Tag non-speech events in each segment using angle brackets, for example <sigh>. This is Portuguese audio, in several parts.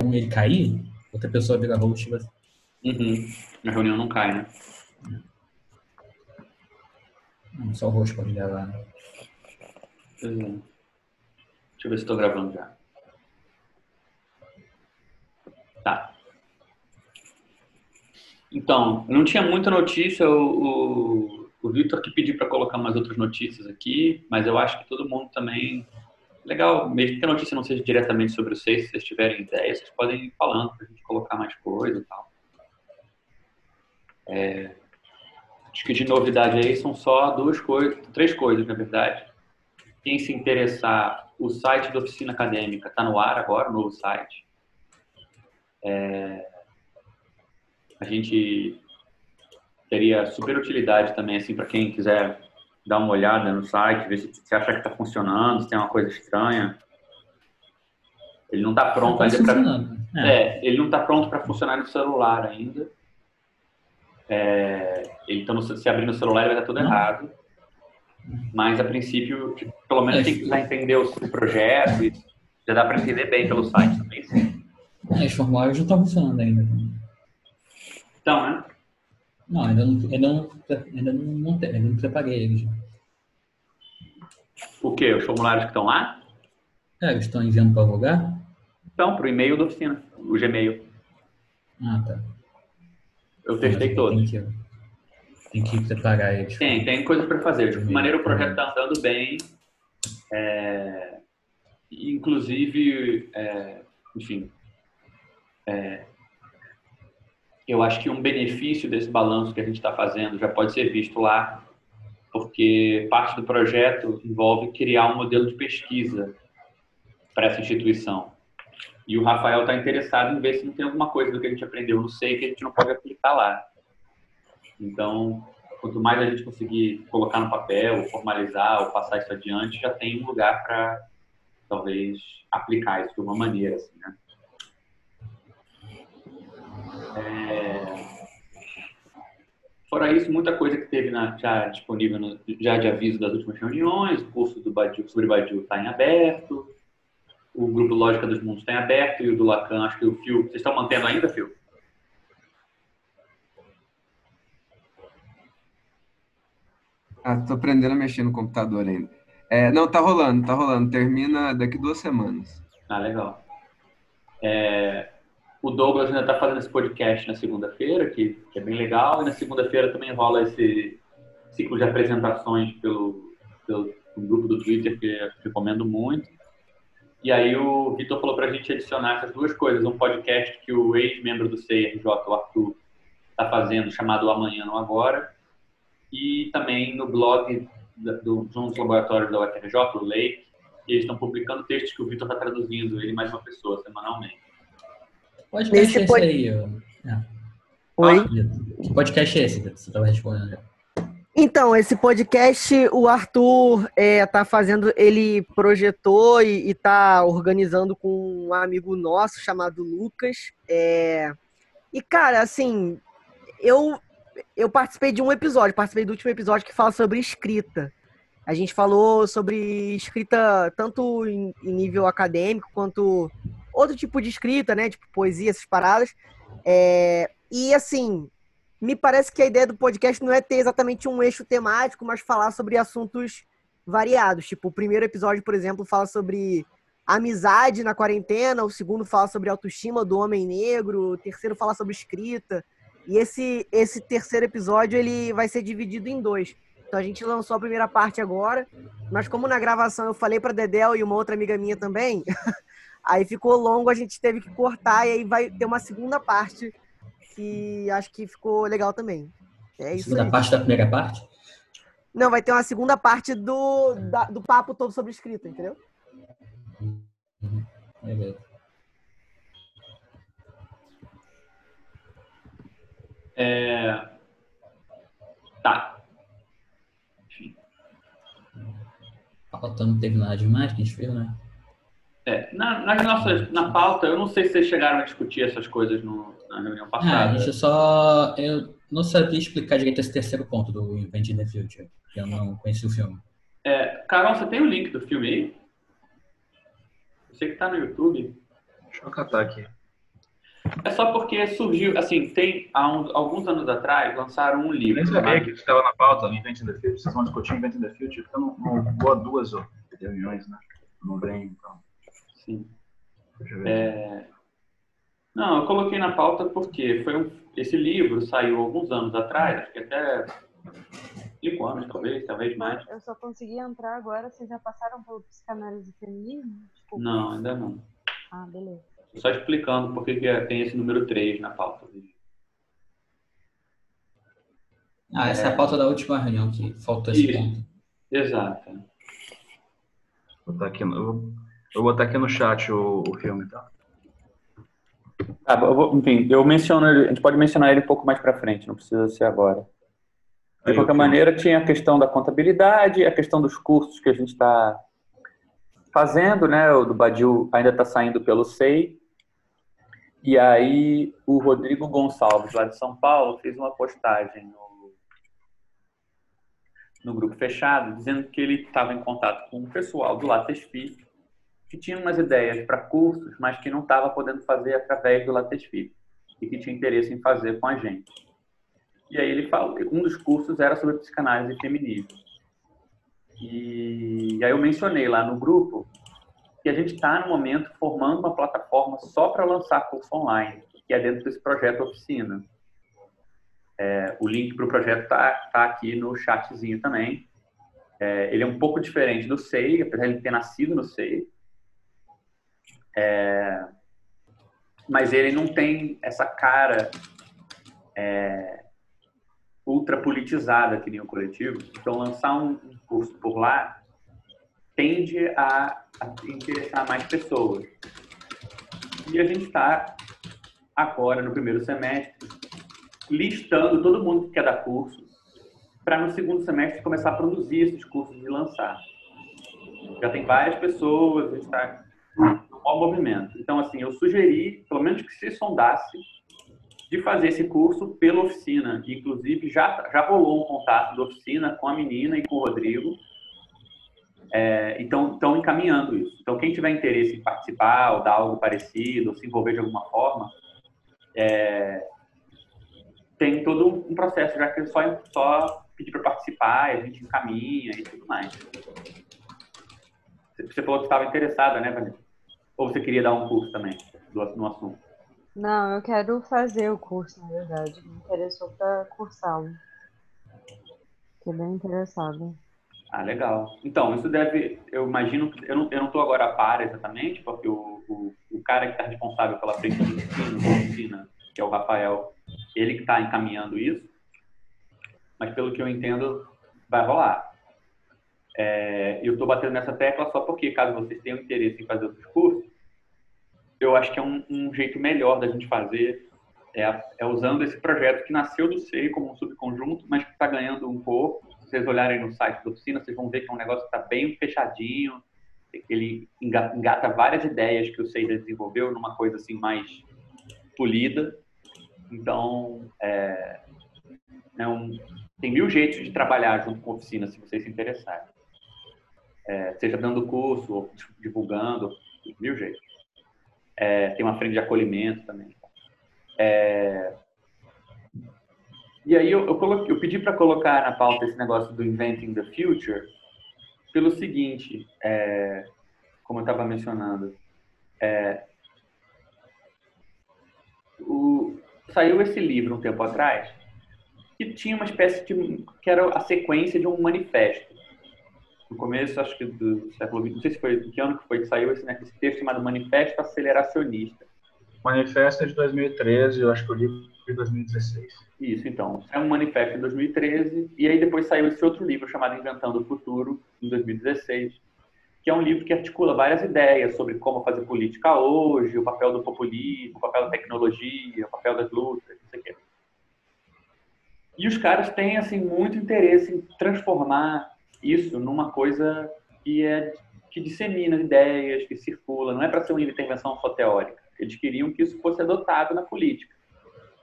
ele cair, outra pessoa vira host. Você... Uhum. A reunião não cai, né? Não, só o host pode gravar. Né? Pois é. Deixa eu ver se estou gravando já. Tá. Então, não tinha muita notícia. O, o, o Vitor que pediu para colocar mais outras notícias aqui, mas eu acho que todo mundo também. Legal, mesmo que a notícia não seja diretamente sobre seis, se vocês tiverem ideia, vocês podem ir falando para a gente colocar mais coisa e tal. É, acho que de novidade aí são só duas coisas, três coisas, na verdade. Quem se interessar, o site da oficina acadêmica está no ar agora, o novo site. É, a gente teria super utilidade também, assim, para quem quiser dar uma olhada no site, ver se, se acha que está funcionando, se tem uma coisa estranha. Ele não está pronto Tá ainda para. É. É, ele não está pronto para funcionar no celular ainda. É, então, no- se abrir no celular, vai dar tudo Não. errado. Mas, a princípio, tipo, pelo menos É, quem quiser entender o o projeto, e já dá para entender bem pelo site também. sim. É, os formulários não estão funcionando ainda. Então, né? Não, ainda não, ainda não, ainda não, não, ainda não preparei eles. O quê? Os formulários que estão lá? É, eles estão enviando para lugar? Então, para o e-mail da oficina, o Gmail. Ah, tá. Eu testei Tem todos. que, tem que preparar eles. Tem, tem coisa para fazer. De qualquer maneira, o projeto está andando bem. É, inclusive, é, enfim, é, eu acho que um benefício desse balanço que a gente está fazendo já pode ser visto lá, porque parte do projeto envolve criar um modelo de pesquisa para essa instituição. E o Rafael está interessado em ver se não tem alguma coisa do que a gente aprendeu no SEI que a gente não pode aplicar lá. Então, quanto mais a gente conseguir colocar no papel, formalizar ou passar isso adiante, já tem um lugar para talvez aplicar isso de uma maneira, assim, né? É... Fora isso, muita coisa que teve na, já disponível, no, já de aviso das últimas reuniões, o curso do Badiou, sobre Badiou está em aberto, o grupo Lógica dos Mundos está em aberto e o do Lacan, acho que o Fio... Vocês estão mantendo ainda, Fio? Ah, tô aprendendo a mexer no computador ainda. É, não, tá rolando, tá rolando. Termina daqui duas semanas. Ah, legal. É, o Douglas ainda está fazendo esse podcast na segunda-feira, que, que é bem legal, e na segunda-feira também rola esse ciclo de apresentações pelo, pelo um grupo do Twitter que eu recomendo muito. E aí o Vitor falou para a gente adicionar essas duas coisas, um podcast que o ex-membro do CRJ, o Arthur, está fazendo, chamado Amanhã Não Agora, e também no blog do, dos laboratórios da UFRJ, o Lake, eles estão publicando textos que o Vitor está traduzindo, ele mais uma pessoa, semanalmente. Podcast Nesse é esse pod- aí, ó. É. Oi? Vitor. Que podcast é esse, Vitor? Você estava respondendo já. Então, esse podcast, o Arthur é, tá fazendo, ele projetou e, e tá organizando com um amigo nosso chamado Lucas. É, e, cara, assim, eu, eu participei de um episódio, participei do último episódio que fala sobre escrita. A gente falou sobre escrita tanto em, em nível acadêmico quanto outro tipo de escrita, né? Tipo poesia, essas paradas. É, e assim, me parece que a ideia do podcast não é ter exatamente um eixo temático, mas falar sobre assuntos variados. Tipo, o primeiro episódio, por exemplo, fala sobre amizade na quarentena, o segundo fala sobre autoestima do homem negro, o terceiro fala sobre escrita. E esse, esse terceiro episódio ele vai ser dividido em dois. Então a gente lançou a primeira parte agora, mas como na gravação eu falei para Dedel e uma outra amiga minha também, <laughs> aí ficou longo, a gente teve que cortar e aí vai ter uma segunda parte que acho que ficou legal também. É isso Segunda aí. parte da primeira parte? Não, vai ter uma segunda parte do, da- do papo todo sobre escrita, entendeu? Uhum. Beleza. É... Tá. Pauta não teve nada demais que a gente viu, né? É, na, nas nossas, na pauta, eu não sei se vocês chegaram a discutir essas coisas no, na reunião Ah, a passada. gente só. Eu não sabia explicar direito esse terceiro ponto do Inventing the Future, que eu não conheci o filme. É, Carol, você tem o link do filme aí? Eu sei que tá no YouTube. Deixa eu catar aqui. É só porque surgiu, assim, tem há um, alguns anos atrás lançaram um Eu livro. nem sabia chamado- que estava na pauta, no Inventing the Future. Vocês vão discutir Inventing the Future, porque eu não, não vou a duas reuniões, né? Não vem, então. Sim. Deixa eu ver. É, Não, eu coloquei na pauta porque foi um... esse livro saiu alguns anos atrás, acho que até cinco anos, talvez, talvez mais. Eu só consegui entrar agora, vocês já passaram pelo psicanálise feminismo? Desculpa. Não, ainda não. Ah, beleza. Só explicando por que que é- tem esse número 3 na pauta. Ah, essa é a pauta da última reunião que faltou esse Isso. ponto. Exato. Vou botar aqui no, eu vou- eu vou botar aqui no chat o, o filme, tá? Tá, eu vou- enfim, eu menciono ele, a gente pode mencionar ele um pouco mais para frente, não precisa ser agora. De Aí, qualquer maneira, tinha a questão da contabilidade, a questão dos cursos que a gente está fazendo, né? O do Badil ainda está saindo pelo SEI. E aí o Rodrigo Gonçalves, lá de São Paulo, fez uma postagem no, no grupo fechado, dizendo que ele estava em contato com o pessoal do Latesfi, que tinha umas ideias para cursos, mas que não estava podendo fazer através do Latesfi, e que tinha interesse em fazer com a gente. E aí ele falou, um dos cursos era sobre psicanálise e feminismo. E aí eu mencionei lá no grupo que a gente está no momento formando uma plataforma só para lançar curso online, que é dentro desse projeto oficina. É, o link para o projeto está tá aqui no chatzinho também. É, ele é um pouco diferente do SEI, apesar de ele ter nascido no SEI. É, mas ele não tem essa cara é, ultra politizada que nem o coletivo. Então, lançar um, curso por lá tende a, a interessar mais pessoas. E a gente está agora, no primeiro semestre, listando todo mundo que quer dar curso, para no segundo semestre começar a produzir esses cursos e lançar. Já tem várias pessoas, a gente está maior movimento. Então, assim, eu sugeri, pelo menos que se sondasse, de fazer esse curso pela oficina. Inclusive, já, já rolou um contato da oficina com a menina e com o Rodrigo. É, então, estão encaminhando isso. Então, quem tiver interesse em participar ou dar algo parecido, ou se envolver de alguma forma, é, tem todo um processo, já que é só, só pedir para participar, a gente encaminha e tudo mais. Você falou que estava interessada, né, Vanessa? Ou você queria dar um curso também do, no assunto? Não, eu quero fazer o curso, na verdade. Me interessou para cursá-lo. Fiquei bem interessada. Ah, legal. Então, isso deve, eu imagino, que- eu não, eu não estou agora a par exatamente, porque o, o, o cara que está responsável pela frente do ensino, que é o Rafael, ele que está encaminhando isso, mas pelo que eu entendo, vai rolar. É, eu estou batendo nessa tecla só porque, caso vocês tenham interesse em fazer outros cursos, eu acho que é um, um jeito melhor da gente fazer, é, é usando esse projeto que nasceu do SEI como um subconjunto, mas que está ganhando um corpo. Se vocês olharem no site da oficina, vocês vão ver que é um negócio que está bem fechadinho, que ele enga- engata várias ideias que o SEI já desenvolveu numa coisa assim mais polida. Então, é, é um, tem mil jeitos de trabalhar junto com a oficina, se vocês se interessarem. É, seja dando curso, ou divulgando, mil jeitos. É, tem uma frente de acolhimento também. É, e aí eu, eu, coloquei, eu pedi para colocar na pauta esse negócio do Inventing the Future pelo seguinte, é, como eu estava mencionando, é, o, saiu esse livro um tempo atrás que tinha uma espécie de que era a sequência de um manifesto. No começo, acho que do século XX, não sei se foi que ano que foi que saiu esse, né, esse texto chamado Manifesto Aceleracionista. Manifesto de 2013, eu acho que o livro é de 2016. Isso, então. É um manifesto em 2013, e aí depois saiu esse outro livro chamado Inventando o Futuro, em 2016, que é um livro que articula várias ideias sobre como fazer política hoje, o papel do populismo, o papel da tecnologia, o papel das lutas, não sei o quê. E os caras têm, assim, muito interesse em transformar isso numa coisa que é que dissemina ideias, que circula, não é para ser uma intervenção só teórica. Eles queriam que isso fosse adotado na política.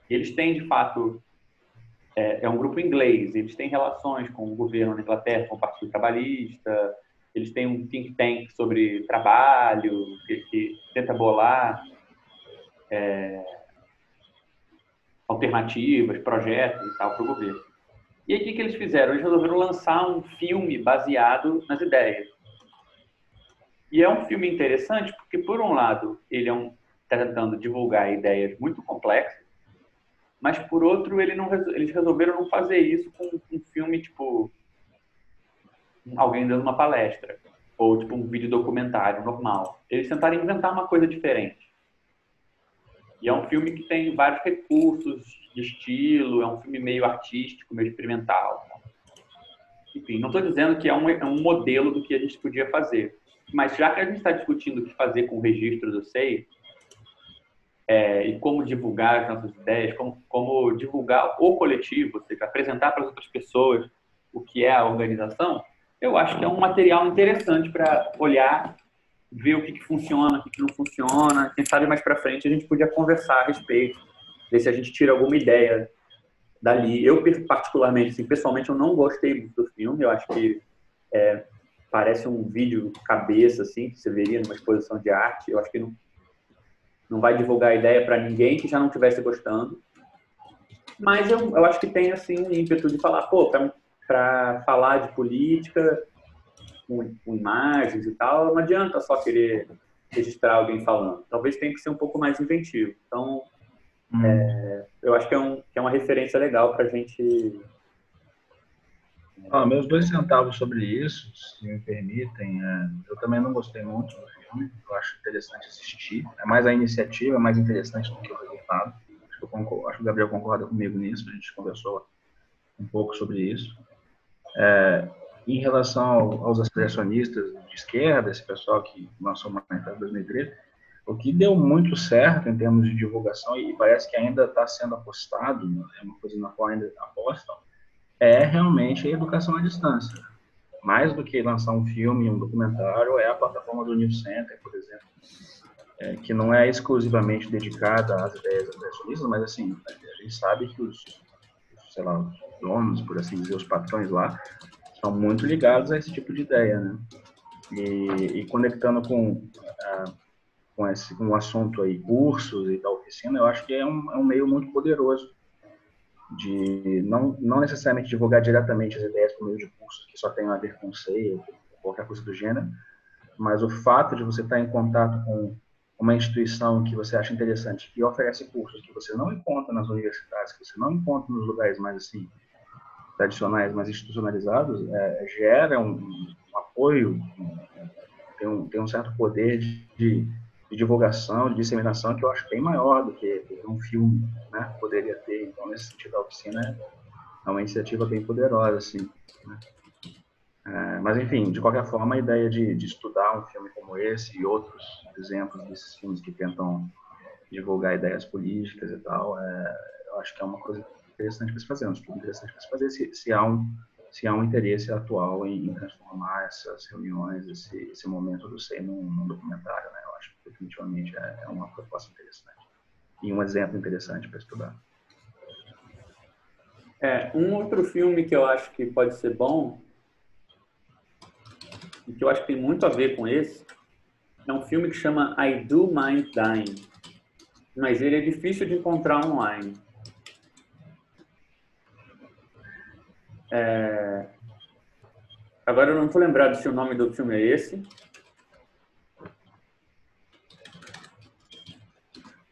Eles têm, de fato, é, é, um grupo inglês, eles têm relações com o governo na Inglaterra, com o Partido Trabalhista, eles têm um think tank sobre trabalho, que, que tenta bolar é, alternativas, projetos e tal para o governo. E aí o que, que eles fizeram? Eles resolveram lançar um filme baseado nas ideias. E é um filme interessante porque, por um lado, ele é um tá tentando divulgar ideias muito complexas, mas por outro, ele não, eles resolveram não fazer isso com um filme tipo alguém dando uma palestra ou tipo um vídeo documentário normal. Eles tentaram inventar uma coisa diferente. E é um filme que tem vários recursos de estilo, é um filme meio artístico, meio experimental. Enfim, não estou dizendo que é um, é um modelo do que a gente podia fazer. Mas já que a gente está discutindo o que fazer com o registro do SEI, é, e como divulgar as nossas ideias, como, como divulgar o coletivo, ou seja, apresentar para as outras pessoas o que é a organização, eu acho que é um material interessante para olhar, ver o que, que funciona, o que, que não funciona. Quem sabe mais para frente a gente podia conversar a respeito, ver se a gente tira alguma ideia dali. Eu, particularmente, assim, pessoalmente, eu não gostei muito do filme. Eu acho que é, parece um vídeo cabeça, assim, que você veria numa exposição de arte. Eu acho que não, não vai divulgar a ideia para ninguém que já não estivesse gostando. Mas eu, eu acho que tem, assim, um ímpeto de falar, pô, para falar de política com, com, imagens e tal, não adianta só querer registrar alguém falando. Talvez tenha que ser um pouco mais inventivo. Então, hum. é, eu acho que é, um, que é uma referência legal para a gente ah, meus dois centavos sobre isso, se me permitem. É, eu também não gostei muito do filme. Eu acho interessante assistir. É mais a iniciativa, é mais interessante do que o resultado. Acho que, concordo, acho que o Gabriel concorda comigo nisso. A gente conversou um pouco sobre isso. É, em relação aos aspiracionistas de esquerda, esse pessoal que lançou o Manifesto em 2013, o que deu muito certo em termos de divulgação e parece que ainda está sendo apostado, é uma coisa na qual ainda apostam, é realmente a educação à distância. Mais do que lançar um filme, um documentário, é a plataforma do New Center, por exemplo, é, que não é exclusivamente dedicada às ideias abracionistas, mas assim, a gente sabe que os, sei lá, os donos, por assim dizer, os patrões lá, são muito ligados a esse tipo de ideia, né? E, e conectando com, uh, com, esse, com o assunto aí, cursos e da oficina, eu acho que é um, é um meio muito poderoso de não, não necessariamente divulgar diretamente as ideias por meio de cursos que só tenham a ver com ou qualquer coisa do gênero, mas o fato de você estar em contato com uma instituição que você acha interessante, que oferece cursos que você não encontra nas universidades, que você não encontra nos lugares mais assim tradicionais, mais institucionalizados, é, gera um, um apoio, tem, um, tem um certo poder de, de de divulgação, de disseminação, que eu acho bem maior do que um filme né, poderia ter. Então, nesse sentido, a oficina é uma iniciativa bem poderosa, assim. Né? É, mas, enfim, de qualquer forma, a ideia de, de, estudar um filme como esse e outros exemplos desses filmes que tentam divulgar ideias políticas e tal, é, eu acho que é uma coisa interessante para se fazer, um estudo interessante para se fazer se, se há um se há um interesse atual em, em transformar essas reuniões, esse, esse momento do SEI num, num documentário, né? Eu acho que definitivamente é, é uma proposta interessante e um exemplo interessante para estudar. É, um outro filme que eu acho que pode ser bom e que eu acho que tem muito a ver com esse é um filme que chama I Do Mind Dying, mas ele é difícil de encontrar online. É... Agora eu não estou lembrado se o nome do filme é esse.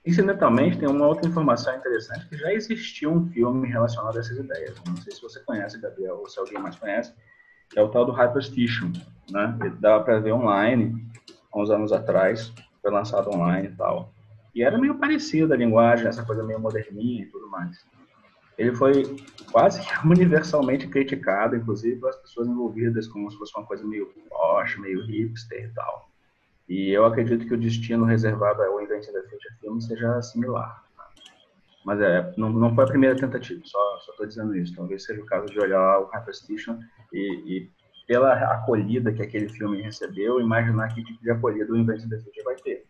Incidentalmente, tem uma outra informação interessante, que já existiu um filme relacionado a essas ideias. Não sei se você conhece, Gabriel, ou se alguém mais conhece, é o tal do Hyperstation. Né? Ele dava para ver online, há uns anos atrás, foi lançado online e tal. E era meio parecido a linguagem, essa coisa meio moderninha e tudo mais ele foi quase <laughs> universalmente criticado, inclusive pelas pessoas envolvidas, como se fosse uma coisa meio posh, meio hipster e tal. E eu acredito que o destino reservado ao Inventing the Future Film seja similar. Tá? Mas é, não, não foi a primeira tentativa, só estou dizendo isso. Talvez seja o caso de olhar o Hyperstation e, e, pela acolhida que aquele filme recebeu, imaginar que tipo de acolhida o Inventing the Future vai ter.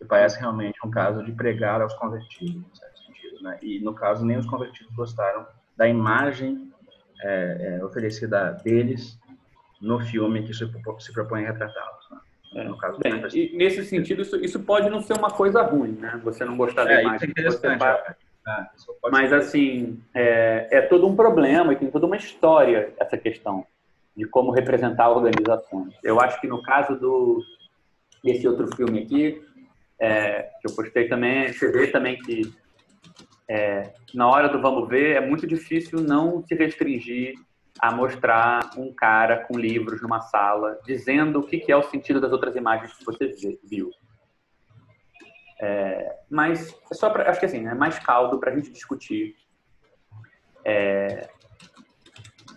E parece realmente um caso de pregar aos convertidos, certo? Né? E no caso nem os convertidos gostaram da imagem é, é, oferecida deles no filme que se, se propõe a retratá-los. Né? É, no caso bem, e nesse sentido, isso, isso, pode não ser uma coisa ruim, né? Você não gostar da é, imagem. Isso é interessante. Ah, Mas, ser. assim, é, é todo um problema e tem toda uma história essa questão de como representar organizações. Eu acho que no caso do desse outro filme aqui, é, que eu postei também, você vê também que é, na hora do vamos ver é muito difícil não se restringir a mostrar um cara com livros numa sala dizendo o que, é o sentido das outras imagens que você viu. É, mas é só pra, acho que assim, é mais caldo para a gente discutir é,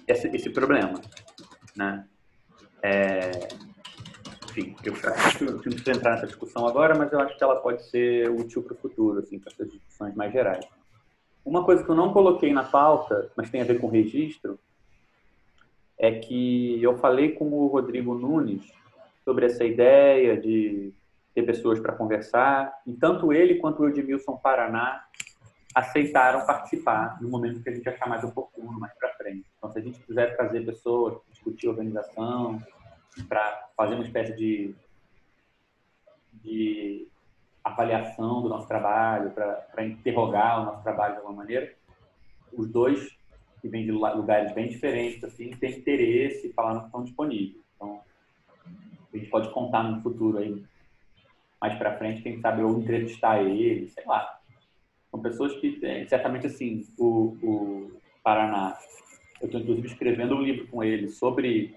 esse, esse problema, né? É, enfim, eu acho que não preciso entrar nessa discussão agora, mas eu acho que ela pode ser útil para o futuro, assim, para essas discussões mais gerais. Uma coisa que eu não coloquei na pauta, mas tem a ver com registro, é que eu falei com o Rodrigo Nunes sobre essa ideia de ter pessoas para conversar, e tanto ele quanto o Edmilson Paraná aceitaram participar no momento que a gente achar mais oportuno, mais para frente. Então, se a gente quiser trazer pessoas, discutir organização, para fazer uma espécie de, de avaliação do nosso trabalho, para interrogar o nosso trabalho de alguma maneira, os dois que vêm de lu- lugares bem diferentes, assim, têm interesse e falaram que estão disponíveis. Então, a gente pode contar no futuro aí, mais para frente, quem sabe eu entrevistar ele, sei lá. São pessoas que, têm- certamente, assim, o, o Paraná, eu estou inclusive escrevendo um livro com ele sobre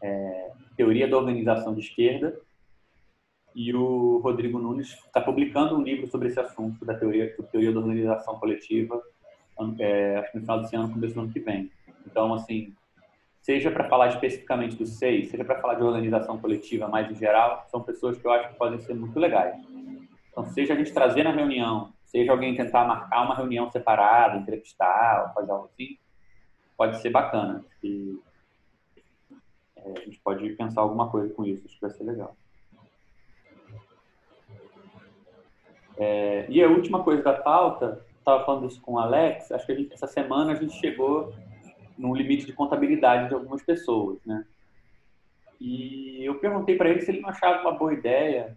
é, teoria da organização de esquerda e o Rodrigo Nunes está publicando um livro sobre esse assunto da teoria, teoria da organização coletiva, é, acho que no final desse ano, começo do ano que vem. Então, assim, seja para falar especificamente do SEI, seja para falar de organização coletiva mais em geral, são pessoas que eu acho que podem ser muito legais. Então, seja a gente trazer na reunião, seja alguém tentar marcar uma reunião separada, entrevistar, ou fazer algo assim, pode ser bacana. E, é, a gente pode pensar alguma coisa com isso, acho que vai ser legal. É, e a última coisa da pauta, estava falando isso com o Alex, acho que gente- essa semana a gente chegou num limite de contabilidade de algumas pessoas, né? E eu perguntei para ele se ele não achava uma boa ideia,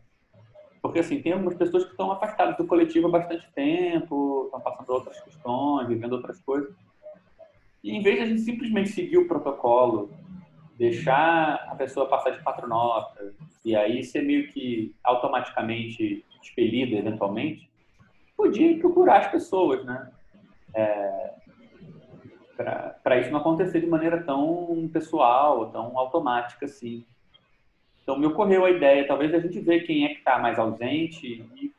porque assim, tem algumas pessoas que estão afastadas do coletivo há bastante tempo, estão passando outras questões, vivendo outras coisas. E em vez de a gente simplesmente seguir o protocolo, deixar a pessoa passar de quatro notas, e aí ser meio que automaticamente expelida eventualmente, podia procurar as pessoas, né? É, para isso não acontecer de maneira tão pessoal, tão automática assim. Então me ocorreu a ideia, talvez a gente ver quem é que está mais ausente e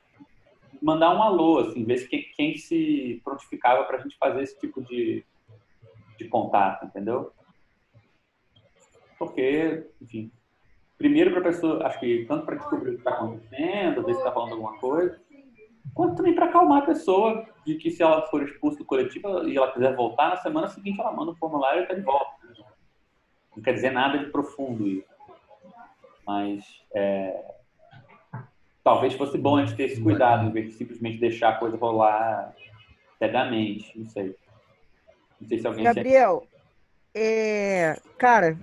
mandar um alô, assim, ver quem, quem se prontificava para a gente fazer esse tipo de, de contato, entendeu? Porque, enfim, primeiro para a pessoa, acho que tanto para descobrir o que está acontecendo, ver se está falando alguma coisa, quanto também para acalmar a pessoa de que se ela for expulsa do coletivo e ela quiser voltar, na semana seguinte ela manda o formulário e está de volta. Não quer dizer nada de profundo isso. Mas é, talvez fosse bom a gente ter esse cuidado, em vez de simplesmente deixar a coisa rolar cegamente, não sei. Não sei se alguém... Gabriel, é, cara,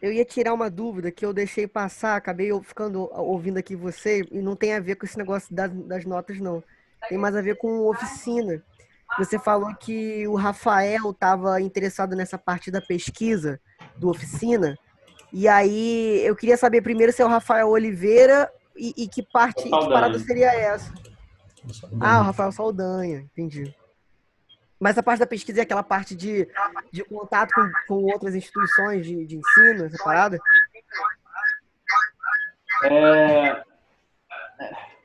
eu ia tirar uma dúvida que eu deixei passar, acabei ficando ouvindo aqui você e não tem a ver com esse negócio das, das notas, não. Tem mais a ver com oficina. Você falou que o Rafael estava interessado nessa parte da pesquisa do oficina. E aí eu queria saber primeiro se é o Rafael Oliveira e, e que parte, que parada seria essa? Só- Ah, o Rafael Saldanha, entendi. Mas a parte da pesquisa é aquela parte de, de contato com, com outras instituições de, de ensino, essa parada? É,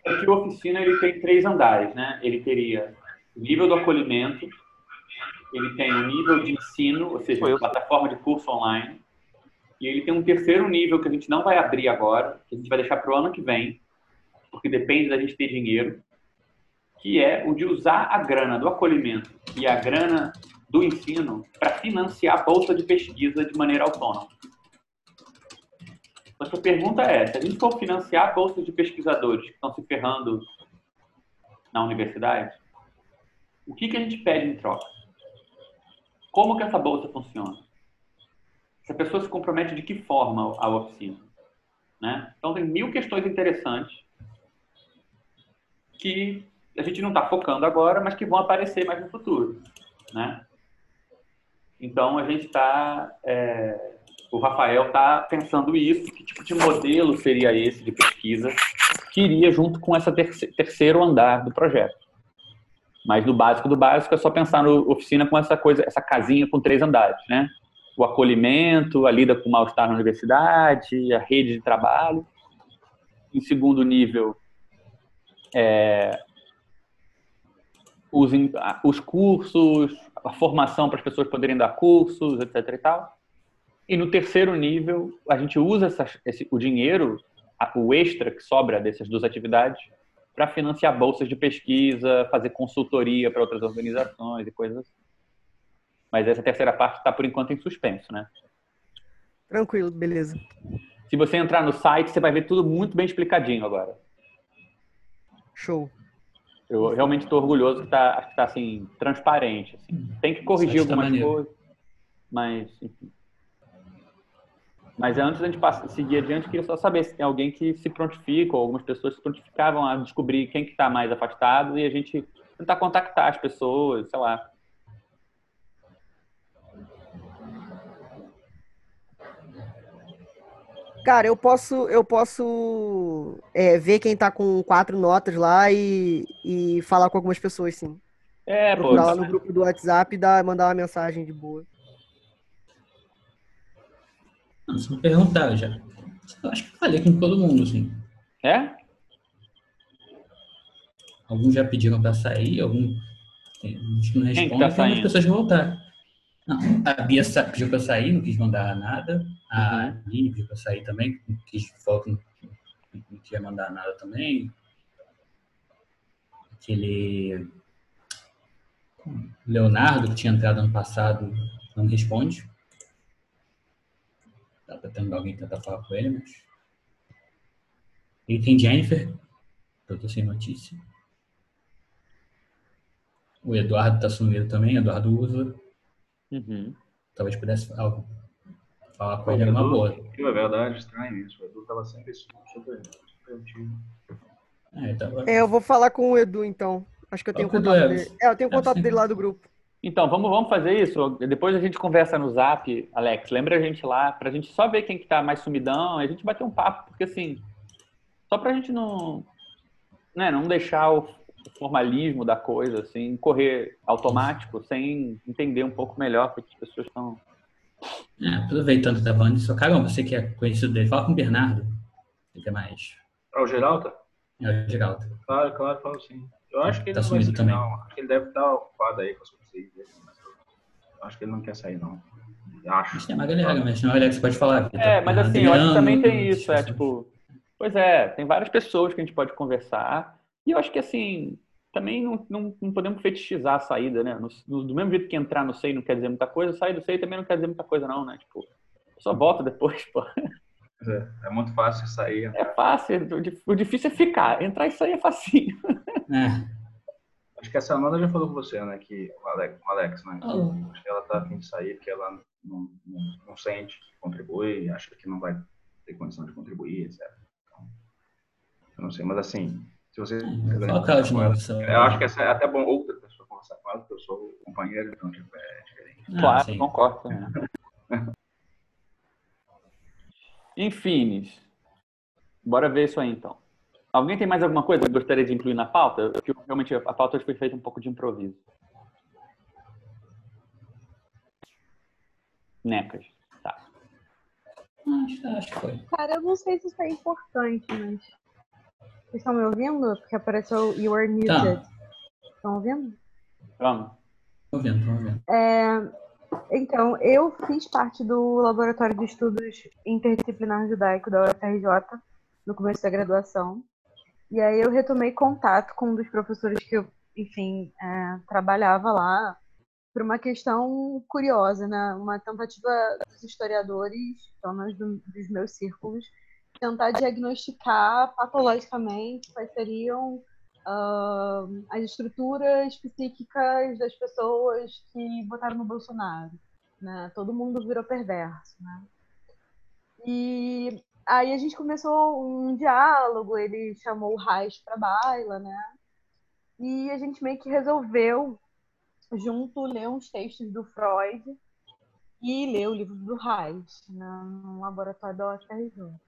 é que o oficina ele tem três andares, né? Ele teria o nível do acolhimento, ele tem o nível de ensino, ou seja, uma plataforma de curso online, e ele tem um terceiro nível que a gente não vai abrir agora, que a gente vai deixar para o ano que vem, porque depende da gente ter dinheiro, que é o de usar a grana do acolhimento e a grana do ensino para financiar a bolsa de pesquisa de maneira autônoma. Mas a pergunta é, se a gente for financiar bolsas de pesquisadores que estão se ferrando na universidade, o que, que a gente pede em troca? Como que essa bolsa funciona? Essa pessoa se compromete de que forma à oficina? Né? Então, tem mil questões interessantes que a gente não está focando agora, mas que vão aparecer mais no futuro, né? Então a gente está, é, o Rafael está pensando isso, que tipo de modelo seria esse de pesquisa que iria junto com esse terceiro andar do projeto. Mas no básico do básico é só pensar no oficina com essa coisa, essa casinha com três andares, né? O acolhimento, a lida com o mal-estar na universidade, a rede de trabalho. Em segundo nível, é, os, os cursos, a formação para as pessoas poderem dar cursos, etc. E, tal. e no terceiro nível, a gente usa essa, esse, o dinheiro, o extra que sobra dessas duas atividades, para financiar bolsas de pesquisa, fazer consultoria para outras organizações e coisas assim. Mas essa terceira parte está, por enquanto, em suspenso, né? Tranquilo, beleza. Se você entrar no site, você vai ver tudo muito bem explicadinho agora. Show. Eu realmente estou orgulhoso que está tá, assim, transparente. Assim. Tem que corrigir algumas tá coisas, mas, enfim. Mas antes da gente passar, seguir adiante, queria só saber se tem alguém que se prontifica, ou algumas pessoas se prontificavam a descobrir quem que está mais afastado e a gente tentar contactar as pessoas, sei lá. Cara, eu posso, eu posso é, ver quem tá com quatro notas lá e, e falar com algumas pessoas, sim. É, Procurar pô. lá no grupo do WhatsApp e dar, mandar uma mensagem de boa. Não, se me perguntar, eu já. Eu acho que falei com todo mundo, assim. É? Alguns já pediram pra sair, alguns tem- uns que não respondem, tá tem umas saindo? pessoas que voltaram. Não, a Bia pediu pra sair, não quis mandar nada. A Uhum. Aline pediu pra sair também, não quis, falou que não, não queria mandar nada também. Aquele Leonardo, que tinha entrado ano passado, não responde. Dá pra tentar alguém tentar falar com ele, mas. E tem Jennifer, que eu tô sem notícia. O Eduardo tá sumido também, Eduardo usa. Uhum. Talvez pudesse falar, falar com O ele, era uma Edu- boa. É verdade, estranho isso. O Edu tava sempre super, super ativo. É, tava- É, eu vou falar com o Edu, então. Acho que eu tenho contato Edu, dele. É, eu tenho É, contato dele lá do grupo. Então, vamos, vamos fazer isso. Depois a gente conversa no zap, Alex. Lembra a gente lá, pra gente só ver quem que tá mais sumidão e a gente bater um papo, porque assim, só pra gente não, né, não deixar o formalismo da coisa, assim, correr automático, sem entender um pouco melhor o que as pessoas estão. É, aproveitando da banda, só caramba, você que é conhecido dele, fala com o Bernardo. Ele que é mais. Ah, o Geraldo? É o Geraldo. Claro, claro, falo sim. Eu acho que ele Tá não sumido também. não. Acho que ele deve estar ocupado aí com as coisas dele. mas eu Acho que ele não quer sair, não. Acho. Mas tem uma galera, mas não é que você pode falar. É, mas assim, eu acho que também tem Adriano, isso, é tipo. Pois é, tem várias pessoas que a gente pode conversar. E eu acho que assim, também não, não, não podemos fetichizar a saída, né? No- no- do mesmo jeito que entrar no SEI não quer dizer muita coisa, sair do SEI também não quer dizer muita coisa, não, né? Tipo, só volta depois, <laughs> pô. É, é muito fácil sair. É fácil, o dif- o difícil é ficar. Entrar e sair é facinho. É. Acho que essa Amanda já falou com você, né? Que o Alex, o Alex né? Falou. Acho que ela tá afim de sair porque ela não, não, não sente que contribui, acha que não vai ter condição de contribuir, etc. Então, eu não sei, mas assim, se você. Fala de novo. só- Eu acho que essa é até bom outra pessoa conversar com ela, porque eu sou companheiro, então tipo, é diferente. Ah, claro, concordo. Né? <laughs> Enfim, bora ver isso aí então. Alguém tem mais alguma coisa que gostaria de incluir na pauta? Porque realmente a pauta hoje foi feita um pouco de improviso. Necas. Tá. Acho, acho que foi. Cara, eu não sei se isso é importante, mas. Vocês estão me ouvindo? Porque apareceu You are muted. Tá. Estão ouvindo? Tô vendo, tô vendo. É, então, eu fiz parte do Laboratório de Estudos Interdisciplinar Judaico da UFRJ no começo da graduação. E aí eu retomei contato com um dos professores que eu, enfim, é, trabalhava lá por uma questão curiosa, né? Uma tentativa dos historiadores, pelo menos do- dos meus círculos, tentar diagnosticar patologicamente quais seriam ah, as estruturas psíquicas das pessoas que votaram no Bolsonaro. Né? Todo mundo virou perverso. Né? E aí a gente começou um diálogo, ele chamou o Reich para baila, né? E a gente meio que resolveu, junto, ler uns textos do Freud e ler o livro do Reis, né, no laboratório da UFRJ.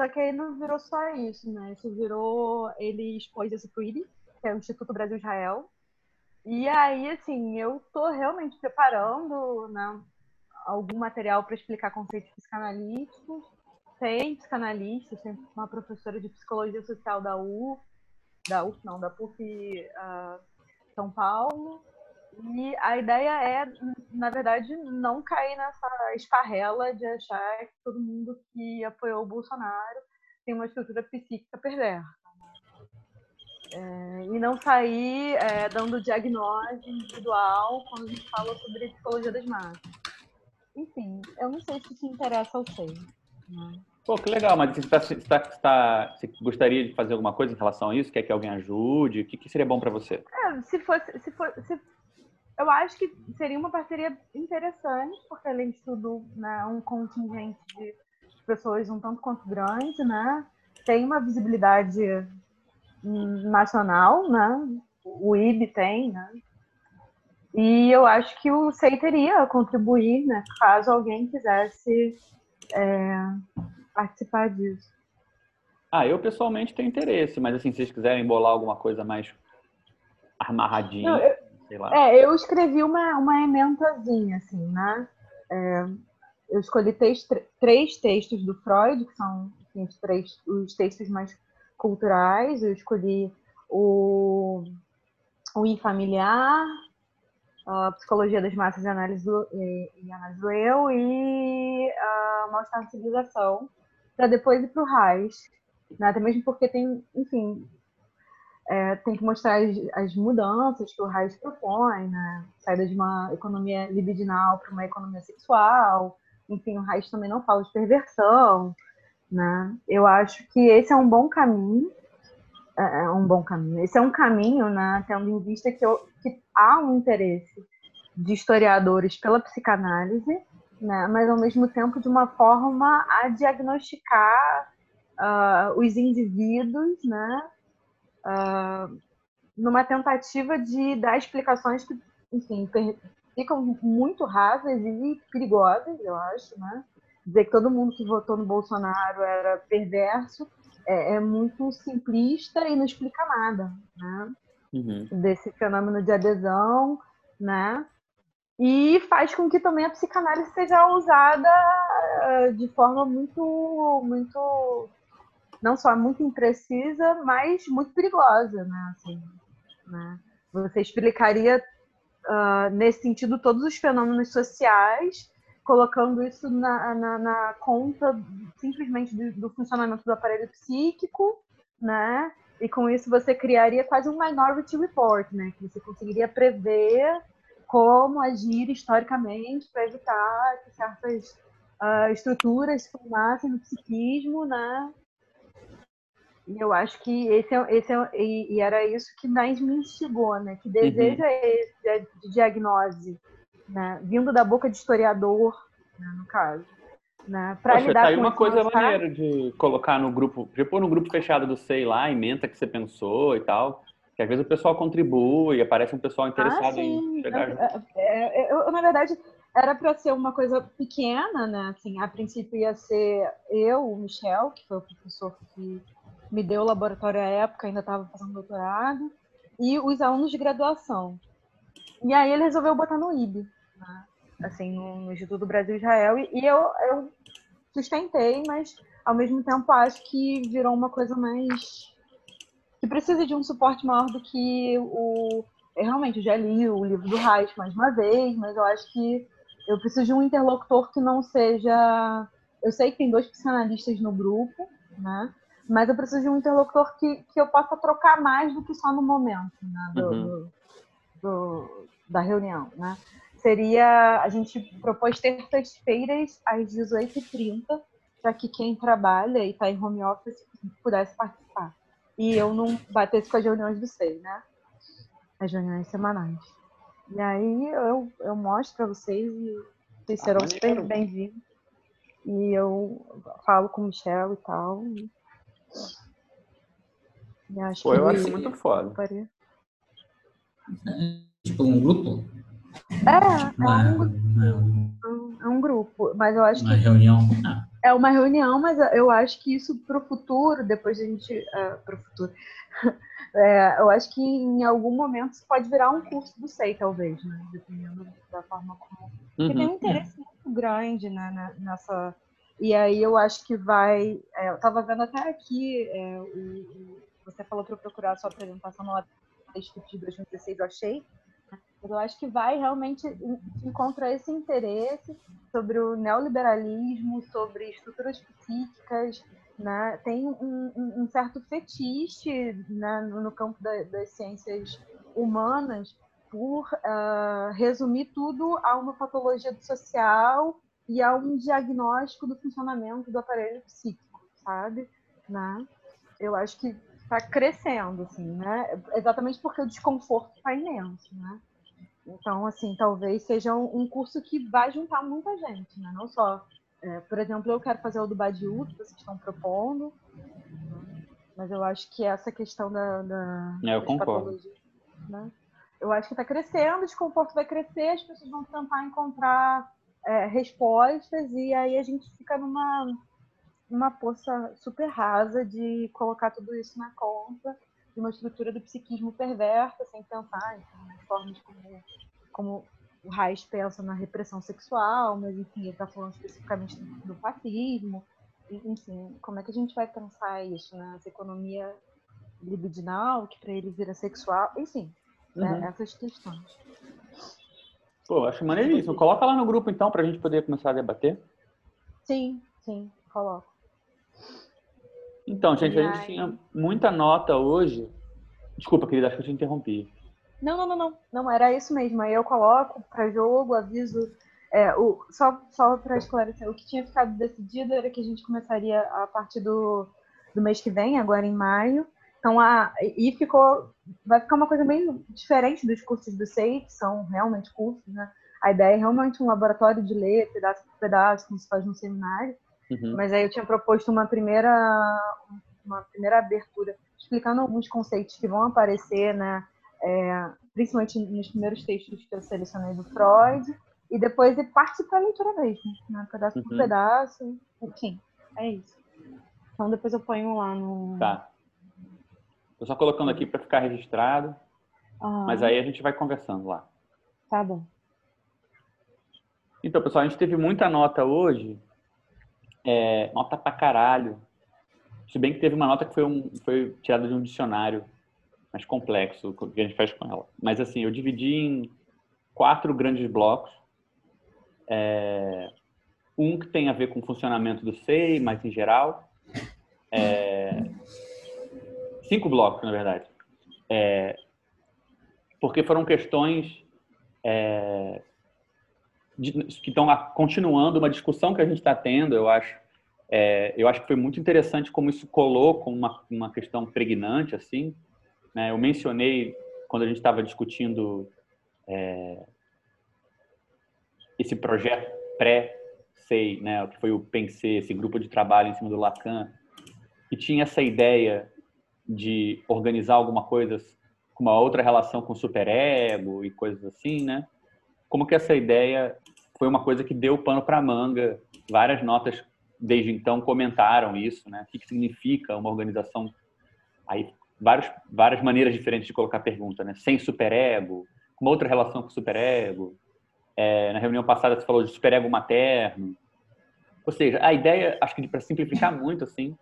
Só que aí não virou só isso, né? Isso virou. Ele expôs esse pro que é o Instituto Brasil Israel. E aí, assim, eu tô realmente preparando né, algum material para explicar conceitos psicanalíticos. Tem psicanalistas, tem uma professora de psicologia social da U, da UF, não, da PUC uh, São Paulo. E a ideia é, na verdade, não cair nessa esparrela de achar que todo mundo que apoiou o Bolsonaro tem uma estrutura psíquica perversa. É, e não sair é, dando diagnóstico individual quando a gente fala sobre psicologia das massas. Enfim, eu não sei se isso interessa ao SEI. Né? Pô, que legal, mas você, tá, você, tá, você, tá, você, gostaria de fazer alguma coisa em relação a isso? Quer que alguém ajude? O que, que seria bom para você? É, se fosse, se fosse, se eu acho que seria uma parceria interessante, porque além de tudo, né, um contingente de pessoas um tanto quanto grande, né? Tem uma visibilidade nacional, né? O IB tem, né? E eu acho que o SEI teria a contribuir, né? Caso alguém quisesse é, participar disso. Ah, eu pessoalmente tenho interesse, mas assim, se vocês quiserem bolar alguma coisa mais amarradinha. Não, eu sei lá. É, eu escrevi uma, uma ementazinha, assim, né? É, eu escolhi três, três textos do Freud, que são assim, os, três, os textos mais culturais. Eu escolhi o, o I familiar, a Psicologia das Massas e Análise do, e, e Análise do Eu e a Mal-Estar na Civilização, para depois ir para o Reis. Né? Até mesmo porque tem, enfim, é, tem que mostrar as, as, mudanças que o Reis propõe, né? Saída de uma economia libidinal para uma economia sexual. Enfim, o Reis também não fala de perversão, né? Eu acho que esse é um bom caminho. É, é um bom caminho. Esse é um caminho, né? Tendo em vista que, eu, que há um interesse de historiadores pela psicanálise, né? Mas ao mesmo tempo de uma forma a diagnosticar uh, os indivíduos, né? Uh, numa tentativa de dar explicações que, enfim, ficam muito rasas e perigosas, eu acho, né? Dizer que todo mundo que votou no Bolsonaro era perverso é, é muito simplista e não explica nada, né? Uhum. Desse fenômeno de adesão, né? E faz com que também a psicanálise seja usada ah, de forma muito, muito não só muito imprecisa, mas muito perigosa, né? Assim, né? Você explicaria uh, nesse sentido todos os fenômenos sociais, colocando isso na, na, na conta simplesmente do, do, funcionamento do aparelho psíquico, né? E com isso você criaria quase um minority report, né? Que você conseguiria prever como agir historicamente para evitar que certas uh, estruturas se formassem no psiquismo, né? E eu acho que esse é, esse é e, e era isso que mais me instigou, né? Que desejo uhum. é esse de diagnose, né? Vindo da boca de historiador, né, no caso. Né? Pra Poxa, lidar tá aí uma coisa maneira de colocar no grupo, de pôr no grupo fechado do Sei lá, ementa que você pensou e tal. Que às vezes o pessoal contribui, aparece um pessoal interessado ah, em chegar. É, é, é, eu, na verdade, era para ser uma coisa pequena, né? Assim, a princípio ia ser eu, o Michel, que foi o professor que me deu o laboratório à época, ainda estava fazendo doutorado, e os alunos de graduação. E aí ele resolveu botar no IB, né? assim, no Instituto Brasil Israel, e, e eu, eu sustentei, mas ao mesmo tempo acho que virou uma coisa mais que precisa de um suporte maior do que o eu realmente já li o livro do Reich mais uma vez, mas eu acho que eu preciso de um interlocutor que não seja eu sei que tem dois psicanalistas no grupo, né? Mas eu preciso de um interlocutor que, que eu possa trocar mais do que só no momento né, do, uhum. do, do, da reunião. Né? Seria, a gente propôs terças-feiras às 18h30, para que quem trabalha e está em home office pudesse participar. E eu não batesse com as reuniões do SEI, né? As reuniões semanais. E aí eu, eu mostro para vocês e vocês serão ah, super bem-vindos. E eu falo com o Michel e tal. Pô, eu acho muito foda. Tipo, um grupo? É, Uma, é um, uma, um- é um grupo. Mas eu acho uma que reunião. Ah, é uma reunião, mas eu acho que isso pro futuro, depois a gente. É, pro futuro. <laughs> É, eu acho que em algum momento isso pode virar um curso do SEI, talvez, né? Dependendo da forma como porque tem Uhum. um interesse muito grande né, na- nessa. E aí eu acho que vai. é, eu estava vendo até aqui, é, o- você falou para eu procurar a sua apresentação no texto de 2016, eu achei. eu acho que vai realmente en- encontrar esse interesse sobre o neoliberalismo, sobre estruturas psíquicas. Né? Tem um, um- certo fetiche né, no campo da- das ciências humanas por ah, resumir tudo a uma patologia do social e a um diagnóstico do funcionamento do aparelho psíquico, sabe? Né? Eu acho que está crescendo, assim, né? Exatamente porque o desconforto está imenso, né? Então, assim, talvez seja um curso que vai juntar muita gente, né? Não só, é, por exemplo, eu quero fazer o do Badiou, que vocês estão propondo, mas eu acho que essa questão da, da É, eu concordo. né? Eu acho que está crescendo, o desconforto vai crescer, as pessoas vão tentar encontrar é, respostas e aí a gente fica numa uma poça super rasa de colocar tudo isso na conta de uma estrutura do psiquismo perversa, sem pensar nas formas como, como o Reis pensa na repressão sexual, mas enfim, ele está falando especificamente do, fascismo. Enfim, como é que a gente vai pensar isso, né? Essa economia libidinal, que para ele vira sexual, enfim, né? Uhum. essas questões. Pô, acho maneiríssimo. Coloca lá no grupo então pra gente poder começar a debater. Sim, sim, coloco. Então, gente, a gente aí? tinha muita nota hoje. Desculpa, querida, acho que eu te interrompi. Não, não, não, não. Não, era isso mesmo. Aí eu coloco para jogo, aviso. é, o, só só para esclarecer, o que tinha ficado decidido era que a gente começaria a partir do, do mês que vem, agora em maio. Então, a, e ficou. Vai ficar uma coisa bem diferente dos cursos do SEI, que são realmente cursos, né? A ideia é realmente um laboratório de ler, pedaço por pedaço, como se faz num seminário. Uhum. Mas aí eu tinha proposto uma primeira, uma primeira abertura, explicando alguns conceitos que vão aparecer, né, é, principalmente nos primeiros textos que eu selecionei do Freud, e depois ir parte para a leitura mesmo, né, pedaço por Uhum. pedaço, enfim, é isso. Então depois eu ponho lá no. Tá. Tô só colocando aqui pra ficar registrado, Ah, mas aí a gente vai conversando lá. Tá bom. Então, pessoal, a gente teve muita nota hoje. É, nota pra caralho. Se bem que teve uma nota que foi, um, foi tirada de um dicionário mais complexo, que a gente faz com ela. Mas, assim, eu dividi em quatro grandes blocos. É, um que tem a ver com o funcionamento do SEI, mais em geral. É, cinco blocos, na verdade. É, porque foram questões é, de- que estão continuando uma discussão que a gente está tendo, eu acho. É, eu acho que foi muito interessante como isso colou como uma, uma questão pregnante, assim. né? Eu mencionei, quando a gente estava discutindo é, esse projeto pré-SEI, né? que foi o PENSE, esse grupo de trabalho em cima do Lacan, que tinha essa ideia de organizar alguma coisa com uma outra relação com o superego e coisas assim, né? Como que essa ideia foi uma coisa que deu pano para manga. Várias notas desde então comentaram isso, né? O que, que significa uma organização? Aí vários, várias maneiras diferentes de colocar a pergunta, né? Sem superego, com outra relação com o superego. É, na reunião passada você falou de superego materno. Ou seja, a ideia, acho que para simplificar muito assim,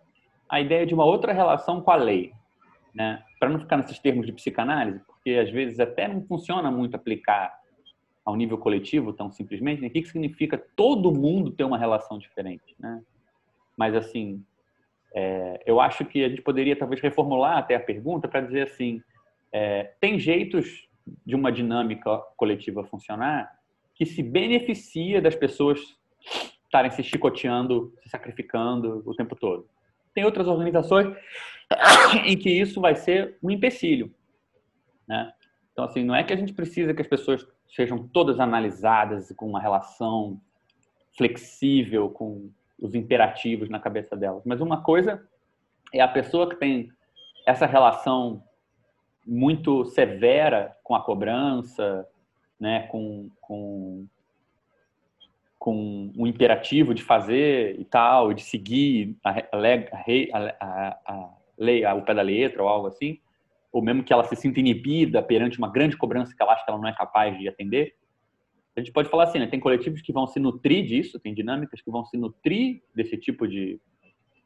a ideia de uma outra relação com a lei, né? Para não ficar nesses termos de psicanálise, porque às vezes até não funciona muito aplicar ao nível coletivo tão simplesmente. Né? O que, significa todo mundo ter uma relação diferente, né? Mas assim, é, eu acho que a gente poderia talvez reformular até a pergunta para dizer assim, é, tem jeitos de uma dinâmica coletiva funcionar que se beneficia das pessoas estarem se chicoteando, se sacrificando o tempo todo. Tem outras organizações <coughs> em que isso vai ser um empecilho, né? Então, assim, não é que a gente precisa que as pessoas sejam todas analisadas com uma relação flexível com os imperativos na cabeça delas, mas uma coisa é a pessoa que tem essa relação muito severa com a cobrança, né, com, com, com o imperativo de fazer e tal, de seguir a, a, a, a lei ao pé da letra ou algo assim, ou mesmo que ela se sinta inibida perante uma grande cobrança que ela acha que ela não é capaz de atender. A gente pode falar assim, né? tem coletivos que vão se nutrir disso, tem dinâmicas que vão se nutrir desse tipo de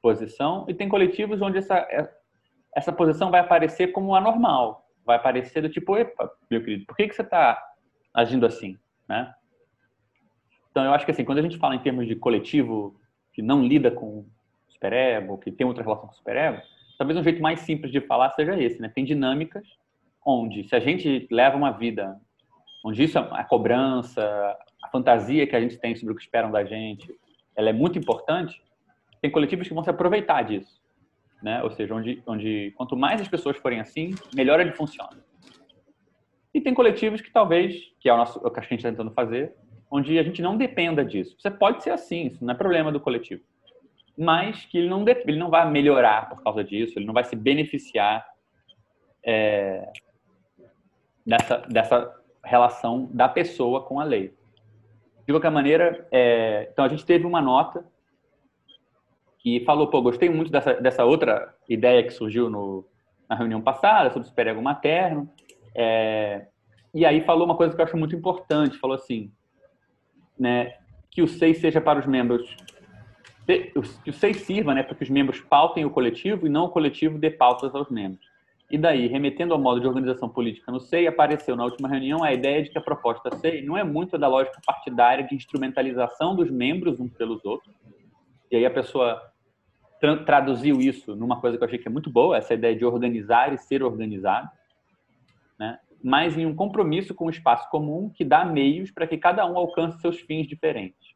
posição, e tem coletivos onde essa, é, essa posição vai aparecer como anormal, vai aparecer do tipo, epa, meu querido, por que, que você está agindo assim? Né? Então, eu acho que assim, quando a gente fala em termos de coletivo que não lida com superego, que tem outra relação com superego, talvez um jeito mais simples de falar seja esse, né? Tem dinâmicas onde, se a gente leva uma vida onde isso, a cobrança, a fantasia que a gente tem sobre o que esperam da gente, ela é muito importante, tem coletivos que vão se aproveitar disso, né? Ou seja, onde, onde quanto mais as pessoas forem assim, melhor ele funciona. E tem coletivos que talvez, que é o, nosso, o que a gente está tentando fazer, onde a gente não dependa disso. Você pode ser assim, isso não é problema do coletivo mas que ele não, ele não vai melhorar por causa disso, ele não vai se beneficiar é, dessa, dessa relação da pessoa com a lei. De qualquer maneira, é, então a gente teve uma nota que falou, pô, gostei muito dessa, dessa outra ideia que surgiu no, na reunião passada sobre o superego materno, é, e aí falou uma coisa que eu acho muito importante, falou assim, né, que o SEI seja para os membros que o SEI sirva né, para que os membros pautem o coletivo e não o coletivo dê pautas aos membros. E daí, remetendo ao modo de organização política no SEI, apareceu na última reunião a ideia de que a proposta SEI não é muito da lógica partidária de instrumentalização dos membros uns pelos outros. E aí a pessoa tra traduziu isso numa coisa que eu achei que é muito boa, essa ideia de organizar e ser organizado? Mas em um compromisso com o espaço comum que dá meios para que cada um alcance seus fins diferentes.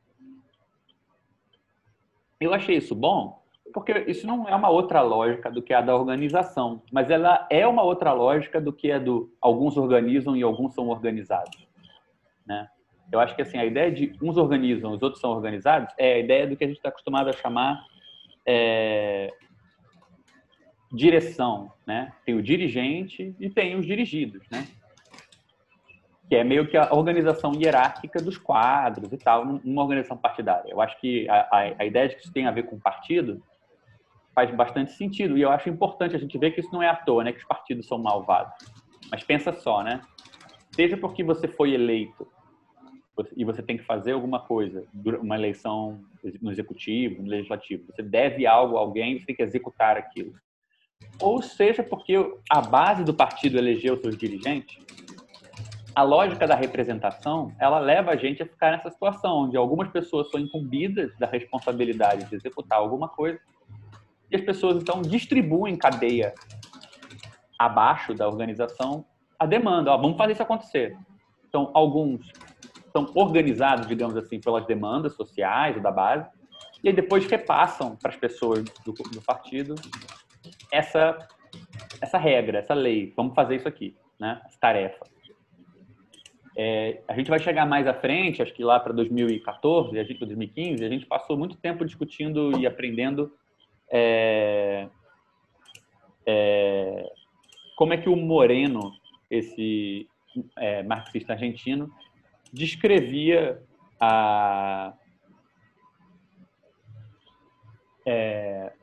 Eu achei isso bom, porque isso não é uma outra lógica do que a da organização, mas ela é uma outra lógica do que a do alguns organizam e alguns são organizados, né? Eu acho que assim a ideia de uns organizam, os outros são organizados é a ideia do que a gente está acostumado a chamar é, direção, né? Tem o dirigente e tem os dirigidos, né? Que é meio que a organização hierárquica dos quadros e tal, numa organização partidária. Eu acho que a, a, a, ideia de que isso tem a ver com partido faz bastante sentido, e eu acho importante a gente ver que isso não é à toa, né, que os partidos são malvados. Mas pensa só, né? Seja porque você foi eleito e você tem que fazer alguma coisa, uma eleição no executivo, no legislativo, você deve algo a alguém, você tem que executar aquilo. Ou seja porque a base do partido elegeu seus dirigentes, a lógica da representação, ela leva a gente a ficar nessa situação onde algumas pessoas são incumbidas da responsabilidade de executar alguma coisa e as pessoas então distribuem cadeia abaixo da organização a demanda, ó, vamos fazer isso acontecer. Então, alguns são organizados, digamos assim, pelas demandas sociais da base e aí depois repassam para as pessoas do, do partido essa essa regra, essa lei, vamos fazer isso aqui, né? Essa tarefa. É, a gente vai chegar mais à frente, acho que lá para 2014, a gente, 2015, a gente passou muito tempo discutindo e aprendendo é, é, como é que o Moreno, esse é, marxista argentino, descrevia a, é,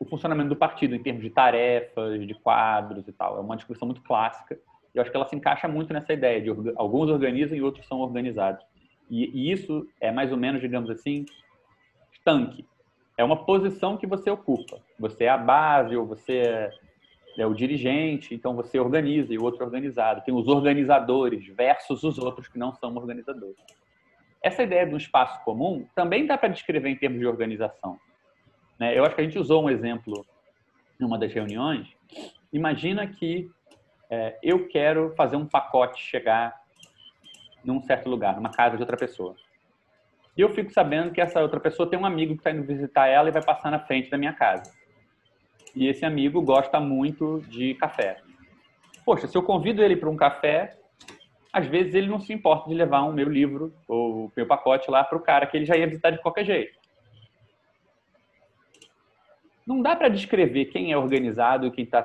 o funcionamento do partido em termos de tarefas, de quadros e tal. É uma discussão muito clássica eu acho que ela se encaixa muito nessa ideia de alguns organizam e outros são organizados. E, e isso é mais ou menos, digamos assim, tanque. É uma posição que você ocupa. Você é a base ou você é, é o dirigente, então você organiza e o outro é organizado. Tem os organizadores versus os outros que não são organizadores. Essa ideia de um espaço comum também dá para descrever em termos de organização. Né? Eu acho que a gente usou um exemplo em uma das reuniões. Imagina que é, eu quero fazer um pacote chegar num certo lugar, numa casa de outra pessoa. E eu fico sabendo que essa outra pessoa tem um amigo que está indo visitar ela e vai passar na frente da minha casa. E esse amigo gosta muito de café. Poxa, se eu convido ele para um café, às vezes ele não se importa de levar o um meu livro ou o meu pacote lá para o cara que ele já ia visitar de qualquer jeito. Não dá para descrever quem é organizado e quem, tá,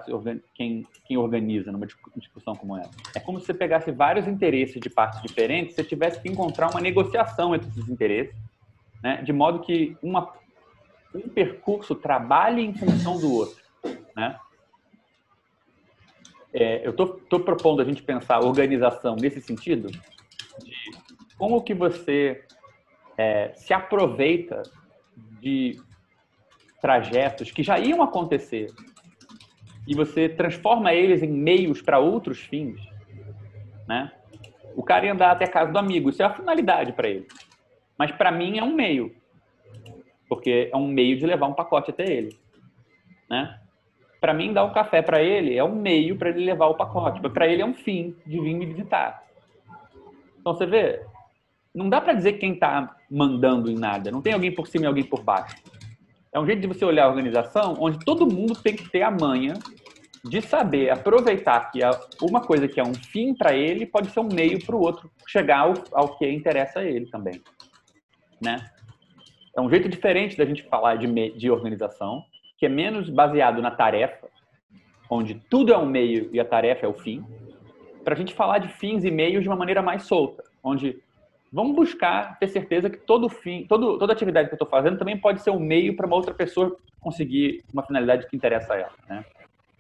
quem, quem organiza numa discussão como essa. É como se você pegasse vários interesses de partes diferentes, você tivesse que encontrar uma negociação entre esses interesses, né? de modo que uma, um percurso trabalhe em função do outro. Né? É, eu estou propondo a gente pensar organização nesse sentido, de como que você é, se aproveita de trajetos que já iam acontecer e você transforma eles em meios para outros fins, né? O cara ia andar até a casa do amigo, isso é a finalidade para ele. Mas para mim é um meio, porque é um meio de levar um pacote até ele, né? Para mim dar um café para ele é um meio para ele levar o pacote, mas para ele é um fim de vir me visitar. Então você vê, não dá para dizer quem está mandando em nada. Não tem alguém por cima e alguém por baixo. É um jeito de você olhar a organização onde todo mundo tem que ter a manha de saber aproveitar que uma coisa que é um fim para ele pode ser um meio para o outro chegar ao, que interessa a ele também, né? É um jeito diferente da gente falar de, de organização, que é menos baseado na tarefa, onde tudo é um meio e a tarefa é o fim, para a gente falar de fins e meios de uma maneira mais solta, onde vamos buscar ter certeza que todo fim, todo, toda atividade que eu estou fazendo também pode ser um meio para uma outra pessoa conseguir uma finalidade que interessa a ela. Né?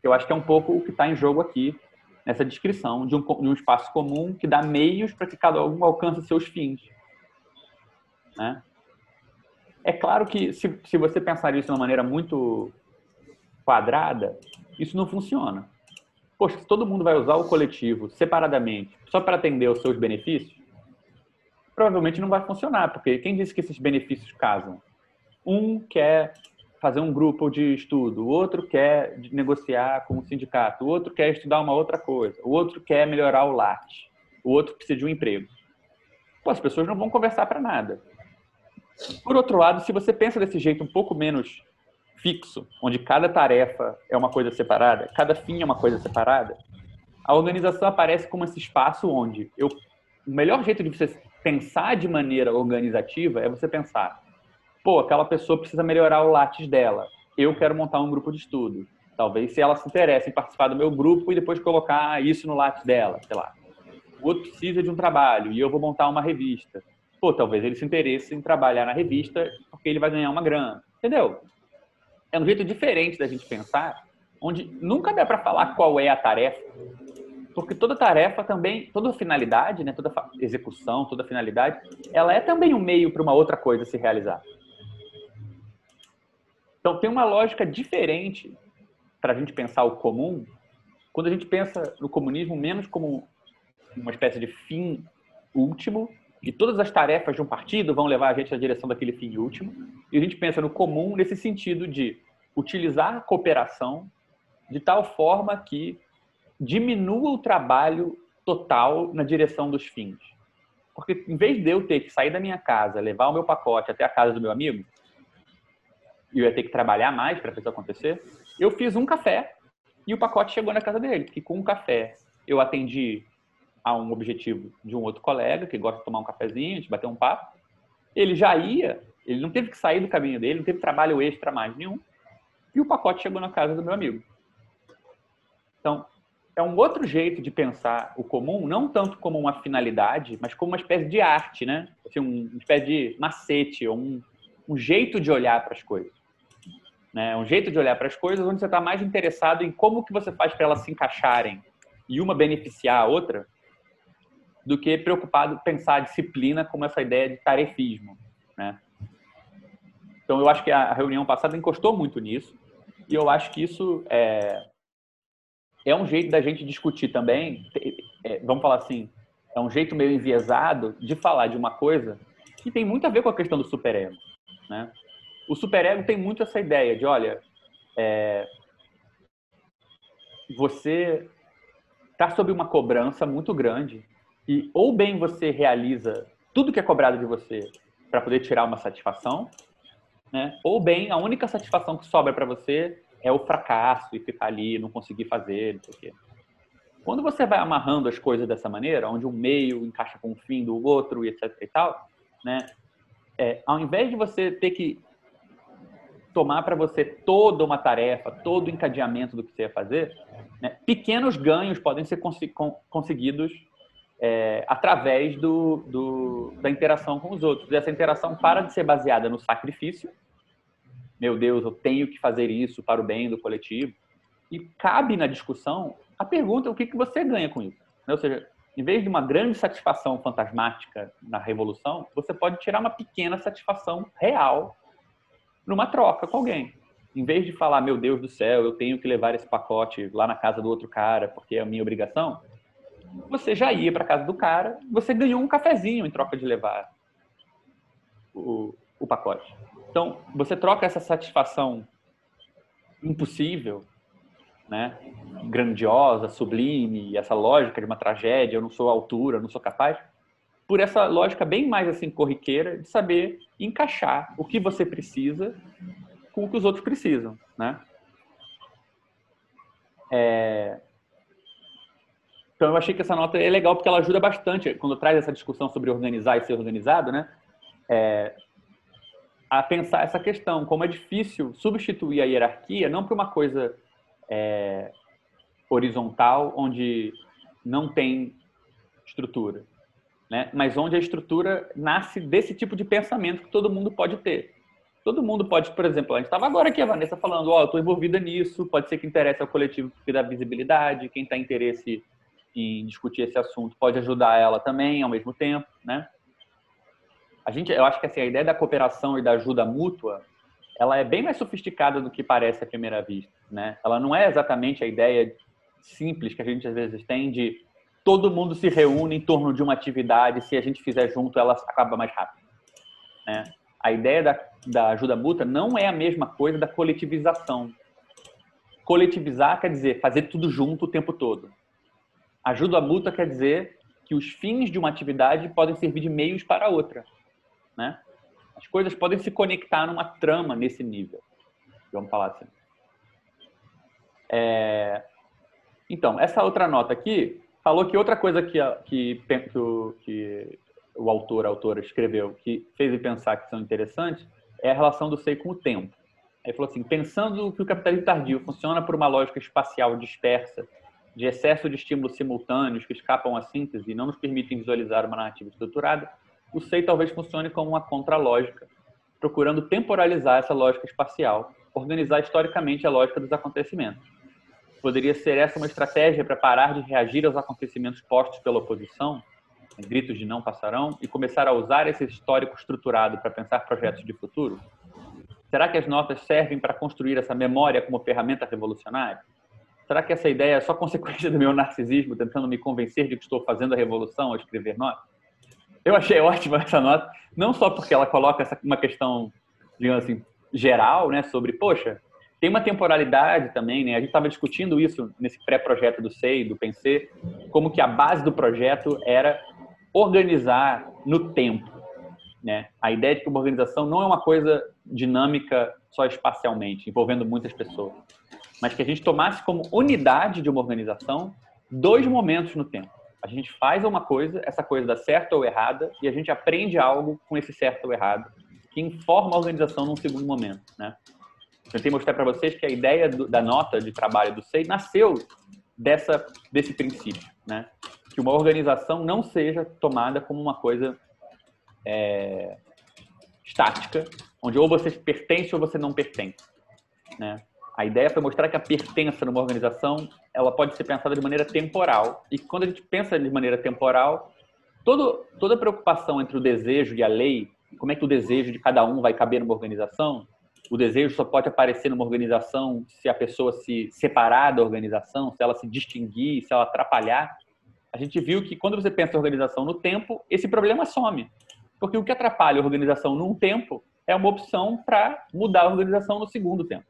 Eu acho que é um pouco o que está em jogo aqui nessa descrição de um, de um espaço comum que dá meios para que cada um alcance seus fins. Né? É claro que se, se você pensar isso de uma maneira muito quadrada, isso não funciona. Poxa, se todo mundo vai usar o coletivo separadamente só para atender os seus benefícios, provavelmente não vai funcionar, porque quem disse que esses benefícios casam? Um quer fazer um grupo de estudo, o outro quer negociar com o sindicato, o outro quer estudar uma outra coisa, o outro quer melhorar o LAT, o outro precisa de um emprego. Pô, as pessoas não vão conversar para nada. Por outro lado, se você pensa desse jeito um pouco menos fixo, onde cada tarefa é uma coisa separada, cada fim é uma coisa separada, a organização aparece como esse espaço onde eu, o melhor jeito de você pensar de maneira organizativa é você pensar, pô, aquela pessoa precisa melhorar o Lattes dela. Eu quero montar um grupo de estudo. Talvez se ela se interesse em participar do meu grupo e depois colocar isso no Lattes dela, sei lá. O outro precisa de um trabalho e eu vou montar uma revista. Pô, talvez ele se interesse em trabalhar na revista porque ele vai ganhar uma grana. Entendeu? É um jeito diferente da gente pensar, onde nunca dá para falar qual é a tarefa, porque toda tarefa também, toda finalidade, né, toda execução, toda finalidade, ela é também um meio para uma outra coisa se realizar. Então tem uma lógica diferente para a gente pensar o comum, quando a gente pensa no comunismo menos como uma espécie de fim último, e todas as tarefas de um partido vão levar a gente na direção daquele fim último, e a gente pensa no comum nesse sentido de utilizar a cooperação de tal forma que diminua o trabalho total na direção dos fins. Porque em vez de eu ter que sair da minha casa, levar o meu pacote até a casa do meu amigo, e eu ia ter que trabalhar mais para isso acontecer, eu fiz um café e o pacote chegou na casa dele. Porque com um café eu atendi a um objetivo de um outro colega que gosta de tomar um cafezinho, de bater um papo. Ele já ia, ele não teve que sair do caminho dele, não teve trabalho extra mais nenhum. E o pacote chegou na casa do meu amigo. Então, é um outro jeito de pensar o comum, não tanto como uma finalidade, mas como uma espécie de arte, né? Assim, um, uma espécie de macete, um, um jeito de olhar para as coisas. Né? Um jeito de olhar para as coisas onde você está mais interessado em como que você faz para elas se encaixarem e uma beneficiar a outra, do que preocupado pensar a disciplina como essa ideia de tarefismo, né? Então, eu acho que a reunião passada encostou muito nisso, e eu acho que isso é, é um jeito da gente discutir também, é, vamos falar assim, é um jeito meio enviesado de falar de uma coisa que tem muito a ver com a questão do superego, né? O superego tem muito essa ideia de, olha, é, você está sob uma cobrança muito grande e ou bem você realiza tudo que é cobrado de você para poder tirar uma satisfação, né? Ou bem a única satisfação que sobra para você é o fracasso e ficar ali, não conseguir fazer, não sei o quê. Quando você vai amarrando as coisas dessa maneira, onde um meio encaixa com o fim do outro e etc e tal, né? É, ao invés de você ter que tomar para você toda uma tarefa, todo o encadeamento do que você ia fazer, né, pequenos ganhos podem ser cons conseguidos é, através do, do, da interação com os outros. E essa interação para de ser baseada no sacrifício. Meu Deus, eu tenho que fazer isso para o bem do coletivo. E cabe na discussão a pergunta: o que, você ganha com isso? Ou seja, em vez de uma grande satisfação fantasmática na revolução, você pode tirar uma pequena satisfação real numa troca com alguém. Em vez de falar, meu Deus do céu, eu tenho que levar esse pacote lá na casa do outro cara porque é a minha obrigação, você já ia para casa do cara, você ganhou um cafezinho em troca de levar o, o pacote. Então, você troca essa satisfação impossível né, grandiosa, sublime, essa lógica de uma tragédia, eu não sou altura, eu não sou capaz, por essa lógica bem mais assim corriqueira de saber encaixar o que você precisa com o que os outros precisam, né? É... Então eu achei que essa nota é legal porque ela ajuda bastante quando traz essa discussão sobre organizar e ser organizado, né? É... A pensar essa questão, como é difícil substituir a hierarquia não para uma coisa é, horizontal, onde não tem estrutura, né? mas onde a estrutura nasce desse tipo de pensamento que todo mundo pode ter. Todo mundo pode, por exemplo, a gente estava agora aqui, a Vanessa falando, ó, oh, eu estou envolvida nisso, pode ser que interesse ao coletivo que dá visibilidade, quem está interesse em discutir esse assunto pode ajudar ela também ao mesmo tempo, né? A gente, eu acho que assim, a ideia da cooperação e da ajuda mútua ela é bem mais sofisticada do que parece à primeira vista, né? Ela não é exatamente a ideia simples que a gente às vezes tem de todo mundo se reúne em torno de uma atividade, se a gente fizer junto, ela acaba mais rápido, né? A ideia da, da ajuda mútua não é a mesma coisa da coletivização. Coletivizar quer dizer fazer tudo junto o tempo todo. Ajuda mútua quer dizer que os fins de uma atividade podem servir de meios para outra, né? As coisas podem se conectar numa trama nesse nível. Vamos falar assim. É... Então, essa outra nota aqui falou que outra coisa que, que, que, o, autor, a autora escreveu, que fez ele pensar que são interessantes, é a relação do sei com o tempo. Ele falou assim, pensando que o capitalismo tardio funciona por uma lógica espacial dispersa, de excesso de estímulos simultâneos que escapam à síntese e não nos permitem visualizar uma narrativa estruturada, o SEI talvez funcione como uma contralógica, procurando temporalizar essa lógica espacial, organizar historicamente a lógica dos acontecimentos. Poderia ser essa uma estratégia para parar de reagir aos acontecimentos postos pela oposição, gritos de não passarão, e começar a usar esse histórico estruturado para pensar projetos de futuro? Será que as notas servem para construir essa memória como ferramenta revolucionária? Será que essa ideia é só consequência do meu narcisismo tentando me convencer de que estou fazendo a revolução ao escrever notas? Eu achei ótima essa nota, não só porque ela coloca essa, uma questão, digamos assim, geral, né, sobre, poxa, tem uma temporalidade também, né? A gente estava discutindo isso nesse pré-projeto do SEI, do Pensar, como que a base do projeto era organizar no tempo, né? A ideia de que uma organização não é uma coisa dinâmica só espacialmente, envolvendo muitas pessoas, mas que a gente tomasse como unidade de uma organização dois momentos no tempo a gente faz uma coisa, essa coisa dá certo ou errada, e a gente aprende algo com esse certo ou errado, que informa a organização num segundo momento, né? Tentei mostrar para vocês que a ideia do, da nota de trabalho do SEI nasceu dessa, desse princípio, né? Que uma organização não seja tomada como uma coisa é, estática, onde ou você pertence ou você não pertence, né? A ideia foi mostrar que a pertença numa organização ela pode ser pensada de maneira temporal. E quando a gente pensa de maneira temporal, todo, toda preocupação entre o desejo e a lei, como é que o desejo de cada um vai caber numa organização, o desejo só pode aparecer numa organização se a pessoa se separar da organização, se ela se distinguir, se ela atrapalhar. A gente viu que quando você pensa em organização no tempo, esse problema some. Porque o que atrapalha a organização num tempo é uma opção para mudar a organização no segundo tempo.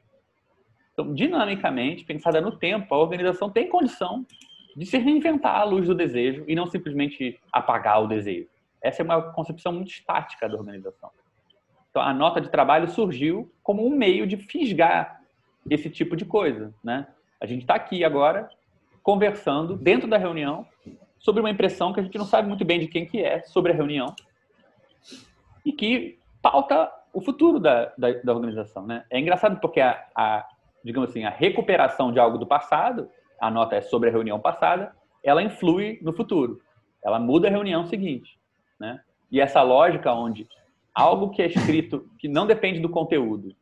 Então, dinamicamente, pensada no tempo, a organização tem condição de se reinventar à luz do desejo e não simplesmente apagar o desejo. Essa é uma concepção muito estática da organização. Então, a nota de trabalho surgiu como um meio de fisgar esse tipo de coisa. Né? A gente está aqui agora conversando dentro da reunião sobre uma impressão que a gente não sabe muito bem de quem que é sobre a reunião e que pauta o futuro da, da, da organização. Né? É engraçado porque a, a, digamos assim, a recuperação de algo do passado, a nota é sobre a reunião passada, ela influi no futuro. Ela muda a reunião seguinte. Né? E essa lógica onde algo que é escrito que não depende do conteúdo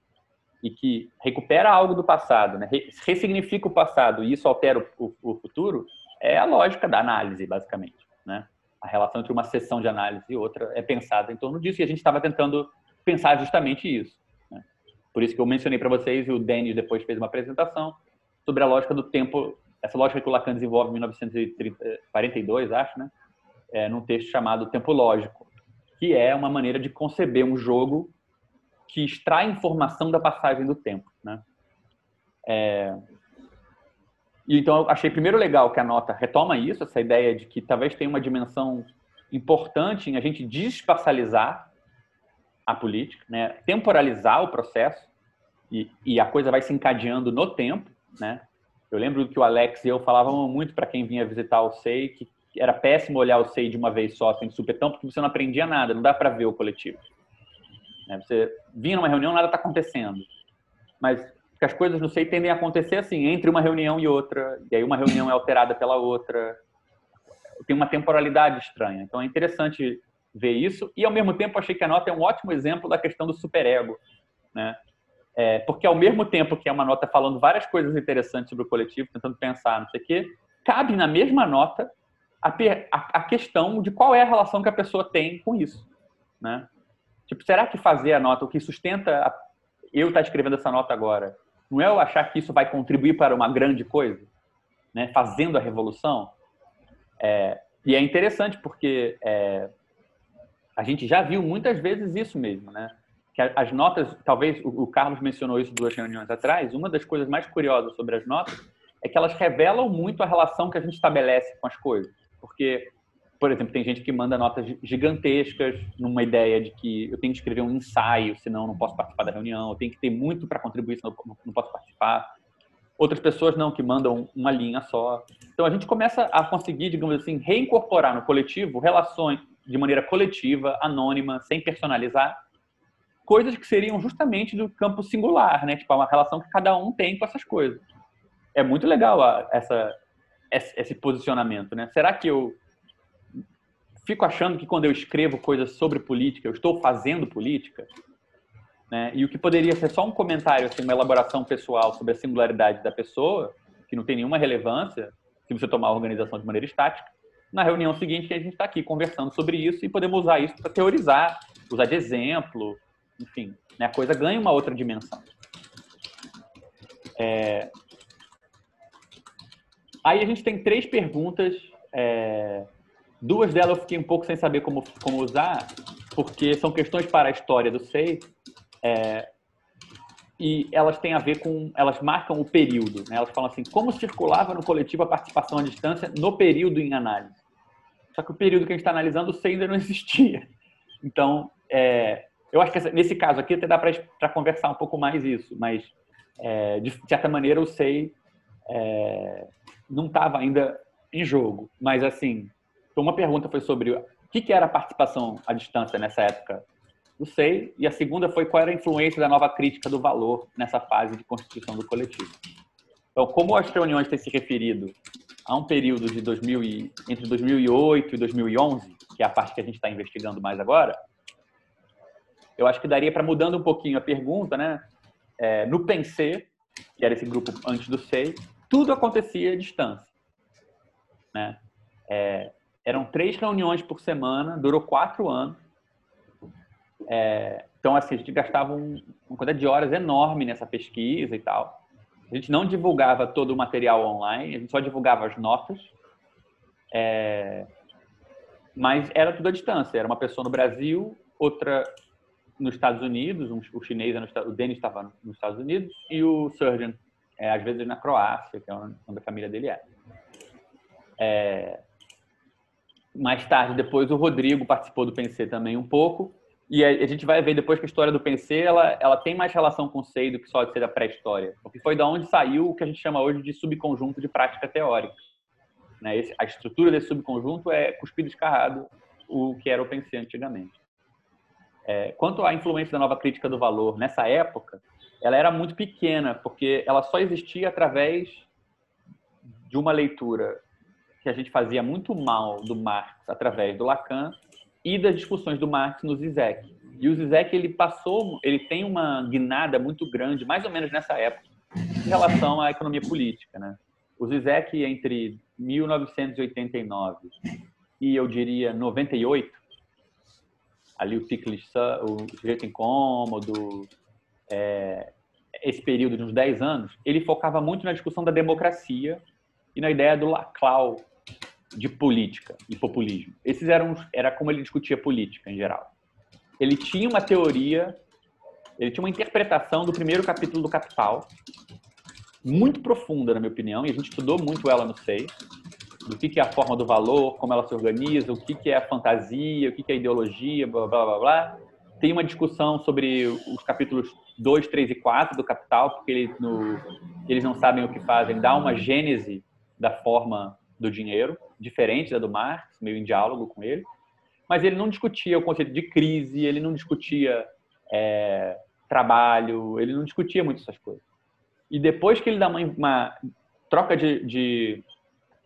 e que recupera algo do passado, né? ressignifica o passado e isso altera o, o, futuro, é a lógica da análise, basicamente. Né? A relação entre uma sessão de análise e outra é pensada em torno disso e a gente estava tentando pensar justamente isso. Por isso que eu mencionei para vocês, e o Denis depois fez uma apresentação sobre a lógica do tempo, essa lógica que o Lacan desenvolve em 1942, acho, né? É, num texto chamado Tempo Lógico, que é uma maneira de conceber um jogo que extrai informação da passagem do tempo, né? É... E então eu achei primeiro legal que a nota retoma isso, essa ideia de que talvez tenha uma dimensão importante em a gente desespacializar a política, né? temporalizar o processo e, e, a coisa vai se encadeando no tempo. Né? Eu lembro que o Alex e eu falávamos muito para quem vinha visitar o SEI que era péssimo olhar o SEI de uma vez só, sem supetão, porque você não aprendia nada, não dá para ver o coletivo. Né? Você vinha numa reunião, nada está acontecendo. Mas que as coisas no SEI tendem a acontecer assim, entre uma reunião e outra, e aí uma reunião é alterada pela outra. Tem uma temporalidade estranha. Então é interessante ver isso. E, ao mesmo tempo, achei que a nota é um ótimo exemplo da questão do superego. Né? É, porque, ao mesmo tempo que é uma nota falando várias coisas interessantes sobre o coletivo, tentando pensar, não sei o quê, cabe na mesma nota a, a, a questão de qual é a relação que a pessoa tem com isso. Né? Tipo, será que fazer a nota, o que sustenta a, eu estar escrevendo essa nota agora, não é eu achar que isso vai contribuir para uma grande coisa? Né? Fazendo a revolução? É, e é interessante porque é, a gente já viu muitas vezes isso mesmo, né? Que as notas, talvez o Carlos mencionou isso duas reuniões atrás, uma das coisas mais curiosas sobre as notas é que elas revelam muito a relação que a gente estabelece com as coisas. Porque, por exemplo, tem gente que manda notas gigantescas numa ideia de que eu tenho que escrever um ensaio, senão não posso participar da reunião, eu tenho que ter muito para contribuir, senão não posso participar. Outras pessoas não, que mandam uma linha só. Então a gente começa a conseguir, digamos assim, reincorporar no coletivo relações, de maneira coletiva, anônima, sem personalizar, coisas que seriam justamente do campo singular, né? Tipo, é uma relação que cada um tem com essas coisas. É muito legal a, essa, esse posicionamento, né? Será que eu fico achando que quando eu escrevo coisas sobre política, eu estou fazendo política? Né? E o que poderia ser só um comentário, assim, uma elaboração pessoal sobre a singularidade da pessoa, que não tem nenhuma relevância se você tomar a organização de maneira estática, na reunião seguinte a gente está aqui conversando sobre isso e podemos usar isso para teorizar, usar de exemplo, enfim, né, a coisa ganha uma outra dimensão. É... Aí a gente tem três perguntas, é... duas delas eu fiquei um pouco sem saber como, como usar, porque são questões para a história do SEI, é... e elas têm a ver com, elas marcam o período, né? elas falam assim, como circulava no coletivo a participação à distância no período em análise. Só que o período que a gente está analisando, o SEI ainda não <laughs> existia. Então, é, eu acho que nesse caso aqui até dá para conversar um pouco mais isso, mas é, de certa maneira o SEI é, não estava ainda em jogo. Mas, assim, uma pergunta foi sobre o que, que era a participação à distância nessa época do SEI, e a segunda foi qual era a influência da nova crítica do valor nessa fase de constituição do coletivo. Então, como as reuniões têm se referido há um período de 2000 e, entre 2008 e 2011, que é a parte que a gente está investigando mais agora, eu acho que daria para mudando um pouquinho a pergunta, né? É, no Pensê, que era esse grupo antes do SEI, tudo acontecia à distância. Né? É, eram três reuniões por semana, durou quatro anos. É, então, assim, a gente gastava um, uma quantidade de horas enorme nessa pesquisa e tal. A gente não divulgava todo o material online, a gente só divulgava as notas. É... Mas era tudo à distância. Era uma pessoa no Brasil, outra nos Estados Unidos, um, o chinês, o Denis estava nos Estados Unidos, e o Surgeon, é, às vezes na Croácia, que é onde a família dele é. é. Mais tarde, depois, o Rodrigo participou do PNC também um pouco, e a, gente vai ver depois que a história do PC ela, ela tem mais relação com o SEI do que só de ser da pré-história. Porque foi da onde saiu o que a gente chama hoje de subconjunto de prática teórica. Né? Esse, a estrutura desse subconjunto é cuspido escarrado o que era o PC antigamente. É, quanto à influência da nova crítica do valor nessa época, ela era muito pequena, porque ela só existia através de uma leitura que a gente fazia muito mal do Marx através do Lacan e das discussões do Marx no Zizek. E o Zizek ele passou, ele tem uma guinada muito grande, mais ou menos nessa época, em relação à economia política, né? O Zizek entre 1989 e eu diria 98, ali o ciclo, o sujeito incômodo, é, esse período de uns 10 anos, ele focava muito na discussão da democracia e na ideia do Laclau de política e populismo. Esses eram era como ele discutia política em geral. Ele tinha uma teoria, ele tinha uma interpretação do primeiro capítulo do Capital, muito profunda, na minha opinião, e a gente estudou muito ela no SEI, do que, é a forma do valor, como ela se organiza, o que, é a fantasia, o que, é a ideologia, blá, blá, blá, blá. Tem uma discussão sobre os capítulos 2, 3 e 4 do Capital, porque ele, no, eles não sabem o que fazem, dá uma gênese da forma do dinheiro, diferente da do Marx, meio em diálogo com ele. Mas ele não discutia o conceito de crise, ele não discutia é, trabalho, ele não discutia muito essas coisas. E depois que ele dá uma, uma troca de, de,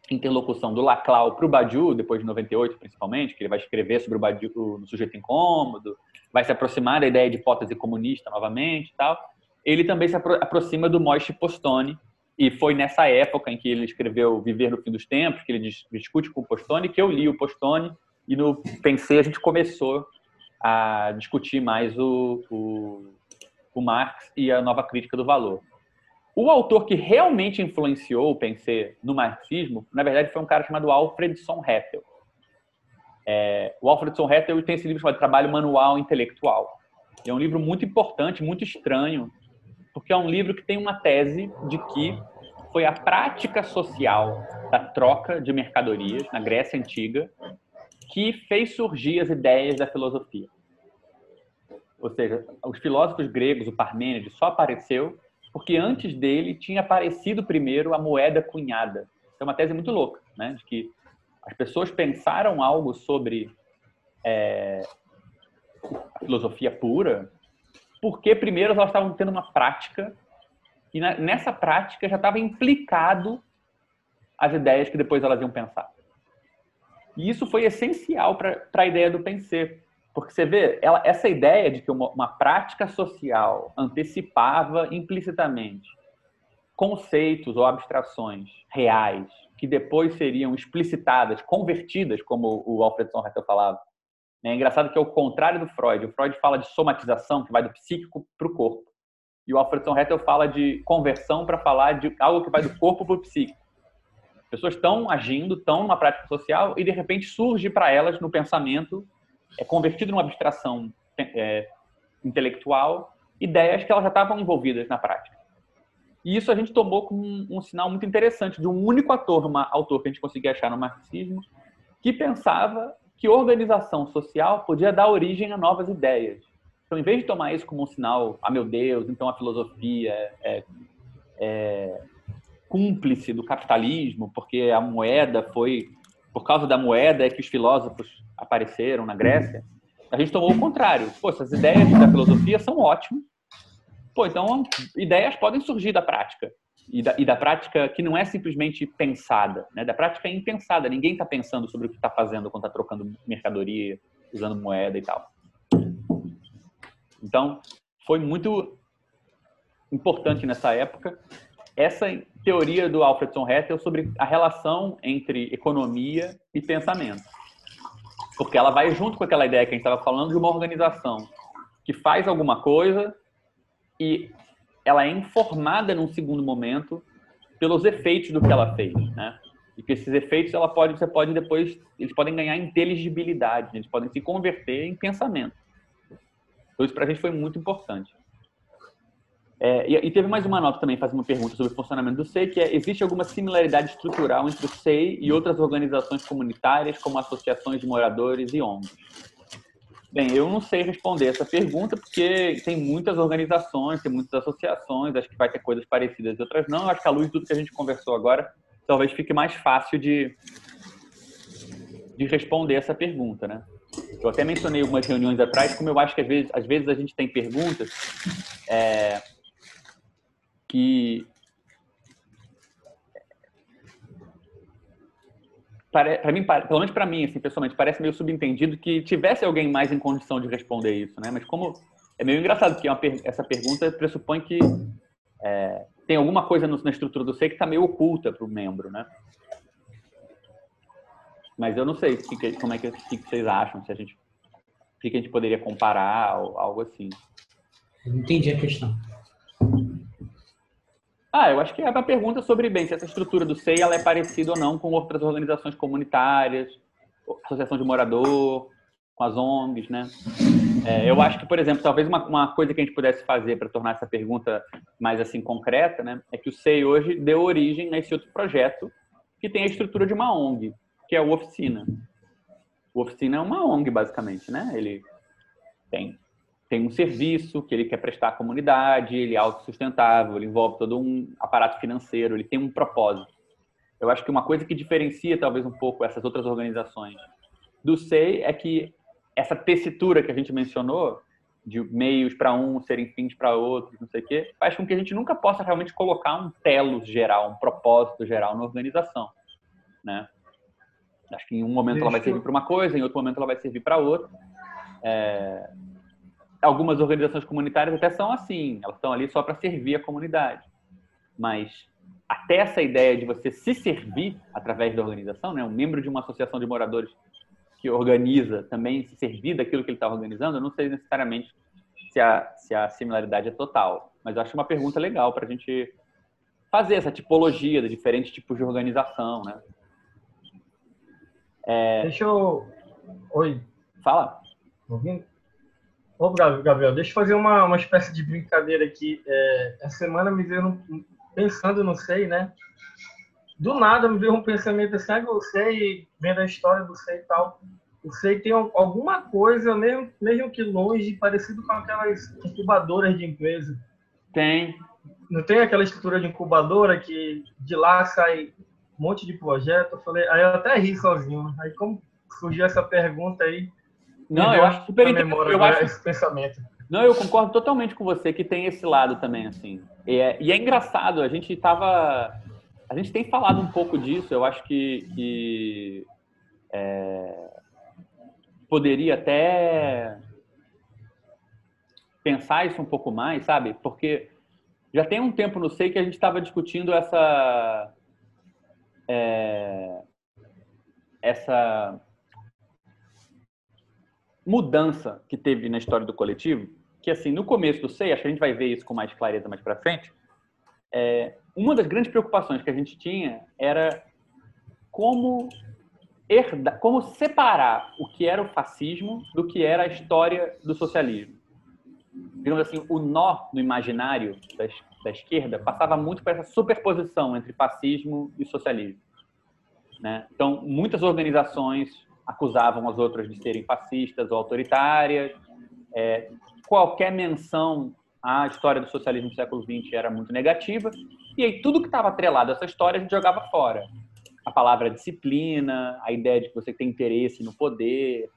interlocução do Laclau para o Badiou, depois de 98 principalmente, que ele vai escrever sobre o Badiou no sujeito incômodo, vai se aproximar da ideia de hipótese comunista novamente e tal, ele também se apro aproxima do Moishe Postone, e foi nessa época em que ele escreveu Viver no Fim dos Tempos, que ele discute com o Postone, que eu li o Postone e no Pensei a gente começou a discutir mais o, o, o Marx e a nova crítica do valor. O autor que realmente influenciou o Pensei no marxismo, na verdade, foi um cara chamado Alfredson Heffel. É, o Alfredson Heffel tem esse livro chamado Trabalho Manual Intelectual. É um livro muito importante, muito estranho, porque é um livro que tem uma tese de que foi a prática social da troca de mercadorias na Grécia Antiga que fez surgir as ideias da filosofia. Ou seja, os filósofos gregos, o Parmênides, só apareceu porque antes dele tinha aparecido primeiro a moeda cunhada. É uma tese muito louca, né? De que as pessoas pensaram algo sobre é, a filosofia pura porque primeiro elas estavam tendo uma prática e nessa prática já estava implicado as ideias que depois elas iam pensar. E isso foi essencial para a ideia do pensar, porque você vê, ela, essa ideia de que uma, uma prática social antecipava implicitamente conceitos ou abstrações reais que depois seriam explicitadas, convertidas, como o Alfred Sonratel falava, é engraçado que é o contrário do Freud. O Freud fala de somatização, que vai do psíquico para o corpo. E o Alfredson Rettel fala de conversão para falar de algo que vai do corpo para o psíquico. Pessoas estão agindo, estão numa prática social e de repente surge para elas no pensamento, é convertido numa abstração é, intelectual, ideias que elas já estavam envolvidas na prática. E isso a gente tomou como um, um sinal muito interessante de um único ator, uma, autor que a gente conseguia achar no marxismo, que pensava que organização social podia dar origem a novas ideias. Então, em vez de tomar isso como um sinal, ah, meu Deus, então a filosofia é, é cúmplice do capitalismo, porque a moeda foi, por causa da moeda é que os filósofos apareceram na Grécia, a gente tomou o contrário. Pô, essas ideias da filosofia são ótimas. Pô, então ideias podem surgir da prática e da, e da prática que não é simplesmente pensada, né? da prática é impensada. Ninguém está pensando sobre o que está fazendo quando está trocando mercadoria, usando moeda e tal. Então, foi muito importante nessa época essa teoria do Alfredson Hessel sobre a relação entre economia e pensamento. Porque ela vai junto com aquela ideia que a gente estava falando de uma organização que faz alguma coisa e ela é informada num segundo momento pelos efeitos do que ela fez, né? E que esses efeitos ela pode, você pode depois, eles podem ganhar inteligibilidade, eles podem se converter em pensamento. Então isso para a gente foi muito importante. É, e, e, teve mais uma nota também, faz uma pergunta sobre o funcionamento do SEI, que é, existe alguma similaridade estrutural entre o SEI e outras organizações comunitárias, como associações de moradores e ONGs? Bem, eu não sei responder essa pergunta porque tem muitas organizações, tem muitas associações, acho que vai ter coisas parecidas e outras não. Acho que à luz de tudo que a gente conversou agora, talvez fique mais fácil de, de responder essa pergunta, né? eu até mencionei algumas reuniões atrás, como eu acho que às vezes, às vezes a gente tem perguntas é, que para mim, pelo menos para mim, assim, pessoalmente, parece meio subentendido que tivesse alguém mais em condição de responder isso, né? Mas como é meio engraçado que é uma, essa pergunta pressupõe que é, tem alguma coisa na estrutura do SEI que está meio oculta para o membro, né? Mas eu não sei que, como é que, que, vocês acham, se a gente, que a gente poderia comparar, algo assim. Entendi a questão. Ah, eu acho que é uma pergunta sobre, bem, se essa estrutura do SEI ela é parecida ou não com outras organizações comunitárias, associação de morador, com as ONGs, né? É, eu acho que, por exemplo, talvez uma, uma coisa que a gente pudesse fazer para tornar essa pergunta mais assim concreta, né, é que o SEI hoje deu origem a esse outro projeto que tem a estrutura de uma ONG, que é o Oficina. O Oficina é uma ONG, basicamente, né? Ele tem, tem um serviço que ele quer prestar à comunidade, ele é autossustentável, ele envolve todo um aparato financeiro, ele tem um propósito. Eu acho que uma coisa que diferencia talvez um pouco essas outras organizações do SEI é que essa tessitura que a gente mencionou, de meios para um serem fins para outros, não sei o quê, faz com que a gente nunca possa realmente colocar um telos geral, um propósito geral na organização, né? Acho que em um momento Deixa ela vai servir para uma coisa, em outro momento ela vai servir para outra. É... Algumas organizações comunitárias até são assim, elas estão ali só para servir a comunidade. Mas até essa ideia de você se servir através da organização, né? Um membro de uma associação de moradores que organiza também se servir daquilo que ele está organizando, eu não sei necessariamente se a, se a similaridade é total, mas eu acho uma pergunta legal para a gente fazer essa tipologia de diferentes tipos de organização, né? É... Deixa eu... Oi. Fala. Ouvindo? Ô, Gabriel, deixa eu fazer uma, uma espécie de brincadeira aqui. É, essa semana me veio, pensando, não sei, né? Do nada me veio um pensamento assim, ah, eu sei, vendo a história do sei e tal, o sei tem alguma coisa, mesmo, mesmo que longe, parecido com aquelas incubadoras de empresa. Tem. Não tem aquela estrutura de incubadora que de lá sai um monte de projeto. Eu falei, aí eu até ri sozinho. Aí como surgiu essa pergunta aí? Não, eu acho super interessante. Eu acho esse pensamento. Não, eu concordo totalmente com você que tem esse lado também, assim. E é, e é engraçado, a gente tava. A gente tem falado um pouco disso, eu acho que, que é, poderia até pensar isso um pouco mais, sabe? Porque já tem um tempo no SEI que a gente estava discutindo essa é, essa mudança que teve na história do coletivo, que assim, no começo do SEI, acho que a gente vai ver isso com mais clareza mais para frente, é, uma das grandes preocupações que a gente tinha era como herdar, como separar o que era o fascismo do que era a história do socialismo. Digamos assim, o nó no imaginário da, da esquerda passava muito por essa superposição entre fascismo e socialismo. Né? Então, muitas organizações acusavam as outras de serem fascistas ou autoritárias. É, qualquer menção à história do socialismo do século XX era muito negativa. E aí, tudo que estava atrelado a essa história, a gente jogava fora. A palavra disciplina, a ideia de que você tem interesse no poder,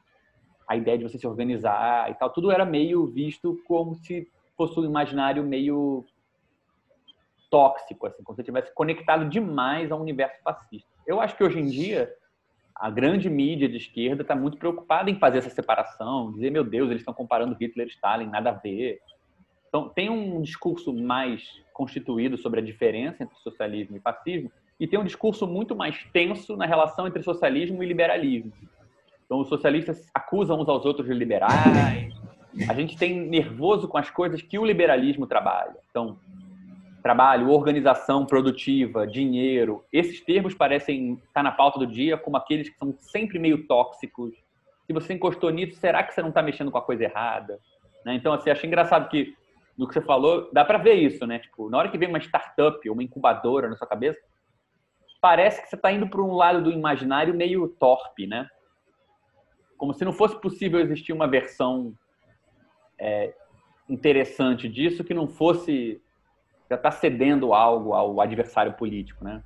a ideia de você se organizar e tal, tudo era meio visto como se fosse um imaginário meio tóxico, assim, como se tivesse conectado demais ao universo fascista. Eu acho que hoje em dia a grande mídia de esquerda está muito preocupada em fazer essa separação, dizer, meu Deus, eles estão comparando Hitler e Stalin, nada a ver. Então, tem um discurso mais constituído sobre a diferença entre socialismo e fascismo, e tem um discurso muito mais tenso na relação entre socialismo e liberalismo. Então, os socialistas acusam uns aos outros de liberais. A gente tem nervoso com as coisas que o liberalismo trabalha. Então, trabalho, organização produtiva, dinheiro, esses termos parecem estar na pauta do dia como aqueles que são sempre meio tóxicos. Se você encostou nisso, será que você não está mexendo com a coisa errada? Né? Então, assim, acho engraçado que no que você falou, dá para ver isso, né? Tipo, na hora que vem uma startup, uma incubadora na sua cabeça, parece que você está indo para um lado do imaginário meio torpe, né? Como se não fosse possível existir uma versão é, interessante disso que não fosse já está cedendo algo ao adversário político, né?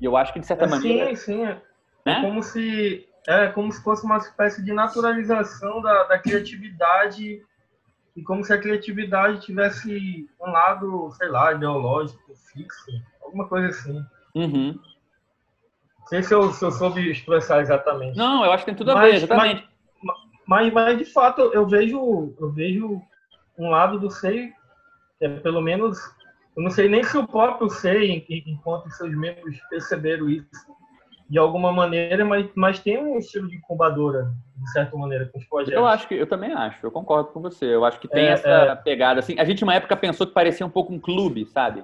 E eu acho que de certa é, maneira. Sim, sim. É, né? é como se é como se fosse uma espécie de naturalização da, da criatividade e como se a criatividade tivesse um lado, sei lá, ideológico, fixo, alguma coisa assim. Uhum. Não sei se eu, se eu soube expressar exatamente. Não, eu acho que tem tudo a Mas- ver, exatamente. Mas, mas de fato, eu vejo, eu vejo um lado do SEI, que é pelo menos, eu não sei nem se o próprio SEI, en- enquanto seus membros perceberam isso de alguma maneira, mas, mas tem um estilo de incubadora, de certa maneira, com os projetos. Eu acho que eu também acho, eu concordo com você. Eu acho que tem É, essa é. pegada assim. A gente uma época pensou que parecia um pouco um clube, sabe?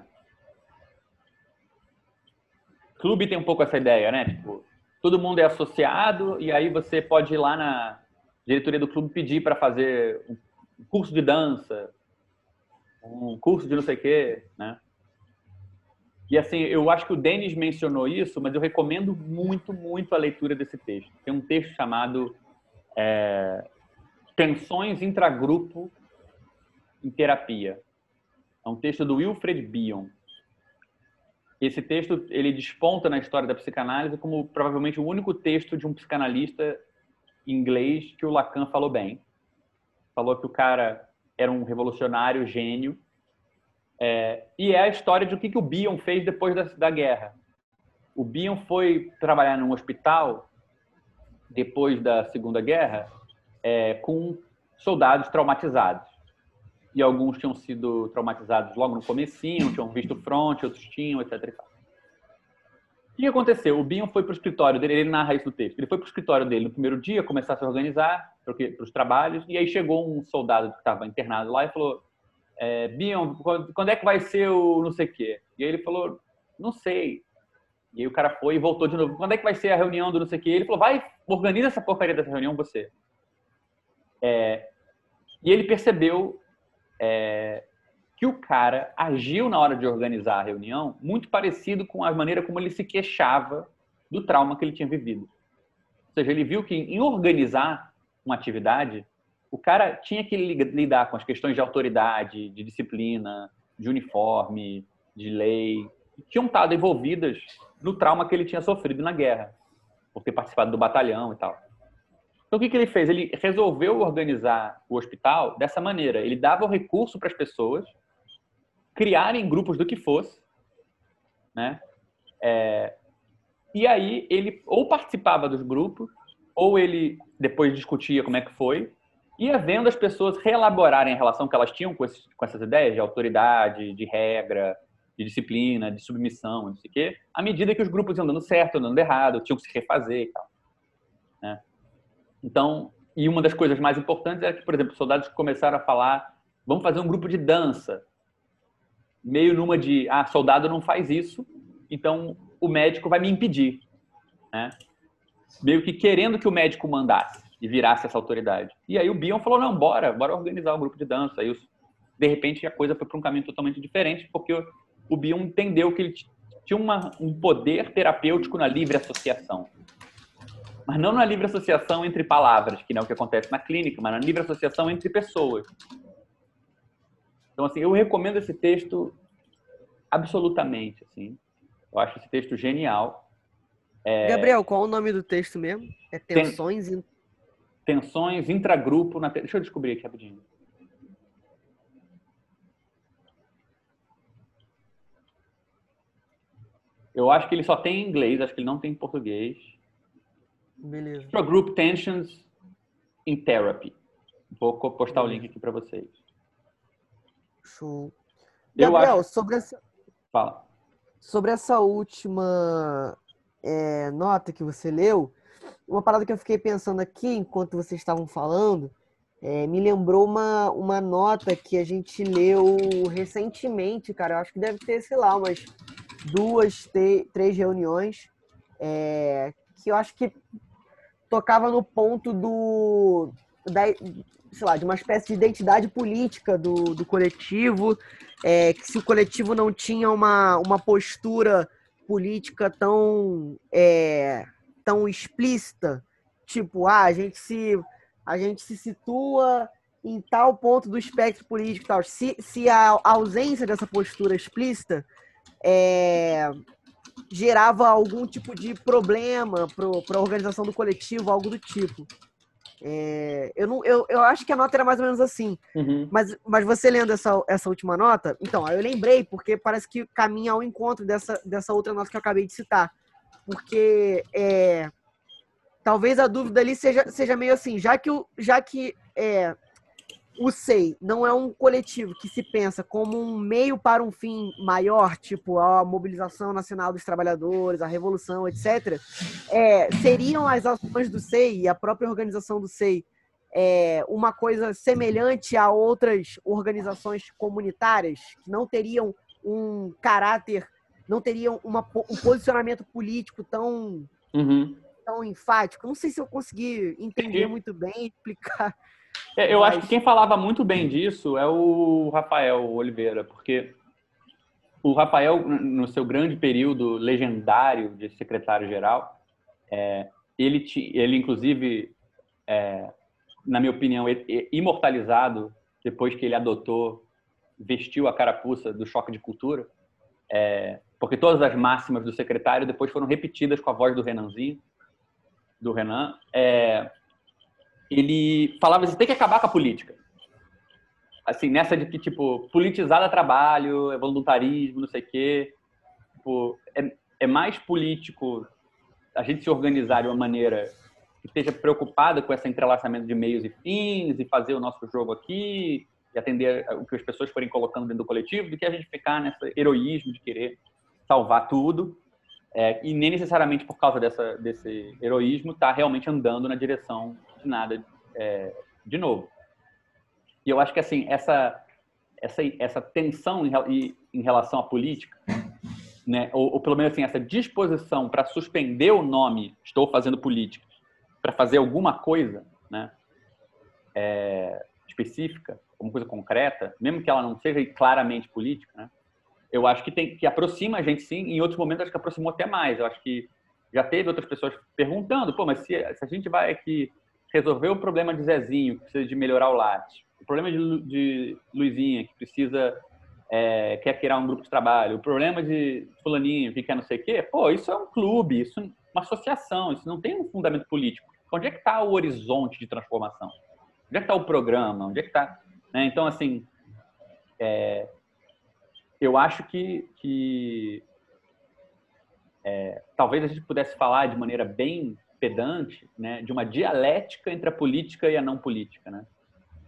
Clube tem um pouco essa ideia, né? Tipo, todo mundo é associado e aí você pode ir lá na diretoria do clube pedir para fazer um curso de dança, um curso de não sei o quê, né? E assim, eu acho que o Denis mencionou isso, mas eu recomendo muito, muito a leitura desse texto. Tem um texto chamado é, Tensões intragrupo em terapia. É um texto do Wilfred Bion. Esse texto ele desponta na história da psicanálise como provavelmente o único texto de um psicanalista inglês que o Lacan falou bem. Falou que o cara era um revolucionário gênio. É, e é a história de o que, que o Bion fez depois da, da guerra. O Bion foi trabalhar num hospital depois da Segunda Guerra é, com soldados traumatizados. E alguns tinham sido traumatizados logo no comecinho, tinham visto fronte, outros tinham, etc. e. O que aconteceu? O Bion foi para o escritório dele, ele narra isso no texto. Ele foi para o escritório dele no primeiro dia, começar a se organizar para os trabalhos, e aí chegou um soldado que estava internado lá e falou: é, Bion, quando, é que vai ser o não sei o quê? E aí ele falou: não sei. E aí o cara foi e voltou de novo. Quando é que vai ser a reunião do não sei o quê? Ele falou: vai, organiza essa porcaria dessa reunião você. É, e ele percebeu é, que o cara agiu na hora de organizar a reunião muito parecido com a maneira como ele se queixava do trauma que ele tinha vivido. Ou seja, ele viu que em organizar uma atividade, o cara tinha que li- lidar com as questões de autoridade, de disciplina, de uniforme, de lei, que tinham estado envolvidas no trauma que ele tinha sofrido na guerra, por ter participado do batalhão e tal. Então, o que, que ele fez? Ele resolveu organizar o hospital dessa maneira. Ele dava o recurso para as pessoas criarem grupos do que fosse, né? É, e aí ele ou participava dos grupos, ou ele depois discutia como é que foi, ia vendo as pessoas reelaborarem a relação que elas tinham com, esses- com essas ideias de autoridade, de regra, de disciplina, de submissão, não sei o quê, à medida que os grupos iam dando certo, dando errado, tinham que se refazer e tal. Né? Então, e uma das coisas mais importantes era que, por exemplo, soldados começaram a falar: vamos fazer um grupo de dança. Meio numa de, ah, soldado não faz isso, então o médico vai me impedir. Né? Meio que querendo que o médico mandasse e virasse essa autoridade. E aí o Bion falou: não, bora, bora organizar um grupo de dança. Aí, de repente, a coisa foi para um caminho totalmente diferente, porque o- Bion entendeu que ele tinha uma, um poder terapêutico na livre associação mas não na livre associação entre palavras, que não é o que acontece na clínica, mas na livre associação entre pessoas. Então, assim, eu recomendo esse texto absolutamente, assim. Eu acho esse texto genial. Gabriel, qual o nome do texto mesmo? É Tensões em Tensões intragrupo na... Deixa eu descobrir aqui rapidinho. Eu acho que ele só tem em inglês, acho que ele não tem em português. Beleza. Intragroup Tensions in Therapy. Vou postar o link aqui para vocês. Show. Gabriel, acho... sobre essa, Fala. sobre essa última é, nota que você leu, uma parada que eu fiquei pensando aqui enquanto vocês estavam falando, é, me lembrou uma, uma nota que a gente leu recentemente, cara. Eu acho que deve ter, sei lá, umas duas, te- três reuniões, é, que eu acho que tocava no ponto do. Da, sei lá, de uma espécie de identidade política do, do coletivo, é, que se o coletivo não tinha uma, uma postura política tão, é, tão explícita, tipo, ah, a gente se, a gente se situa em tal ponto do espectro político tal. Se, se a ausência dessa postura explícita é, gerava algum tipo de problema para a organização do coletivo, algo do tipo. É, eu, não, eu, eu acho que a nota era mais ou menos assim. Uhum. Mas, mas você lendo essa, essa última nota, então, eu lembrei, porque parece que caminha ao encontro dessa, dessa outra nota que eu acabei de citar. Porque é, talvez a dúvida ali seja, seja meio assim, já que, o, já que é, o SEI não é um coletivo que se pensa como um meio para um fim maior, tipo a mobilização nacional dos trabalhadores, a revolução, etc., é, seriam as ações do SEI e a própria organização do SEI é, uma coisa semelhante a outras organizações comunitárias que não teriam um caráter, não teriam uma, um posicionamento político tão, Uhum. tão enfático. Não sei se eu consegui entender muito bem, explicar. É, eu Mas- acho que quem falava muito bem disso é o Rafael Oliveira, porque o Rafael, no seu grande período legendário de secretário-geral, é, ele, ele inclusive, é, na minha opinião, e- e- imortalizado depois que ele adotou, vestiu a carapuça do choque de cultura, é, porque todas as máximas do secretário depois foram repetidas com a voz do Renanzinho, do Renan. É, ele falava assim, tem que acabar com a política. Assim, nessa de que, tipo, politizar trabalho, é voluntarismo, não sei o quê. Tipo, é, é mais político a gente se organizar de uma maneira que esteja preocupada com esse entrelaçamento de meios e fins e fazer o nosso jogo aqui e atender o que as pessoas forem colocando dentro do coletivo do que a gente ficar nesse heroísmo de querer salvar tudo é, e nem necessariamente por causa dessa, desse heroísmo está realmente andando na direção de nada é, de novo. E eu acho que assim essa essa essa tensão em, em relação à política, né, ou, ou pelo menos assim essa disposição para suspender o nome estou fazendo política para fazer alguma coisa, né, é, específica, alguma coisa concreta, mesmo que ela não seja claramente política, né, eu acho que tem que aproxima a gente sim. Em outros momentos acho que aproximou até mais. Eu acho que já teve outras pessoas perguntando, pô, mas se, se a gente vai aqui resolver o problema de Zezinho, que precisa de melhorar o latte, o problema de, de Luizinha, que precisa é, quer criar um grupo de trabalho, o problema de fulaninho, que quer não sei o quê, pô, isso é um clube, isso é uma associação, isso não tem um fundamento político. Onde é que está o horizonte de transformação? Onde é que está o programa? Onde é que está... Né? Então, assim, é, eu acho que, que é, talvez a gente pudesse falar de maneira bem pedante, né, de uma dialética entre a política e a não política, né?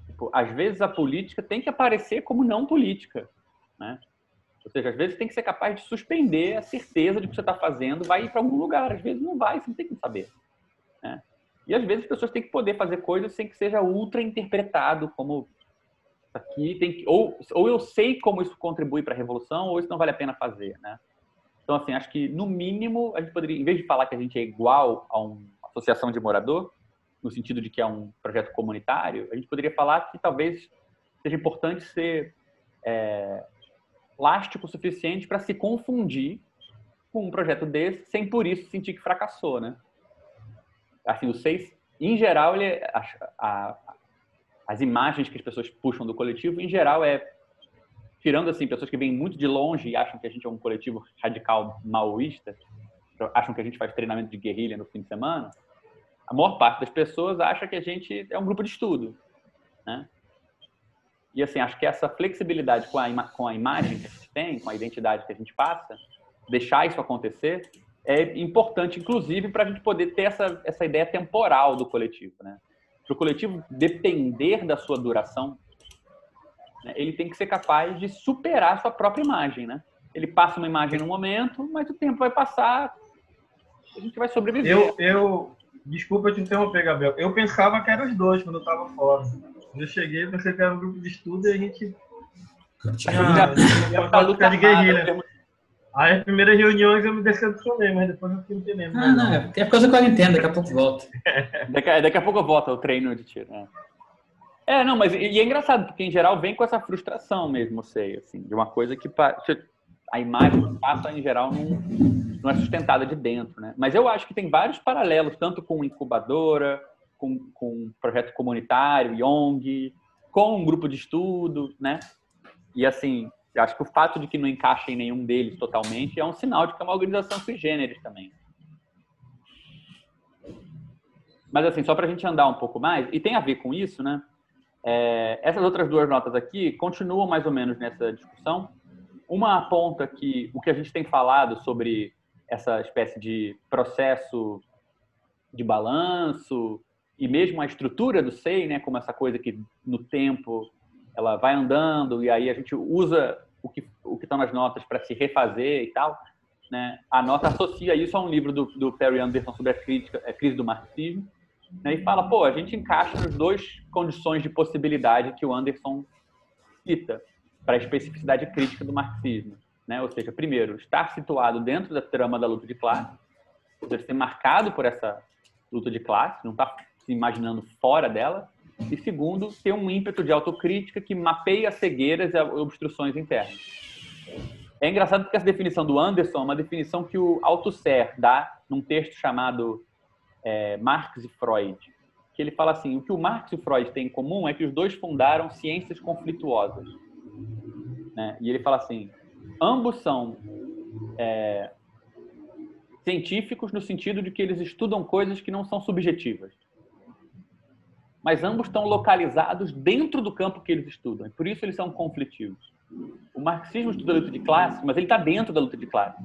Tipo, às vezes a política tem que aparecer como não política, né? Ou seja, às vezes tem que ser capaz de suspender a certeza de que você está fazendo vai ir para algum lugar, às vezes não vai, você não tem que saber, né? E às vezes as pessoas têm que poder fazer coisas sem que seja ultra interpretado como aqui tem que ou ou eu sei como isso contribui para a revolução ou isso não vale a pena fazer, né? Então assim, acho que no mínimo a gente poderia, em vez de falar que a gente é igual a uma associação de morador, no sentido de que é um projeto comunitário, a gente poderia falar que talvez seja importante ser é, plástico o suficiente para se confundir com um projeto desse, sem por isso sentir que fracassou, né? Assim, o seis, em geral, ele é- a- a- as imagens que as pessoas puxam do coletivo, em geral, é tirando assim pessoas que vêm muito de longe e acham que a gente é um coletivo radical maoísta, acham que a gente faz treinamento de guerrilha no fim de semana. A maior parte das pessoas acha que a gente é um grupo de estudo, né? E assim, acho que essa flexibilidade com a, com a imagem que a gente tem, com a identidade que a gente passa, deixar isso acontecer, é importante, inclusive, para a gente poder ter essa, essa ideia temporal do coletivo, né? Para o coletivo depender da sua duração, né, ele tem que ser capaz de superar a sua própria imagem, né? Ele passa uma imagem no momento, mas o tempo vai passar, a gente vai sobreviver. Eu, eu, desculpa te interromper, Gabriel. Eu pensava que eram os dois quando eu tava fora. Eu cheguei, pensei que era um grupo de estudo e a gente tinha Já- tinha Já falou tática de camada, guerrilha. temos- Aí as primeiras reuniões eu me decepcionei, mas depois eu fiquei entendendo. Ah, não, é é por causa da quarentena, daqui a pouco volta. <laughs> Daqui, a- daqui a pouco eu volto ao treino de tiro. né? É, não, mas e, é engraçado, porque em geral vem com essa frustração mesmo, eu sei, assim, de uma coisa que a imagem passa, em geral, não, não é sustentada de dentro, né? Mas eu acho que tem vários paralelos, tanto com incubadora, com, com projeto comunitário, YONG, com um grupo de estudo, né? E assim, Eu acho que o fato de que não encaixa em nenhum deles totalmente é um sinal de que é uma organização sui generis também. Mas assim, só para a gente andar um pouco mais, e tem a ver com isso, né? É, essas outras duas notas aqui continuam mais ou menos nessa discussão. Uma aponta que o que a gente tem falado sobre essa espécie de processo de balanço e mesmo a estrutura do SEI, né, como essa coisa que no tempo ela vai andando e aí a gente usa o que o que estão nas notas para se refazer e tal, né? A nota associa isso a um livro do, do Perry Anderson sobre a, crítica, a crise do marxismo, né? E fala, pô, a gente encaixa nas duas condições de possibilidade que o Anderson cita para a especificidade crítica do marxismo, né? Ou seja, primeiro, estar situado dentro da trama da luta de classe, seja, ser marcado por essa luta de classe, não estar tá se imaginando fora dela, e segundo, ter um ímpeto de autocrítica que mapeia cegueiras e obstruções internas. É engraçado porque essa definição do Anderson é uma definição que o Althusser dá num texto chamado é, Marx e Freud, que ele fala assim, o que o Marx e o Freud têm em comum é que os dois fundaram ciências conflituosas. Né? E ele fala assim, ambos são é, científicos no sentido de que eles estudam coisas que não são subjetivas mas ambos estão localizados dentro do campo que eles estudam. E por isso eles são conflitivos. O marxismo estuda a luta de classe, mas ele está dentro da luta de classe.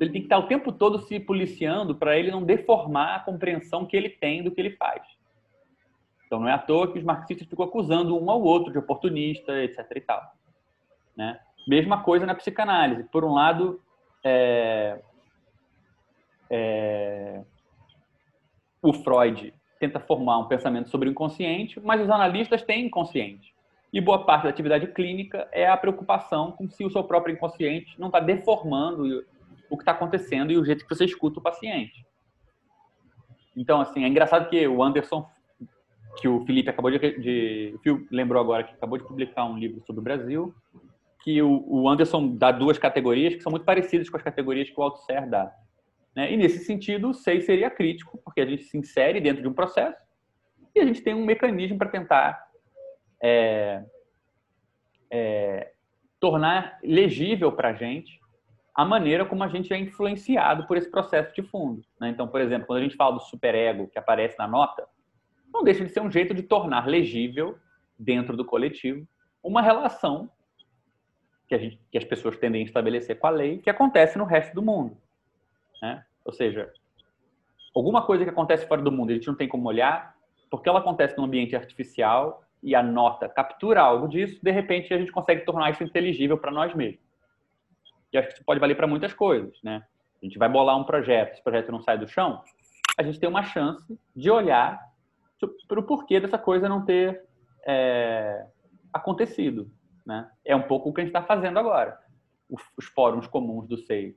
Ele tem que estar o tempo todo se policiando para ele não deformar a compreensão que ele tem do que ele faz. Então não é à toa que os marxistas ficam acusando um ao outro de oportunista, etc. e tal. Né? Mesma coisa na psicanálise. Por um lado, é, é, o Freud tenta formar um pensamento sobre o inconsciente, mas os analistas têm inconsciente. E boa parte da atividade clínica é a preocupação com se o seu próprio inconsciente não está deformando o que está acontecendo e o jeito que você escuta o paciente. Então, assim, é engraçado que o Anderson, que o Felipe acabou de, de o Phil lembrou agora que acabou de publicar um livro sobre o Brasil, que o, o Anderson dá duas categorias que são muito parecidas com as categorias que o Althusser dá. Né? E nesse sentido, o SEI seria crítico, porque a gente se insere dentro de um processo e a gente tem um mecanismo para tentar é, é, tornar legível para a gente a maneira como a gente é influenciado por esse processo de fundo. Né? Então, por exemplo, quando a gente fala do superego que aparece na nota, não deixa de ser um jeito de tornar legível dentro do coletivo uma relação que, gente, que as pessoas tendem a estabelecer com a lei que acontece no resto do mundo. Né? Ou seja, alguma coisa que acontece fora do mundo, a gente não tem como olhar, porque ela acontece num ambiente artificial e a nota captura algo disso, de repente a gente consegue tornar isso inteligível para nós mesmos. E acho que isso pode valer para muitas coisas, né? A gente vai bolar um projeto, esse projeto não sai do chão, a gente tem uma chance de olhar para o porquê dessa coisa não ter é, acontecido, né? É um pouco o que a gente está fazendo agora. Os, fóruns comuns do SEI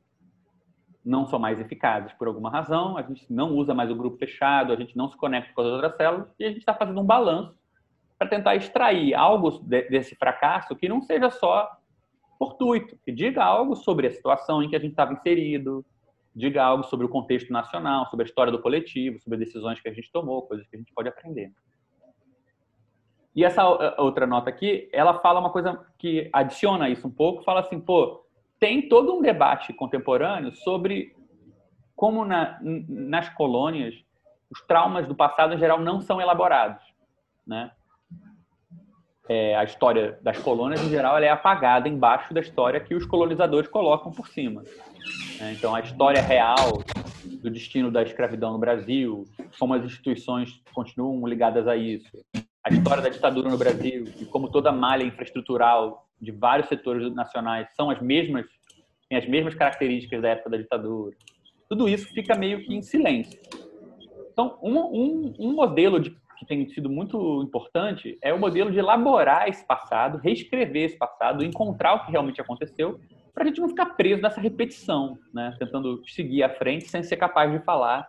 não são mais eficazes por alguma razão, a gente não usa mais o grupo fechado, a gente não se conecta com as outras células e a gente está fazendo um balanço para tentar extrair algo desse fracasso que não seja só fortuito, que diga algo sobre a situação em que a gente estava inserido, diga algo sobre o contexto nacional, sobre a história do coletivo, sobre decisões que a gente tomou, coisas que a gente pode aprender. E essa outra nota aqui, ela fala uma coisa que adiciona isso um pouco, fala assim, pô, tem todo um debate contemporâneo sobre como na, nas colônias os traumas do passado em geral não são elaborados, né? É, a história das colônias em geral é apagada embaixo da história que os colonizadores colocam por cima. Né? Então a história real do destino da escravidão no Brasil, como as instituições continuam ligadas a isso, a história da ditadura no Brasil e como toda a malha infraestrutural de vários setores nacionais são as mesmas, têm as mesmas características da época da ditadura. Tudo isso fica meio que em silêncio. Então, um, um, um modelo de, que tem sido muito importante é o modelo de elaborar esse passado, reescrever esse passado, encontrar o que realmente aconteceu, para a gente não ficar preso nessa repetição, né? tentando seguir à frente sem ser capaz de falar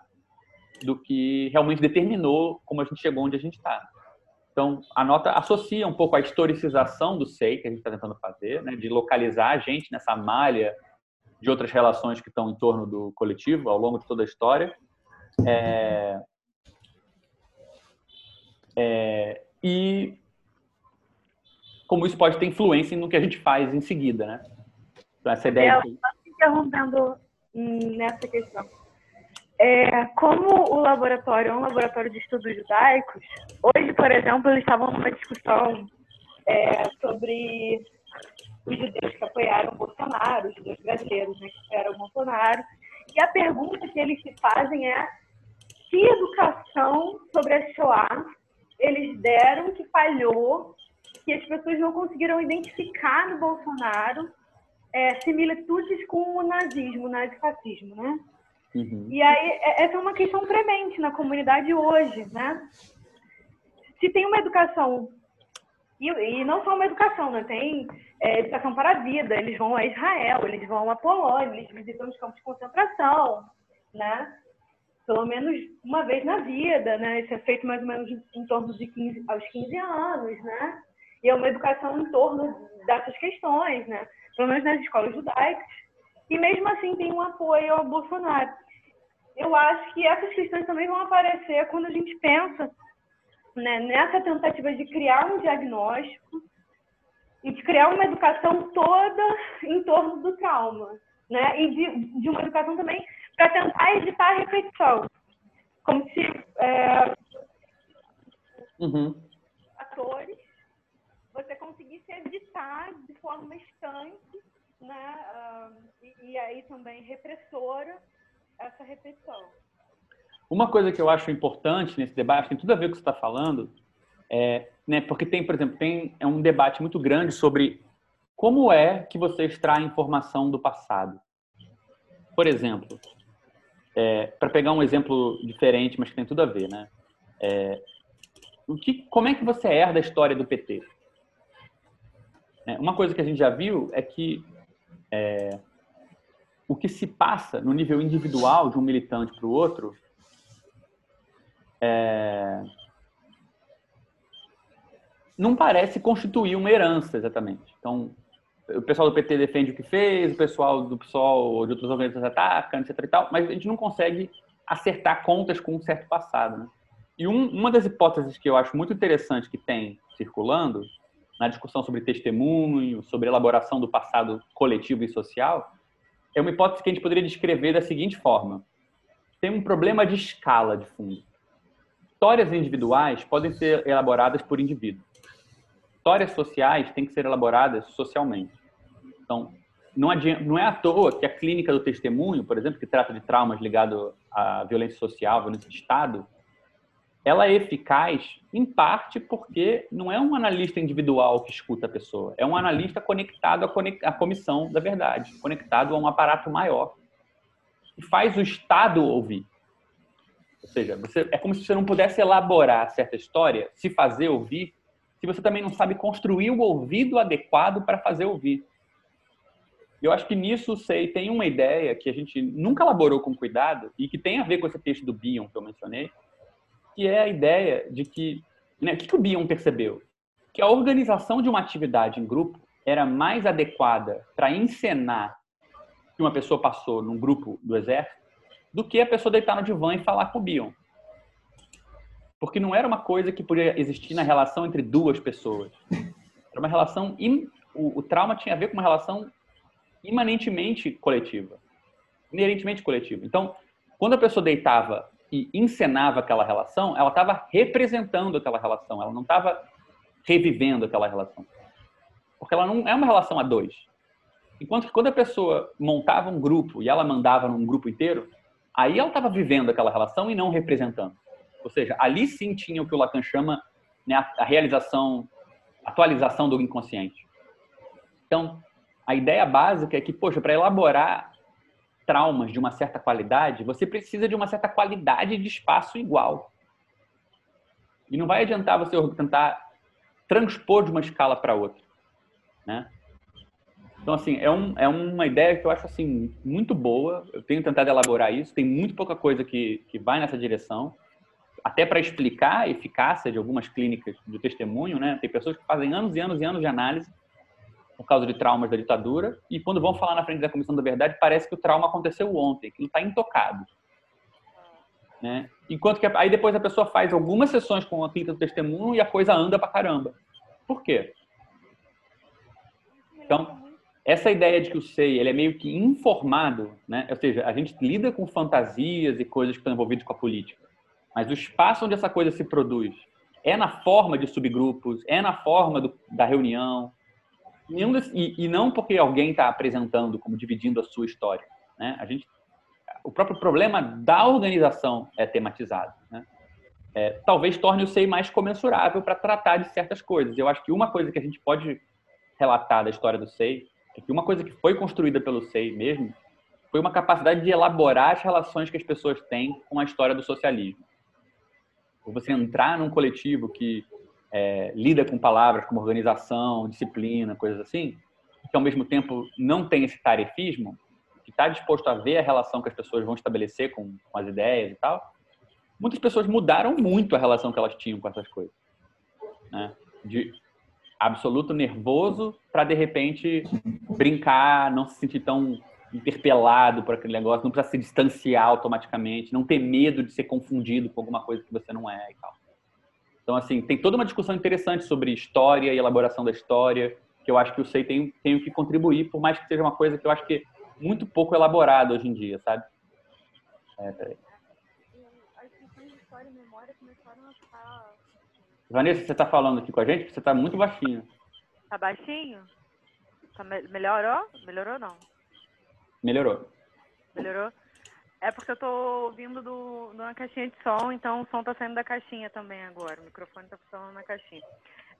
do que realmente determinou como a gente chegou onde a gente está. Então, a nota associa um pouco a historicização do SEI, que a gente está tentando fazer, né, de localizar a gente nessa malha de outras relações que estão em torno do coletivo ao longo de toda a história. É, é, e como isso pode ter influência no que a gente faz em seguida, né? Então, essa ideia. É, só interrompendo hum, nessa questão. É, como o laboratório é um laboratório de estudos judaicos, hoje, por exemplo, eles estavam numa discussão é, sobre os judeus que apoiaram o Bolsonaro, os judeus brasileiros né, que apoiaram o Bolsonaro. E a pergunta que eles se fazem é que educação sobre a Shoah eles deram que falhou, que as pessoas não conseguiram identificar no Bolsonaro é, similitudes com o nazismo, o nazifascismo, né? Uhum. E aí, é- essa é uma questão premente na comunidade hoje, né? Se tem uma educação, e, e não só uma educação, né? Tem é, educação para a vida, eles vão a Israel, eles vão a Polônia, eles visitam os campos de concentração, né? Pelo menos uma vez na vida, né? Isso é feito mais ou menos em torno de 15, aos 15 anos, né? E é uma educação em torno dessas questões, né? Pelo menos nas escolas judaicas. E mesmo assim tem um apoio ao Bolsonaro. Eu acho que essas questões também vão aparecer quando a gente pensa né, nessa tentativa de criar um diagnóstico e de criar uma educação toda em torno do trauma, né? E de, de uma educação também para tentar evitar a repetição, como se é, Uhum. atores você conseguisse evitar de forma estanque, né? ah, e, e aí também repressora essa repetição. Uma coisa que eu acho importante nesse debate, tem tudo a ver com o que você está falando, é, né, porque tem, por exemplo, tem é um debate muito grande sobre como é que você extrai informação do passado. Por exemplo, para pegar um exemplo diferente, mas que tem tudo a ver, né? É, o que, como é que você herda a história do PT? É, uma coisa que a gente já viu é que é, o que se passa no nível individual de um militante para o outro é, não parece constituir uma herança exatamente. Então, o pessoal do PT defende o que fez, o pessoal do PSOL de outras organizações ataca, etc e tal, mas a gente não consegue acertar contas com um certo passado, né? E um, uma das hipóteses que eu acho muito interessante que tem circulando na discussão sobre testemunho, sobre elaboração do passado coletivo e social, é uma hipótese que a gente poderia descrever da seguinte forma: tem um problema de escala de fundo. Histórias individuais podem ser elaboradas por indivíduos. Histórias sociais têm que ser elaboradas socialmente. Então, não, adianta, não é à toa que a clínica do testemunho, por exemplo, que trata de traumas ligados à violência social, violência de Estado, ela é eficaz, em parte, porque não é um analista individual que escuta a pessoa, é um analista conectado à, comissão da verdade, conectado a um aparato maior, que faz o Estado ouvir. Ou seja, você, é como se você não pudesse elaborar certa história, se fazer ouvir, se você também não sabe construir o ouvido adequado para fazer ouvir. Eu acho que nisso, sei, tem uma ideia que a gente nunca elaborou com cuidado e que tem a ver com esse texto do Bion que eu mencionei, que é a ideia de que, né, o que, que o Bion percebeu? Que a organização de uma atividade em grupo era mais adequada para encenar que uma pessoa passou num grupo do exército do que a pessoa deitar no divã e falar com o Bion. Porque não era uma coisa que podia existir na relação entre duas pessoas. Era uma relação. im- O, o trauma tinha a ver com uma relação imanentemente coletiva. Inerentemente coletiva. Então, quando a pessoa deitava e encenava aquela relação, ela estava representando aquela relação, ela não estava revivendo aquela relação. Porque ela não é uma relação a dois. Enquanto que quando a pessoa montava um grupo e ela mandava num grupo inteiro, aí ela estava vivendo aquela relação e não representando. Ou seja, ali sim tinha o que o Lacan chama né, a realização, atualização do inconsciente. Então, a ideia básica é que, poxa, para elaborar traumas de uma certa qualidade, você precisa de uma certa qualidade de espaço igual. E não vai adiantar você tentar transpor de uma escala para outra, né? Então, assim, é, um, é uma ideia que eu acho, assim, muito boa. Eu tenho tentado elaborar isso. Tem muito pouca coisa que, que vai nessa direção. Até para explicar a eficácia de algumas clínicas de testemunho, né? Tem pessoas que fazem anos e anos e anos de análise por causa de traumas da ditadura e quando vão falar na frente da Comissão da Verdade, parece que o trauma aconteceu ontem, que não está intocado. Né? Enquanto que aí depois a pessoa faz algumas sessões com a clínica do testemunho e a coisa anda pra caramba. Por quê? Então, essa ideia de que o SEI ele é meio que informado, né? ou seja, a gente lida com fantasias e coisas que estão envolvidas com a política, mas o espaço onde essa coisa se produz é na forma de subgrupos, é na forma do, da reunião, desse, e, e, não porque alguém está apresentando como dividindo a sua história. Né? A gente, o próprio problema da organização é tematizado. Né? É, talvez torne o SEI mais comensurável para tratar de certas coisas. Eu acho que uma coisa que a gente pode relatar da história do SEI é que uma coisa que foi construída pelo SEI mesmo foi uma capacidade de elaborar as relações que as pessoas têm com a história do socialismo. Você entrar num coletivo que é, lida com palavras como organização, disciplina, coisas assim, que ao mesmo tempo não tem esse tarefismo, que está disposto a ver a relação que as pessoas vão estabelecer com, com as ideias e tal, muitas pessoas mudaram muito a relação que elas tinham com essas coisas. Né? De absoluto nervoso para de repente brincar, não se sentir tão interpelado por aquele negócio, não precisa se distanciar automaticamente, não ter medo de ser confundido com alguma coisa que você não é e tal. Então, assim, tem toda uma discussão interessante sobre história e elaboração da história, que eu acho que o SEI tem, tem que contribuir, por mais que seja uma coisa que eu acho que é muito pouco elaborada hoje em dia, sabe? É, peraí. As discussões de história e memória começaram a ficar Vanessa, você está falando aqui com a gente? Você está muito baixinho. Tá baixinho? Tá me melhorou? Melhorou não? Melhorou. Melhorou? É porque eu tô ouvindo do, de uma caixinha de som, então o som tá saindo da caixinha também agora. O microfone tá funcionando na caixinha.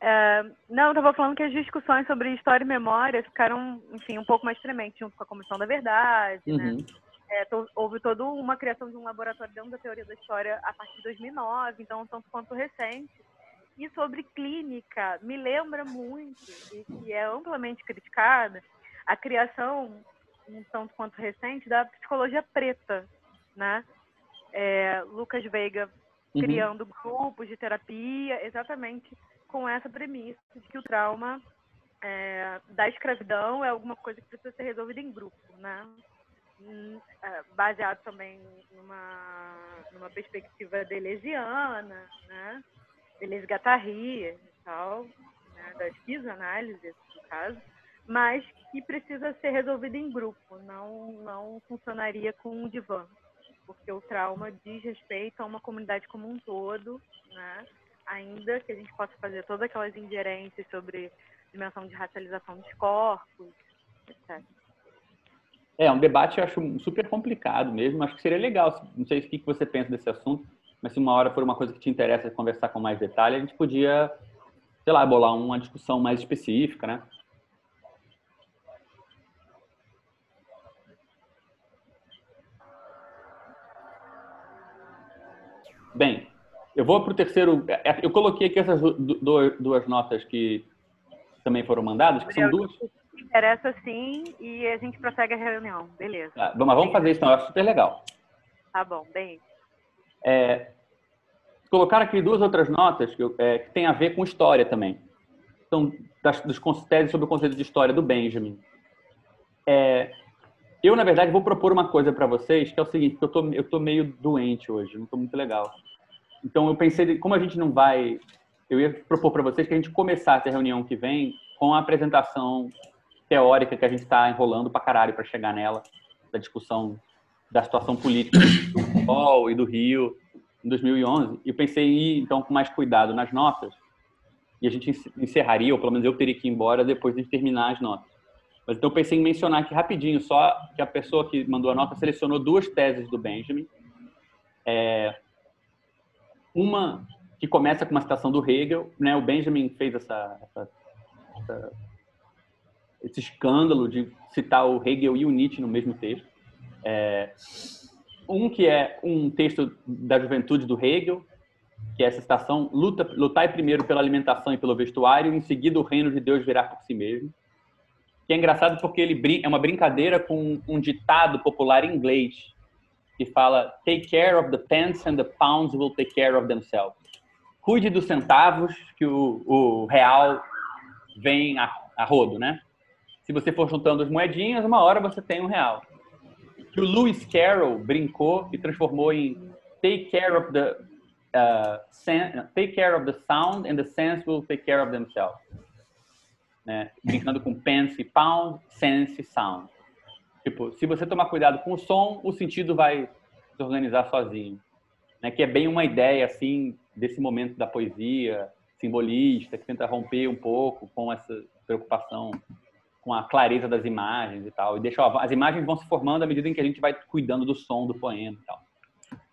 É, não, eu tava falando que as discussões sobre história e memória ficaram, enfim, um pouco mais prementes, junto com a Comissão da Verdade, né? uhum. né? É, to, houve toda uma criação de um laboratório dentro da teoria da história a partir de 2009, então tanto quanto recente. E sobre clínica, me lembra muito, e que é amplamente criticada, a criação, um tanto quanto recente, da psicologia preta, né? É, Lucas Veiga uhum. criando grupos de terapia, exatamente com essa premissa de que o trauma é, da escravidão é alguma coisa que precisa ser resolvida em grupo, né? Hum, é, baseado também numa, numa perspectiva delesiana, né? Deleuze Guattari e tal, né, das psicoanálises, no caso, mas que precisa ser resolvido em grupo, não, não funcionaria com um divã, porque o trauma diz respeito a uma comunidade como um todo, né, ainda que a gente possa fazer todas aquelas ingerências sobre dimensão de racialização dos corpos, etc. É, um debate eu acho super complicado mesmo, acho que seria legal, não sei o que você pensa desse assunto, mas se uma hora for uma coisa que te interessa conversar com mais detalhe, a gente podia, sei lá, bolar uma discussão mais específica, né? Bem, eu vou para o terceiro. É, eu coloquei aqui essas duas notas que também foram mandadas, que são duas. Interessa sim, e a gente prossegue a reunião. Beleza. Tá, mas vamos fazer isso, então. Eu acho super legal. Tá bom, bem. É, colocaram aqui duas outras notas que, é, que tem a ver com história também. Então, das, dos teses sobre o conceito de história do Benjamin. É, eu, na verdade, vou propor uma coisa para vocês, que é o seguinte, eu tô, eu tô meio doente hoje, não tô muito legal. Então, eu pensei, como a gente não vai... Eu ia propor para vocês que a gente começasse a reunião que vem com a apresentação teórica que a gente está enrolando para caralho para chegar nela, da discussão da situação política do Sol e do Rio em 2011. E pensei em ir, então, com mais cuidado nas notas. E a gente encerraria, ou pelo menos eu teria que ir embora depois de terminar as notas. Mas então eu pensei em mencionar aqui rapidinho, só que a pessoa que mandou a nota selecionou duas teses do Benjamin. É, uma que começa com uma citação do Hegel, né? O Benjamin fez essa, essa, essa, esse escândalo de citar o Hegel e o Nietzsche no mesmo texto. É, um que é um texto da juventude do Hegel, que é essa citação: Luta, lutai primeiro pela alimentação e pelo vestuário, em seguida o reino de Deus virá por si mesmo. Que é engraçado porque ele é uma brincadeira com um ditado popular em inglês que fala: Take care of the pence and the pounds will take care of themselves. Cuide dos centavos que o, o real vem a, a rodo, né? Se você for juntando as moedinhas, uma hora você tem um real que o Lewis Carroll brincou e transformou em take care of the uh, take care of the sound and the sense will take care of themselves. Né? brincando com pence, pound, sense, sound. Tipo, se você tomar cuidado com o som, o sentido vai se organizar sozinho. Né? Que é bem uma ideia, assim, desse momento da poesia simbolista, que tenta romper um pouco com essa preocupação com a clareza das imagens e tal. E deixa, ó, as imagens vão se formando à medida em que a gente vai cuidando do som do poema e tal.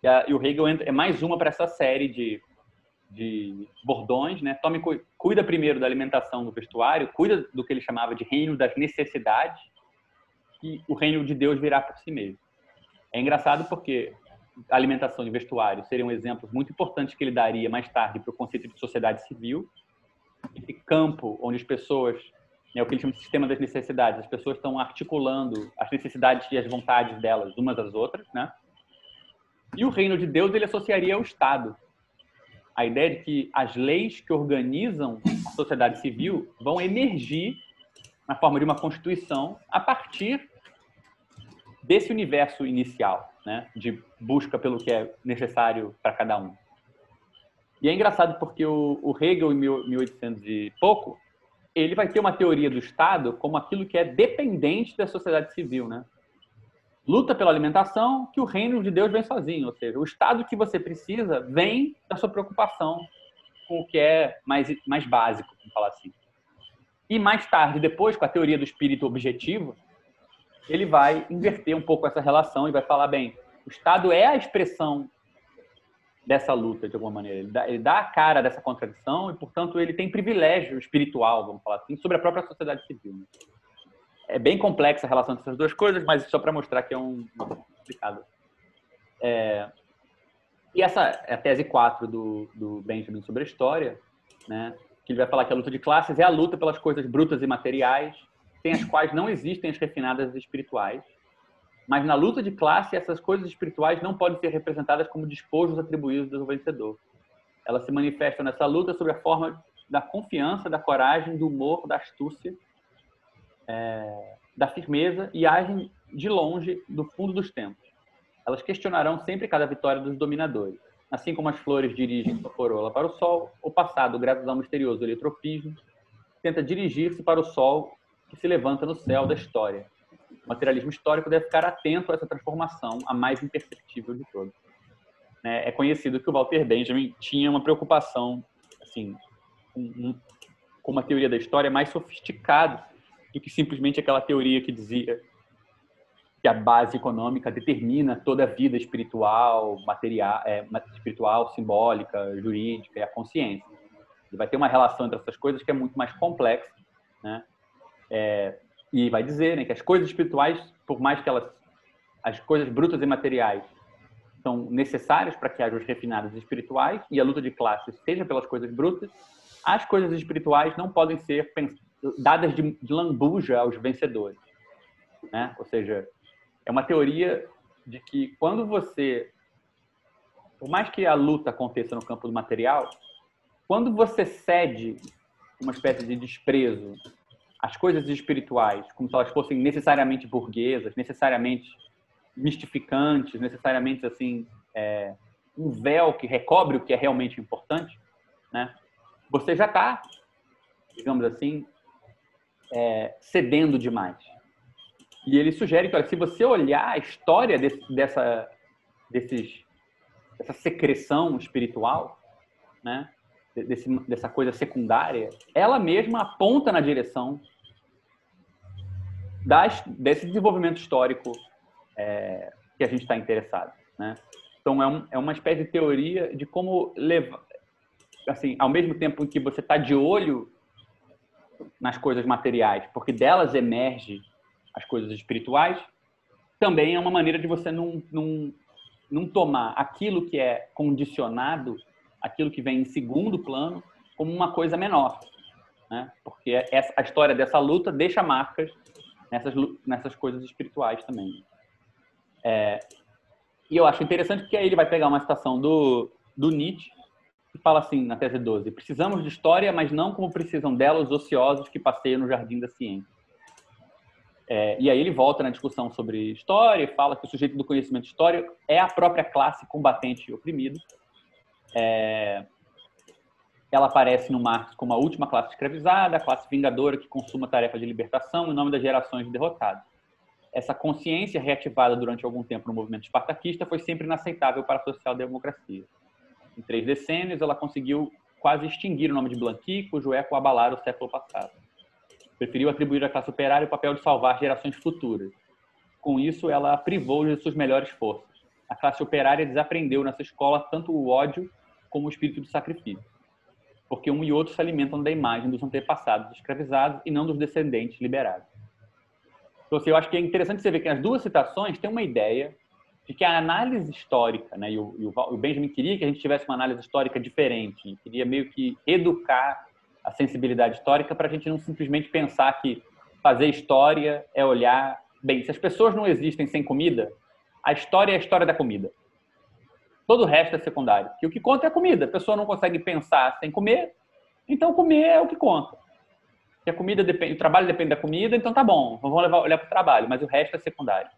E, a, e o Hegel é mais uma para essa série de, de bordões, né? Tome cuida primeiro da alimentação no vestuário, cuida do que ele chamava de reino das necessidades, e o reino de Deus virá por si mesmo. É engraçado porque alimentação e vestuário seriam exemplos muito importantes que ele daria mais tarde para o conceito de sociedade civil, esse campo onde as pessoas é o que ele chama de sistema das necessidades. As pessoas estão articulando as necessidades e as vontades delas umas às outras, né? E o reino de Deus ele associaria ao Estado. A ideia de que as leis que organizam a sociedade civil vão emergir na forma de uma constituição a partir desse universo inicial, né? De busca pelo que é necessário para cada um. E é engraçado porque o, Hegel, em 1800 e pouco, ele vai ter uma teoria do Estado como aquilo que é dependente da sociedade civil, né? Luta pela alimentação, que o reino de Deus vem sozinho, ou seja, o Estado que você precisa vem da sua preocupação com o que é mais, mais básico, vamos falar assim. E mais tarde, depois, com a teoria do espírito objetivo, ele vai inverter um pouco essa relação e vai falar, bem, o Estado é a expressão dessa luta, de alguma maneira. Ele dá, ele dá a cara dessa contradição e, portanto, ele tem privilégio espiritual, vamos falar assim, sobre a própria sociedade civil. Né? É bem complexa a relação dessas duas coisas, mas só para mostrar que é um, complicado. É, e essa é a tese 4 do, do Benjamin sobre a história, né? que ele vai falar que a luta de classes é a luta pelas coisas brutas e materiais, sem as quais não existem as refinadas espirituais, mas na luta de classe, essas coisas espirituais não podem ser representadas como despojos atribuídos do vencedor. Elas se manifestam nessa luta sob a forma da confiança, da coragem, do humor, da astúcia, é, da firmeza e agem de longe do fundo dos tempos. Elas questionarão sempre cada vitória dos dominadores. Assim como as flores dirigem sua coroa para o sol, o passado, graças ao misterioso eletropismo, tenta dirigir-se para o sol que se levanta no céu da história, o materialismo histórico deve ficar atento a essa transformação, a mais imperceptível de todas. Né? É conhecido que o Walter Benjamin tinha uma preocupação, assim, com, com uma teoria da história mais sofisticada do que simplesmente aquela teoria que dizia que a base econômica determina toda a vida espiritual, material, é, espiritual, simbólica, jurídica e a consciência. Ele vai ter uma relação entre essas coisas que é muito mais complexa, né? É, e vai dizer né, que as coisas espirituais, por mais que elas, as coisas brutas e materiais, são necessárias para que haja os refinados espirituais e a luta de classes seja pelas coisas brutas, as coisas espirituais não podem ser dadas de, lambuja aos vencedores. Né? Ou seja, é uma teoria de que quando você, por mais que a luta aconteça no campo do material, quando você cede uma espécie de desprezo as coisas espirituais como se elas fossem necessariamente burguesas, necessariamente mistificantes, necessariamente assim é, um véu que recobre o que é realmente importante, né? Você já está, digamos assim, é, cedendo demais. E ele sugere que, olha, se você olhar a história desse, dessa, desses, dessa secreção espiritual, né? Desse, dessa coisa secundária, ela mesma aponta na direção das, desse desenvolvimento histórico é, que a gente está interessado. Né? Então, é, um, é uma espécie de teoria de como levar, assim, ao mesmo tempo em que você está de olho nas coisas materiais, porque delas emerge as coisas espirituais, também é uma maneira de você não, não, não tomar aquilo que é condicionado, aquilo que vem em segundo plano, como uma coisa menor. Né? Porque essa, a história dessa luta deixa marcas nessas, nessas coisas espirituais também. É, e eu acho interessante porque aí ele vai pegar uma citação do, do Nietzsche fala assim na tese 12: precisamos de história, mas não como precisam dela os ociosos que passeiam no jardim da ciência. É, e aí ele volta na discussão sobre história e fala que o sujeito do conhecimento histórico é a própria classe combatente e oprimida. É, ela aparece no Marx como a última classe escravizada, a classe vingadora que consuma a tarefa de libertação em nome das gerações derrotadas. Essa consciência reativada durante algum tempo no movimento espartaquista foi sempre inaceitável para a social-democracia. Em três decênios, ela conseguiu quase extinguir o nome de Blanqui, cujo eco abalara o século passado. Preferiu atribuir à classe operária o papel de salvar gerações futuras. Com isso, ela privou de suas melhores forças. A classe operária desaprendeu nessa escola tanto o ódio como o espírito de sacrifício porque um e outro se alimentam da imagem dos antepassados escravizados e não dos descendentes liberados. Então, assim, eu acho que é interessante você ver que as duas citações têm uma ideia de que a análise histórica, né, e o, e o Benjamin queria que a gente tivesse uma análise histórica diferente, queria meio que educar a sensibilidade histórica para a gente não simplesmente pensar que fazer história é olhar bem. Se as pessoas não existem sem comida, a história é a história da comida. Todo o resto é secundário. E o que conta é a comida. A pessoa não consegue pensar sem comer, então comer é o que conta. Se a comida depende, o trabalho depende da comida, então tá bom, vamos levar, olhar para o trabalho, mas o resto é secundário.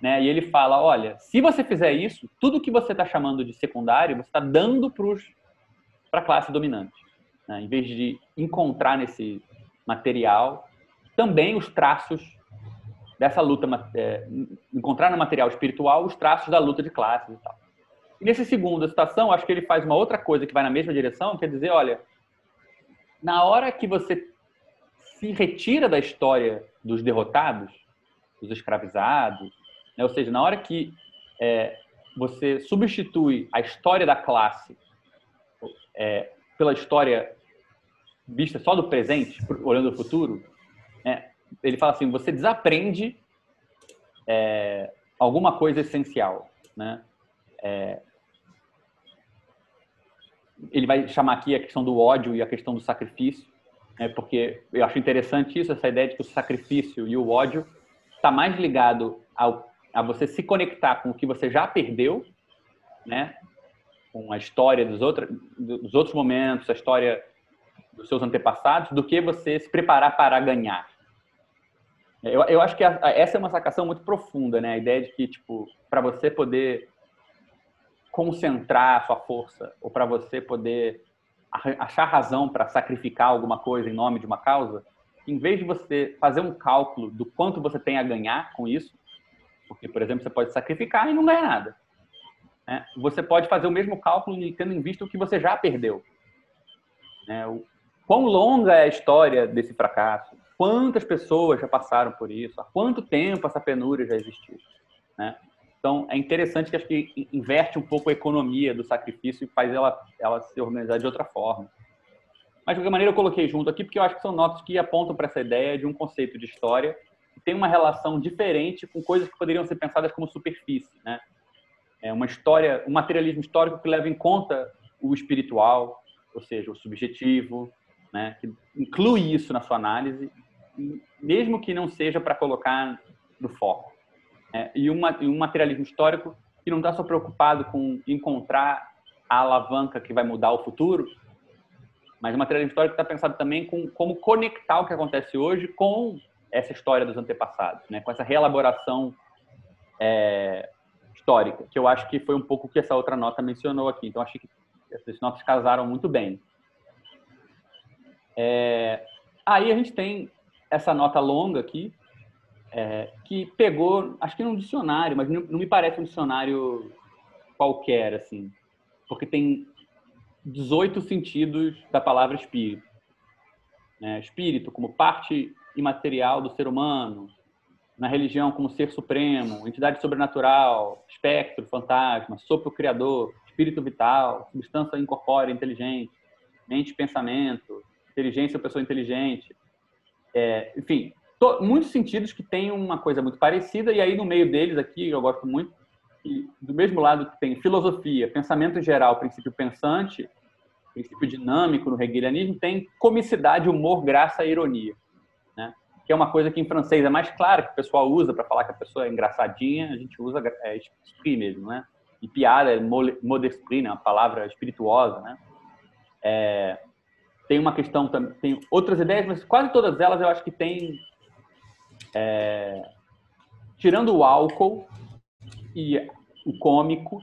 Né? E ele fala, olha, se você fizer isso, tudo que você está chamando de secundário, você está dando para a classe dominante. Né? Em vez de encontrar nesse material também os traços dessa luta, é, encontrar no material espiritual os traços da luta de classes e tal. E nesse segundo citação, acho que ele faz uma outra coisa que vai na mesma direção, quer dizer, olha, na hora que você se retira da história dos derrotados, dos escravizados, né? ou seja, na hora que é, você substitui a história da classe é, pela história vista só do presente, olhando o futuro, né? ele fala assim, você desaprende é, alguma coisa essencial, né? É, ele vai chamar aqui a questão do ódio e a questão do sacrifício, né, porque eu acho interessante isso, essa ideia de que o sacrifício e o ódio está mais ligado ao, a você se conectar com o que você já perdeu, né, com a história dos, outros dos outros momentos, a história dos seus antepassados, do que você se preparar para ganhar. Eu, eu acho que a, a, essa é uma sacação muito profunda, né? A ideia de que, tipo, para você poder concentrar a sua força ou para você poder achar razão para sacrificar alguma coisa em nome de uma causa, em vez de você fazer um cálculo do quanto você tem a ganhar com isso, porque, por exemplo, você pode sacrificar e não ganhar nada. Né? Você pode fazer o mesmo cálculo tendo em vista o que você já perdeu. Né? O quão longa é a história desse fracasso? Quantas pessoas já passaram por isso? Há quanto tempo essa penúria já existiu? Né? Então, é interessante que acho que inverte um pouco a economia do sacrifício e faz ela, ela se organizar de outra forma. Mas, de qualquer maneira, eu coloquei junto aqui porque eu acho que são notas que apontam para essa ideia de um conceito de história tem uma relação diferente com coisas que poderiam ser pensadas como superfície. Né? É uma história, um materialismo histórico que leva em conta o espiritual, ou seja, o subjetivo, né? que inclui isso na sua análise, mesmo que não seja para colocar no foco. É, e, uma, um materialismo histórico que não está só preocupado com encontrar a alavanca que vai mudar o futuro, mas o materialismo histórico está pensado também com como conectar o que acontece hoje com essa história dos antepassados, né? com essa reelaboração é, histórica, que eu acho que foi um pouco o que essa outra nota mencionou aqui. Então, acho que essas notas casaram muito bem. É, aí a gente tem essa nota longa aqui, é, que pegou, acho que num dicionário, mas não, não, me parece um dicionário qualquer, assim, porque tem 18 sentidos da palavra espírito. Né? Espírito como parte imaterial do ser humano, na religião como ser supremo, entidade sobrenatural, espectro, fantasma, sopro criador, espírito vital, substância incorpórea inteligente, mente pensamento, inteligência pessoa inteligente, é, enfim, muitos sentidos que têm uma coisa muito parecida, e aí no meio deles aqui, eu gosto muito, do mesmo lado que tem filosofia, pensamento geral, princípio pensante, princípio dinâmico no hegelianismo, tem comicidade, humor, graça e ironia. Que é uma coisa que em francês é mais clara, que o pessoal usa para falar que a pessoa é engraçadinha, a gente usa é, esprit mesmo, né? E piada é mot d'esprit, né? uma palavra espirituosa, né? É, tem uma questão, tem outras ideias, mas quase todas elas eu acho que tem é, tirando o álcool e o cômico,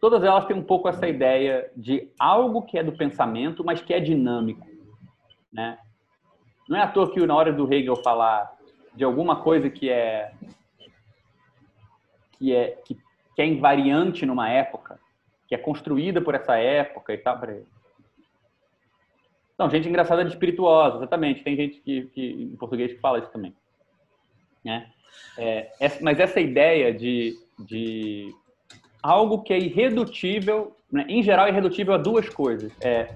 todas elas têm um pouco essa ideia de algo que é do pensamento, mas que é dinâmico, né? Não é à toa que na hora do Hegel falar de alguma coisa que é que é que, que é invariante numa época, que é construída por essa época e tal. Não, gente engraçada de espirituosa, exatamente. Tem gente que, que, em português que fala isso também. Né? É, mas essa ideia de, de algo que é irredutível, né? em geral, é irredutível a duas coisas. É,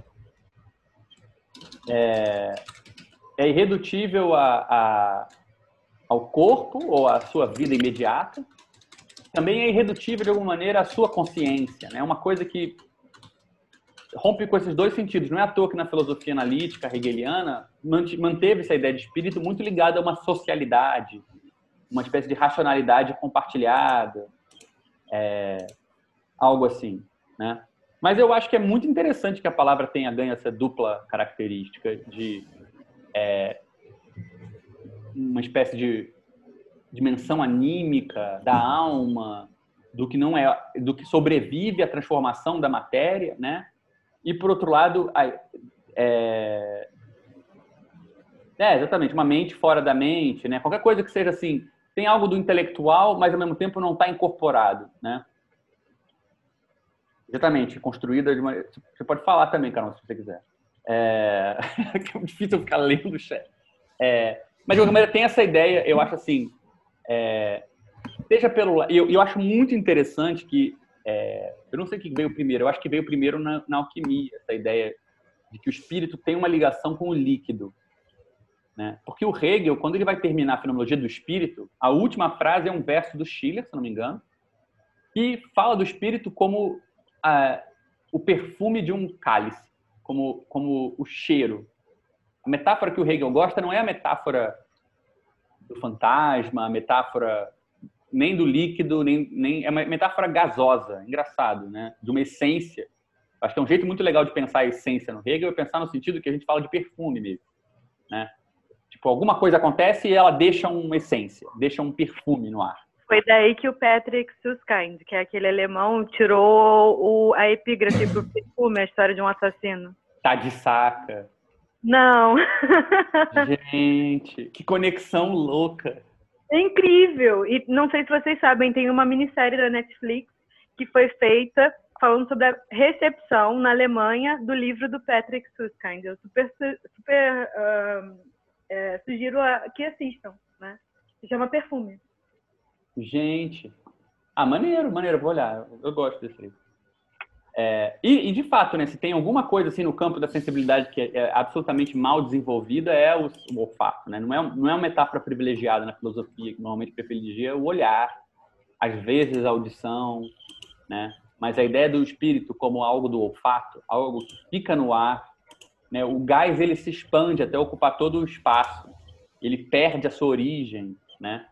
é, é irredutível a, a, ao corpo ou à sua vida imediata. Também é irredutível, de alguma maneira, à sua consciência. É né? uma coisa que rompe com esses dois sentidos. Não é à toa que na filosofia analítica hegeliana manteve essa ideia de espírito muito ligada a uma socialidade, uma espécie de racionalidade compartilhada, é, algo assim, né? Mas eu acho que é muito interessante que a palavra tenha ganho essa dupla característica de é, uma espécie de dimensão anímica da alma, do que não é, do que sobrevive à transformação da matéria, né? E por outro lado, é, é exatamente uma mente fora da mente, né? Qualquer coisa que seja assim, tem algo do intelectual, mas ao mesmo tempo não está incorporado, né? Exatamente, construída de uma. Você pode falar também, Carol, se você quiser. É, <laughs> é difícil ficar lendo o chat. É... Mas, de qualquer maneira, tem essa ideia, eu acho assim. É... Seja pelo. Eu, eu acho muito interessante que. É... Eu não sei o que veio primeiro, eu acho que veio primeiro na, na alquimia, essa ideia de que o espírito tem uma ligação com o líquido. Né? Porque o Hegel, quando ele vai terminar a fenomenologia do espírito, a última frase é um verso do Schiller, se não me engano, que fala do espírito como a, o perfume de um cálice, como, como o cheiro. A metáfora que o Hegel gosta não é a metáfora do fantasma, a metáfora nem do líquido, nem, nem é uma metáfora gasosa, engraçado, né? De uma essência. Acho que é um jeito muito legal de pensar a essência no Hegel, é pensar no sentido que a gente fala de perfume mesmo, né? Tipo, alguma coisa acontece e ela deixa uma essência, deixa um perfume no ar. Foi daí que o Patrick Susskind, que é aquele alemão, tirou o, a epígrafe pro <laughs> perfume, a história de um assassino. Tá de saca. Não. <laughs> Gente, que conexão louca. É incrível. E não sei se vocês sabem, tem uma minissérie da Netflix que foi feita falando sobre a recepção na Alemanha do livro do Patrick Susskind. Eu super, super uh, é, sugiro a, que assistam, né? Se chama Perfume. Gente. Ah, maneiro, maneiro, vou olhar. Eu gosto desse livro. É, e, e, de fato, né, se tem alguma coisa assim no campo da sensibilidade que é, é absolutamente mal desenvolvida, é o, o, olfato. Né? Não, é, não é uma metáfora privilegiada na filosofia, que normalmente privilegia o olhar, às vezes a audição, né? mas a ideia do espírito como algo do olfato, algo que fica no ar, né? o gás ele se expande até ocupar todo o espaço, ele perde a sua origem, né?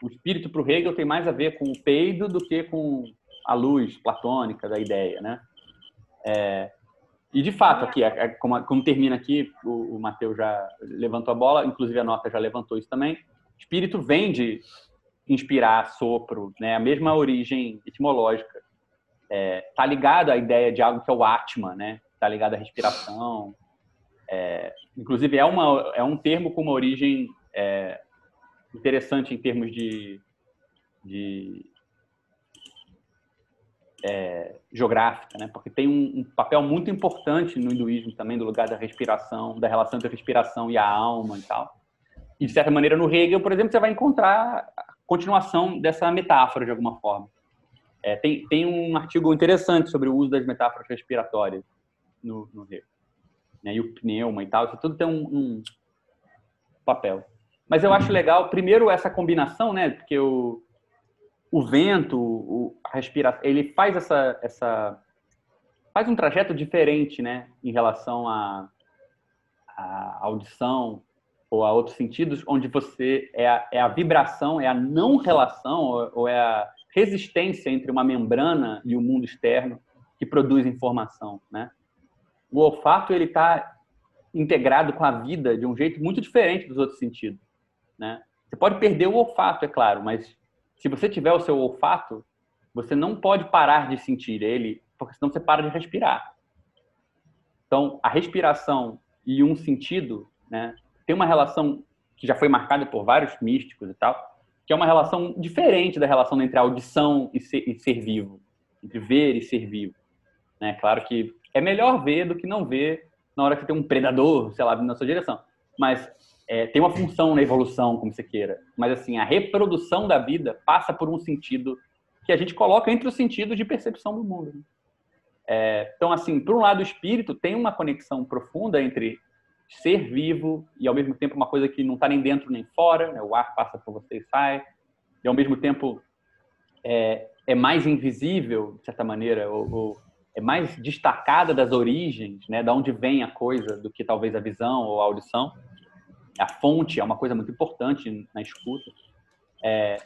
o espírito para o Hegel tem mais a ver com o peido do que com a luz platônica da ideia, né? É, e de fato, aqui, é, é, como, como, termina aqui, o, o Mateus já levantou a bola, inclusive a nota já levantou isso também. Espírito vem de inspirar, sopro, né? A mesma origem etimológica. É, tá ligado à ideia de algo que é o Atma, né? Tá ligado à respiração. É, inclusive é uma é um termo com uma origem é, interessante em termos de, de é, geográfica, né? Porque tem um, um, papel muito importante no hinduísmo também do lugar da respiração, da relação entre a respiração e a alma e tal. E de certa maneira no Hegel, por exemplo, você vai encontrar a continuação dessa metáfora de alguma forma. É, tem, tem um artigo interessante sobre o uso das metáforas respiratórias no, no Hegel, né? E o pneuma e tal, isso tudo tem um, um papel. Mas eu acho legal, primeiro, essa combinação, né? Porque o, o vento, o, a respiração, ele faz essa, essa. faz um trajeto diferente, né? Em relação à audição ou a outros sentidos, onde você. É a, é a vibração, é a não relação, ou, ou é a resistência entre uma membrana e o mundo externo que produz informação, né? O olfato, ele está integrado com a vida de um jeito muito diferente dos outros sentidos. Né? Você pode perder o olfato, é claro, mas se você tiver o seu olfato, você não pode parar de sentir ele, porque senão você para de respirar. Então, a respiração e um sentido, né, tem uma relação que já foi marcada por vários místicos e tal, que é uma relação diferente da relação entre audição e ser, e ser vivo, entre ver e ser vivo. Né? Claro que é melhor ver do que não ver na hora que tem um predador, sei lá, na sua direção. Mas é, tem uma função na evolução, como você queira. Mas assim, a reprodução da vida passa por um sentido que a gente coloca entre os sentidos de percepção do mundo. Né? É, então, assim, por um lado, o espírito tem uma conexão profunda entre ser vivo e, ao mesmo tempo, uma coisa que não está nem dentro nem fora, né? o ar passa por você e sai, e, ao mesmo tempo, é, é mais invisível, de certa maneira, ou, ou, é mais destacada das origens, né? da onde vem a coisa, do que talvez a visão ou a audição. A fonte é uma coisa muito importante na escuta. É,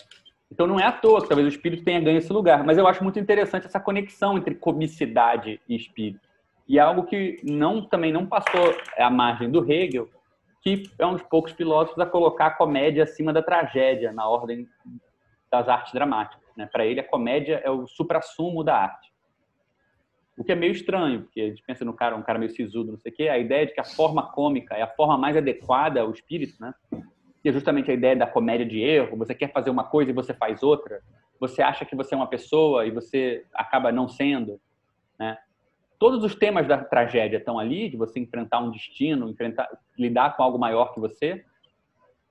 então não é à toa que talvez o espírito tenha ganho esse lugar, mas eu acho muito interessante essa conexão entre comicidade e espírito. E é algo que não também não passou à margem do Hegel, que é um dos poucos filósofos a colocar a comédia acima da tragédia na ordem das artes dramáticas. Né? Para ele, a comédia é o suprassumo da arte. O que é meio estranho, porque a gente pensa no cara, um cara meio sisudo, não sei o quê, a ideia de que a forma cômica é a forma mais adequada ao espírito, né? que é justamente a ideia da comédia de erro. Você quer fazer uma coisa e você faz outra. Você acha que você é uma pessoa e você acaba não sendo. Né? Todos os temas da tragédia estão ali, de você enfrentar um destino, enfrentar, lidar com algo maior que você,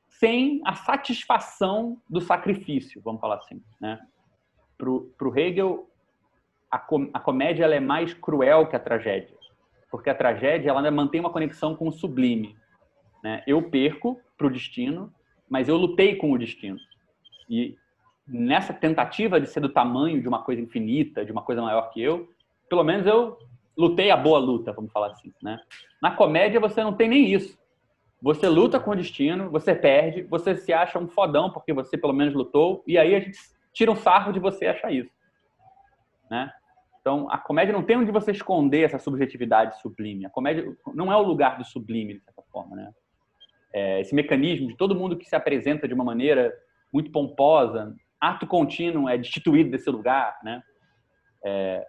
sem a satisfação do sacrifício, vamos falar assim. Né? Para o Hegel, a, com, a comédia ela é mais cruel que a tragédia, porque a tragédia ela mantém uma conexão com o sublime. Né? Eu perco para o destino, mas eu lutei com o destino. E nessa tentativa de ser do tamanho de uma coisa infinita, de uma coisa maior que eu, pelo menos eu lutei a boa luta, vamos falar assim. Né? Na comédia você não tem nem isso. Você luta com o destino, você perde, você se acha um fodão porque você pelo menos lutou, e aí a gente tira um sarro de você achar isso. Né? Então, a comédia não tem onde você esconder essa subjetividade sublime. A comédia não é o lugar do sublime, de certa forma. Né? é, esse mecanismo de todo mundo que se apresenta de uma maneira muito pomposa, ato contínuo é destituído desse lugar, né? É,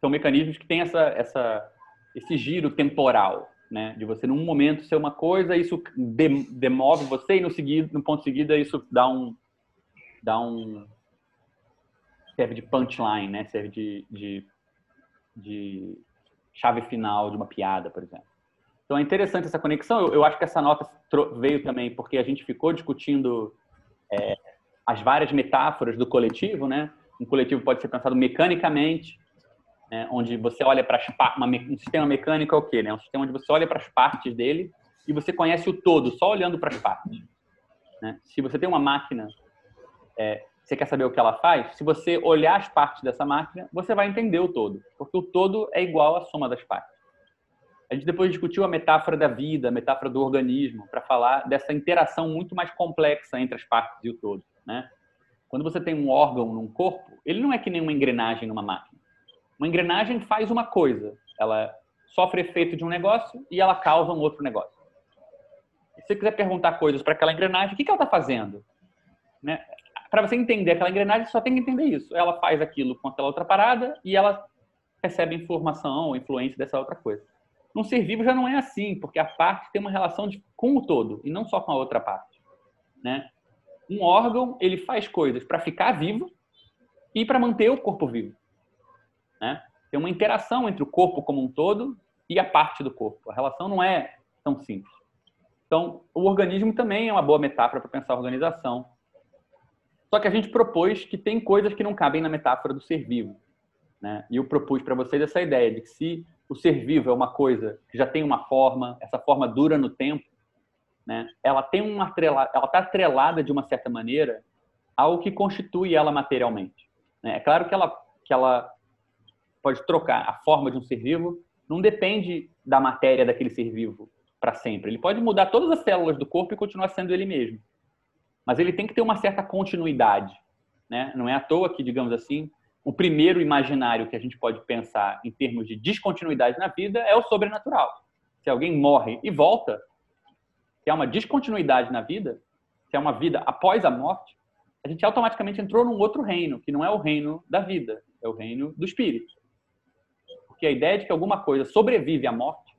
são mecanismos que têm essa, essa, esse giro temporal, né? De você num momento ser uma coisa, isso demove você e no seguido, no ponto seguida isso dá um, dá um serve de punchline, né? Serve de, de, de chave final de uma piada, por exemplo. Então é interessante essa conexão. Eu, eu acho que essa nota veio também porque a gente ficou discutindo é, as várias metáforas do coletivo, né? Um coletivo pode ser pensado mecanicamente, né? onde você olha para um sistema mecânico é o quê? Né? Um sistema onde você olha para as partes dele e você conhece o todo só olhando para as partes. Né? Se você tem uma máquina, é, você quer saber o que ela faz? Se você olhar as partes dessa máquina, você vai entender o todo, porque o todo é igual à soma das partes. A gente depois discutiu a metáfora da vida, a metáfora do organismo, para falar dessa interação muito mais complexa entre as partes e o todo. Né? Quando você tem um órgão num corpo, ele não é que nem uma engrenagem numa máquina. Uma engrenagem faz uma coisa, ela sofre efeito de um negócio e ela causa um outro negócio. Se você quiser perguntar coisas para aquela engrenagem, o que, ela está fazendo? Né? Para você entender aquela engrenagem, só tem que entender isso. Ela faz aquilo com aquela outra parada e ela recebe informação ou influência dessa outra coisa. Num ser vivo já não é assim, porque a parte tem uma relação de, com o todo e não só com a outra parte. Né? Um órgão ele faz coisas para ficar vivo e para manter o corpo vivo. Né? Tem uma interação entre o corpo como um todo e a parte do corpo. A relação não é tão simples. Então, o organismo também é uma boa metáfora para pensar a organização. Só que a gente propôs que tem coisas que não cabem na metáfora do ser vivo. Né? E eu propus para vocês essa ideia de que se o ser vivo é uma coisa que já tem uma forma, essa forma dura no tempo, né? Ela tem uma atrelada, ela está atrelada de uma certa maneira ao que constitui ela materialmente. Né? É claro que ela que ela pode trocar a forma de um ser vivo, não depende da matéria daquele ser vivo para sempre. Ele pode mudar todas as células do corpo e continuar sendo ele mesmo. Mas ele tem que ter uma certa continuidade, né? Não é à toa que, digamos assim, o primeiro imaginário que a gente pode pensar em termos de descontinuidade na vida é o sobrenatural. Se alguém morre e volta, se há uma descontinuidade na vida, se há uma vida após a morte, a gente automaticamente entrou num outro reino, que não é o reino da vida, é o reino do espírito. Porque a ideia de que alguma coisa sobrevive à morte,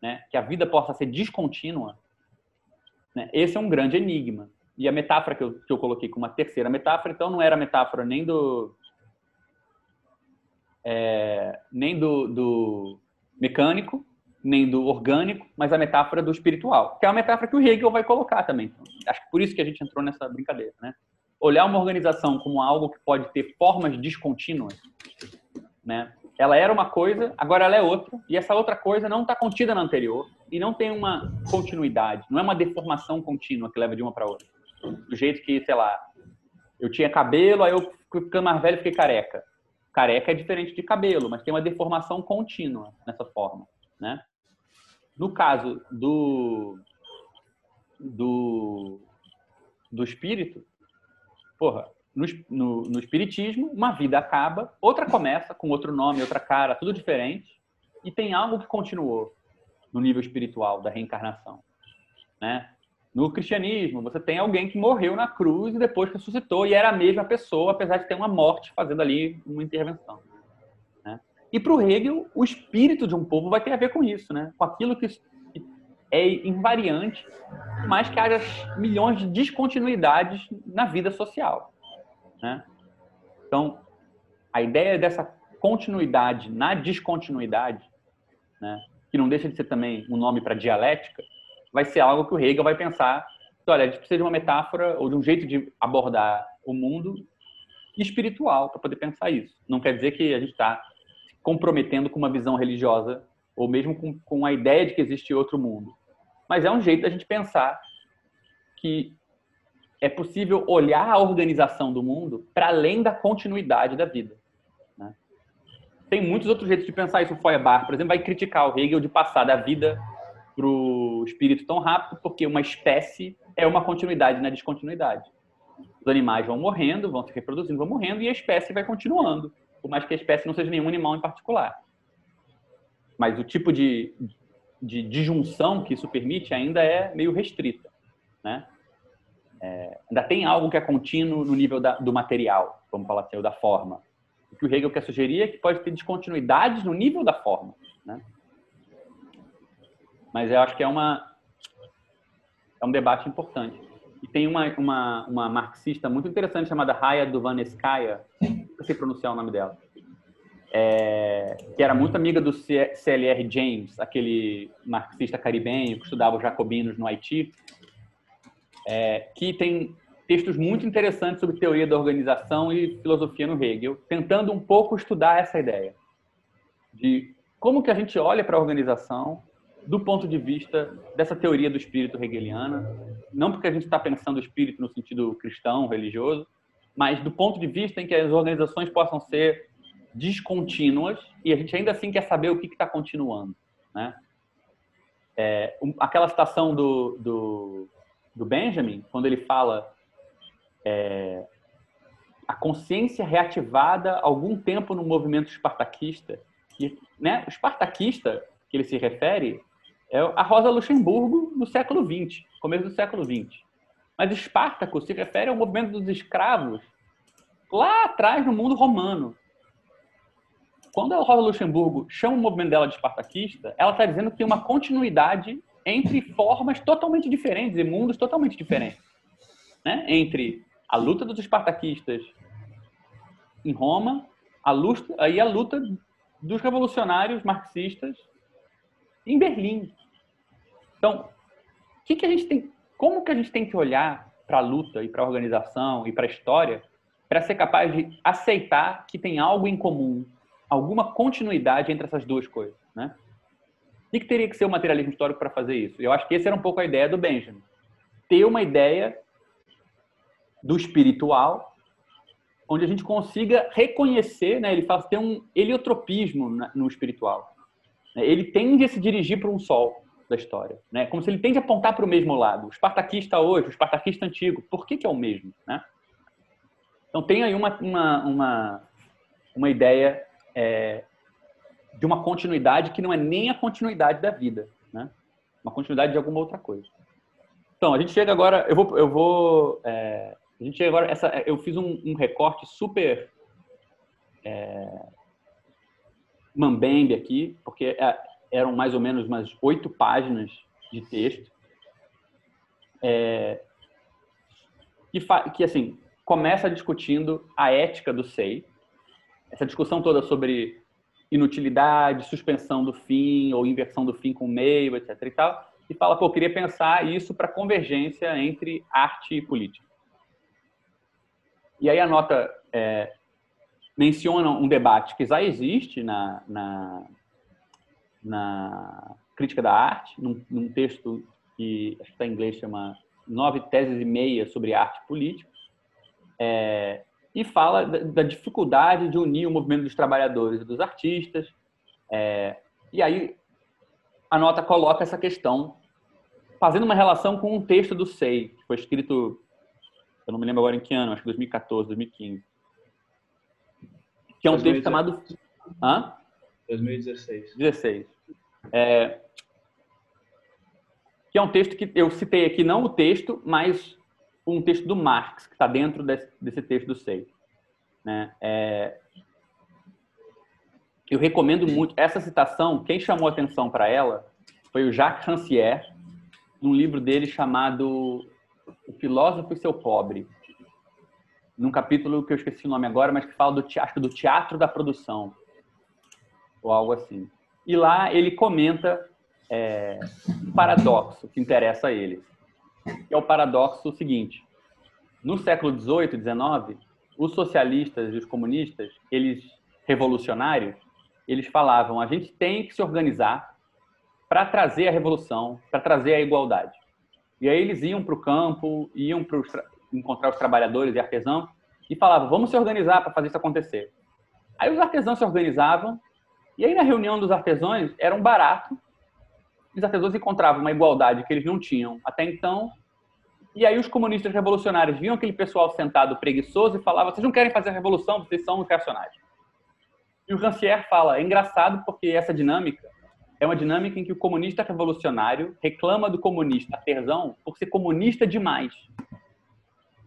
né, que a vida possa ser descontínua, né, esse é um grande enigma. E a metáfora que eu, que eu coloquei como uma terceira metáfora, então não era metáfora nem do. É, nem do, do mecânico, nem do orgânico, mas a metáfora do espiritual, que é uma metáfora que o Hegel vai colocar também. Então, acho que por isso que a gente entrou nessa brincadeira, né? Olhar uma organização como algo que pode ter formas descontínuas, né? Ela era uma coisa, agora ela é outra, e essa outra coisa não está contida na anterior e não tem uma continuidade, não é uma deformação contínua que leva de uma para outra. Do jeito que, sei lá, eu tinha cabelo, aí eu ficando mais velho fiquei careca. Careca é diferente de cabelo, mas tem uma deformação contínua nessa forma, né? No caso do, do, do espírito, porra, no, no, no, espiritismo, uma vida acaba, outra começa com outro nome, outra cara, tudo diferente, e tem algo que continuou no nível espiritual da reencarnação, né? No cristianismo, você tem alguém que morreu na cruz e depois ressuscitou e era a mesma pessoa, apesar de ter uma morte fazendo ali uma intervenção. E para o Hegel, o espírito de um povo vai ter a ver com isso, né? com aquilo que é invariante, mas que haja milhões de descontinuidades na vida social. Né? Então, a ideia dessa continuidade na descontinuidade, né? que não deixa de ser também um nome para dialética, vai ser algo que o Hegel vai pensar. Olha, a gente precisa de uma metáfora ou de um jeito de abordar o mundo espiritual para poder pensar isso. Não quer dizer que a gente está comprometendo com uma visão religiosa ou mesmo com, com a ideia de que existe outro mundo. Mas é um jeito da gente pensar que é possível olhar a organização do mundo para além da continuidade da vida. Né? Tem muitos outros jeitos de pensar isso. O Feuerbach, por exemplo, vai criticar o Hegel de passar da vida para o espírito tão rápido, porque uma espécie é uma continuidade na descontinuidade. Os animais vão morrendo, vão se reproduzindo, vão morrendo, e a espécie vai continuando por mais que a espécie não seja nenhum animal em particular. Mas o tipo de, de disjunção que isso permite ainda é meio restrita. Né? É, ainda tem algo que é contínuo no nível da, do material, vamos falar assim, ou da forma. O que o Hegel quer sugerir é que pode ter descontinuidades no nível da forma. Né? Mas eu acho que é, uma, é um debate importante. E tem uma, uma, uma marxista muito interessante chamada Raya Duvaneskaya, não sei pronunciar o nome dela, é, que era muito amiga do CLR James, aquele marxista caribenho que estudava os jacobinos no Haiti, é, que tem textos muito interessantes sobre teoria da organização e filosofia no Hegel, tentando um pouco estudar essa ideia de como que a gente olha para a organização do ponto de vista dessa teoria do espírito hegeliana, não porque a gente está pensando o espírito no sentido cristão, religioso, mas do ponto de vista em que as organizações possam ser descontínuas e a gente ainda assim quer saber o que está continuando, né? É, um, aquela citação do, do, do, Benjamin, quando ele fala é, a consciência reativada algum tempo no movimento espartaquista, e, né, o espartaquista que ele se refere é a Rosa Luxemburgo do século XX, começo do século XX. Mas Espartaco se refere ao movimento dos escravos lá atrás no mundo romano. Quando a Rosa Luxemburgo chama o movimento dela de espartaquista, ela está dizendo que tem uma continuidade entre formas totalmente diferentes e mundos totalmente diferentes. Né? Entre a luta dos espartaquistas em Roma a luta, aí a luta dos revolucionários marxistas em Berlim. Então, que, que a gente tem, como que a gente tem que olhar para a luta e para a organização e para a história para ser capaz de aceitar que tem algo em comum, alguma continuidade entre essas duas coisas, né? E que teria que ser o materialismo histórico para fazer isso? Eu acho que essa era um pouco a ideia do Benjamin. Ter uma ideia do espiritual, onde a gente consiga reconhecer, né? Ele fala tem um heliotropismo no espiritual. Ele tende a se dirigir para um sol da história, né? Como se ele tende a apontar para o mesmo lado. O espartaquista hoje, o espartaquista antigo, por que, que é o mesmo, né? Então tem aí uma uma uma, uma ideia é, de uma continuidade que não é nem a continuidade da vida, né? Uma continuidade de alguma outra coisa. Então a gente chega agora, eu vou eu vou é, A gente agora, essa, eu fiz um, um recorte super é, mambembe aqui, porque é, eram mais ou menos umas oito páginas de texto. É, que, que, assim, começa discutindo a ética do SEI. Essa discussão toda sobre inutilidade, suspensão do fim ou inversão do fim com o meio, etc. e tal. E fala, pô, eu queria pensar isso para convergência entre arte e política. E aí a nota é, menciona um debate que já existe na, na, na crítica da arte, num, num texto que acho que está em inglês chama Nove Teses e Meia sobre Arte Política, é, e fala da, da, dificuldade de unir o movimento dos trabalhadores e dos artistas. É, e aí a nota coloca essa questão, fazendo uma relação com um texto do SEI, que foi escrito eu não me lembro agora em que ano, acho que 2014, 2015. Que é um 2016. texto chamado. Hã? 2016. 16. É... Que é um texto que eu citei aqui, não o texto, mas um texto do Marx, que está dentro desse, desse, texto do Sei. Né? É... Eu recomendo muito. Essa citação, quem chamou atenção para ela foi o Jacques Rancière, num livro dele chamado o Filósofo e Seu Pobre, num capítulo que eu esqueci o nome agora, mas que fala do do teatro da produção, ou algo assim. E lá ele comenta é, um paradoxo que interessa a ele. É o paradoxo seguinte: no século XVIII XIX, os socialistas e os comunistas, eles revolucionários, eles falavam: a gente tem que se organizar para trazer a revolução, para trazer a igualdade. E aí eles iam para o campo, iam para encontrar os trabalhadores e artesãos e falavam: vamos se organizar para fazer isso acontecer. Aí os artesãos se organizavam e aí na reunião dos artesãos era um barato. Os artesãos encontravam uma igualdade que eles não tinham até então. E aí os comunistas revolucionários viam aquele pessoal sentado preguiçoso e falavam: vocês não querem fazer a revolução, vocês são reacionários. E o Rancière fala: é engraçado porque essa dinâmica é uma dinâmica em que o comunista revolucionário reclama do comunista artesão por ser comunista demais.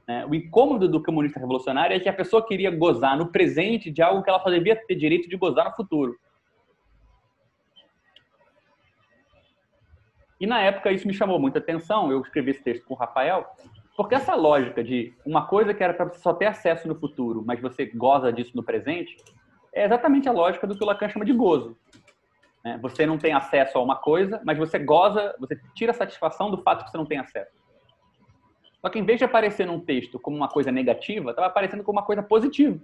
É, o incômodo do comunista revolucionário é que a pessoa queria gozar no presente de algo que ela devia ter direito de gozar no futuro. E na época isso me chamou muita atenção, eu escrevi esse texto com o Rafael, porque essa lógica de uma coisa que era para você só ter acesso no futuro, mas você goza disso no presente, é exatamente a lógica do que o Lacan chama de gozo. Né? Você não tem acesso a uma coisa, mas você goza, você tira a satisfação do fato que você não tem acesso. Só que em vez de aparecer num texto como uma coisa negativa, estava aparecendo como uma coisa positiva.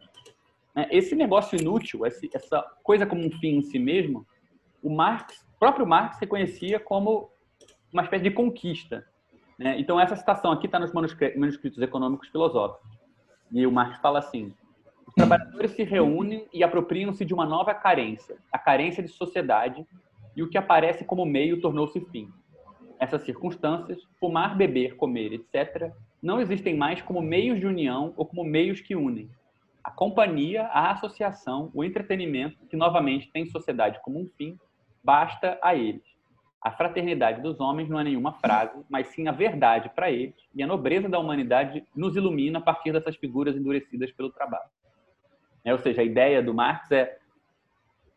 Né? Esse negócio inútil, essa coisa como um fim em si mesmo, o Marx, o próprio Marx reconhecia como uma espécie de conquista. Né? Então essa citação aqui está nos manuscritos econômicos filosóficos. E o Marx fala assim: os trabalhadores se reúnem e apropriam-se de uma nova carência, a carência de sociedade, e o que aparece como meio tornou-se fim. Essas circunstâncias, fumar, beber, comer, etc., não existem mais como meios de união ou como meios que unem. A companhia, a associação, o entretenimento, que novamente tem sociedade como um fim, basta a eles. A fraternidade dos homens não é nenhuma frase, mas sim a verdade para eles, e a nobreza da humanidade nos ilumina a partir dessas figuras endurecidas pelo trabalho. É, ou seja, a ideia do Marx é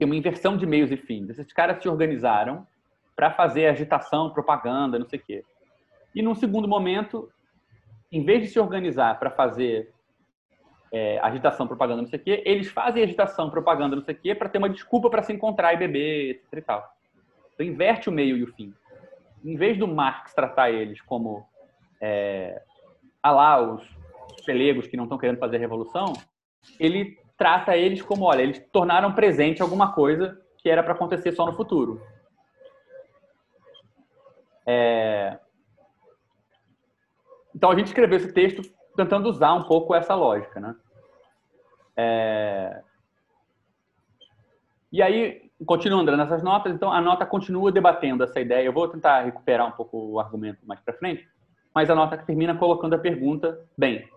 uma inversão de meios e fins. Esses caras se organizaram para fazer agitação, propaganda, não sei o quê. E num segundo momento, em vez de se organizar para fazer é, agitação, propaganda, não sei o quê, eles fazem agitação, propaganda, não sei o quê, para ter uma desculpa para se encontrar e beber, etc. E tal. Então, inverte o meio e o fim. Em vez do Marx tratar eles como é, ah lá, os pelegos que não estão querendo fazer revolução, ele trata eles como, olha, eles tornaram presente alguma coisa que era para acontecer só no futuro. É... Então a gente escreveu esse texto tentando usar um pouco essa lógica, né? É... E aí, continuando nessas notas, então a nota continua debatendo essa ideia. Eu vou tentar recuperar um pouco o argumento mais para frente, mas a nota termina colocando a pergunta: bem,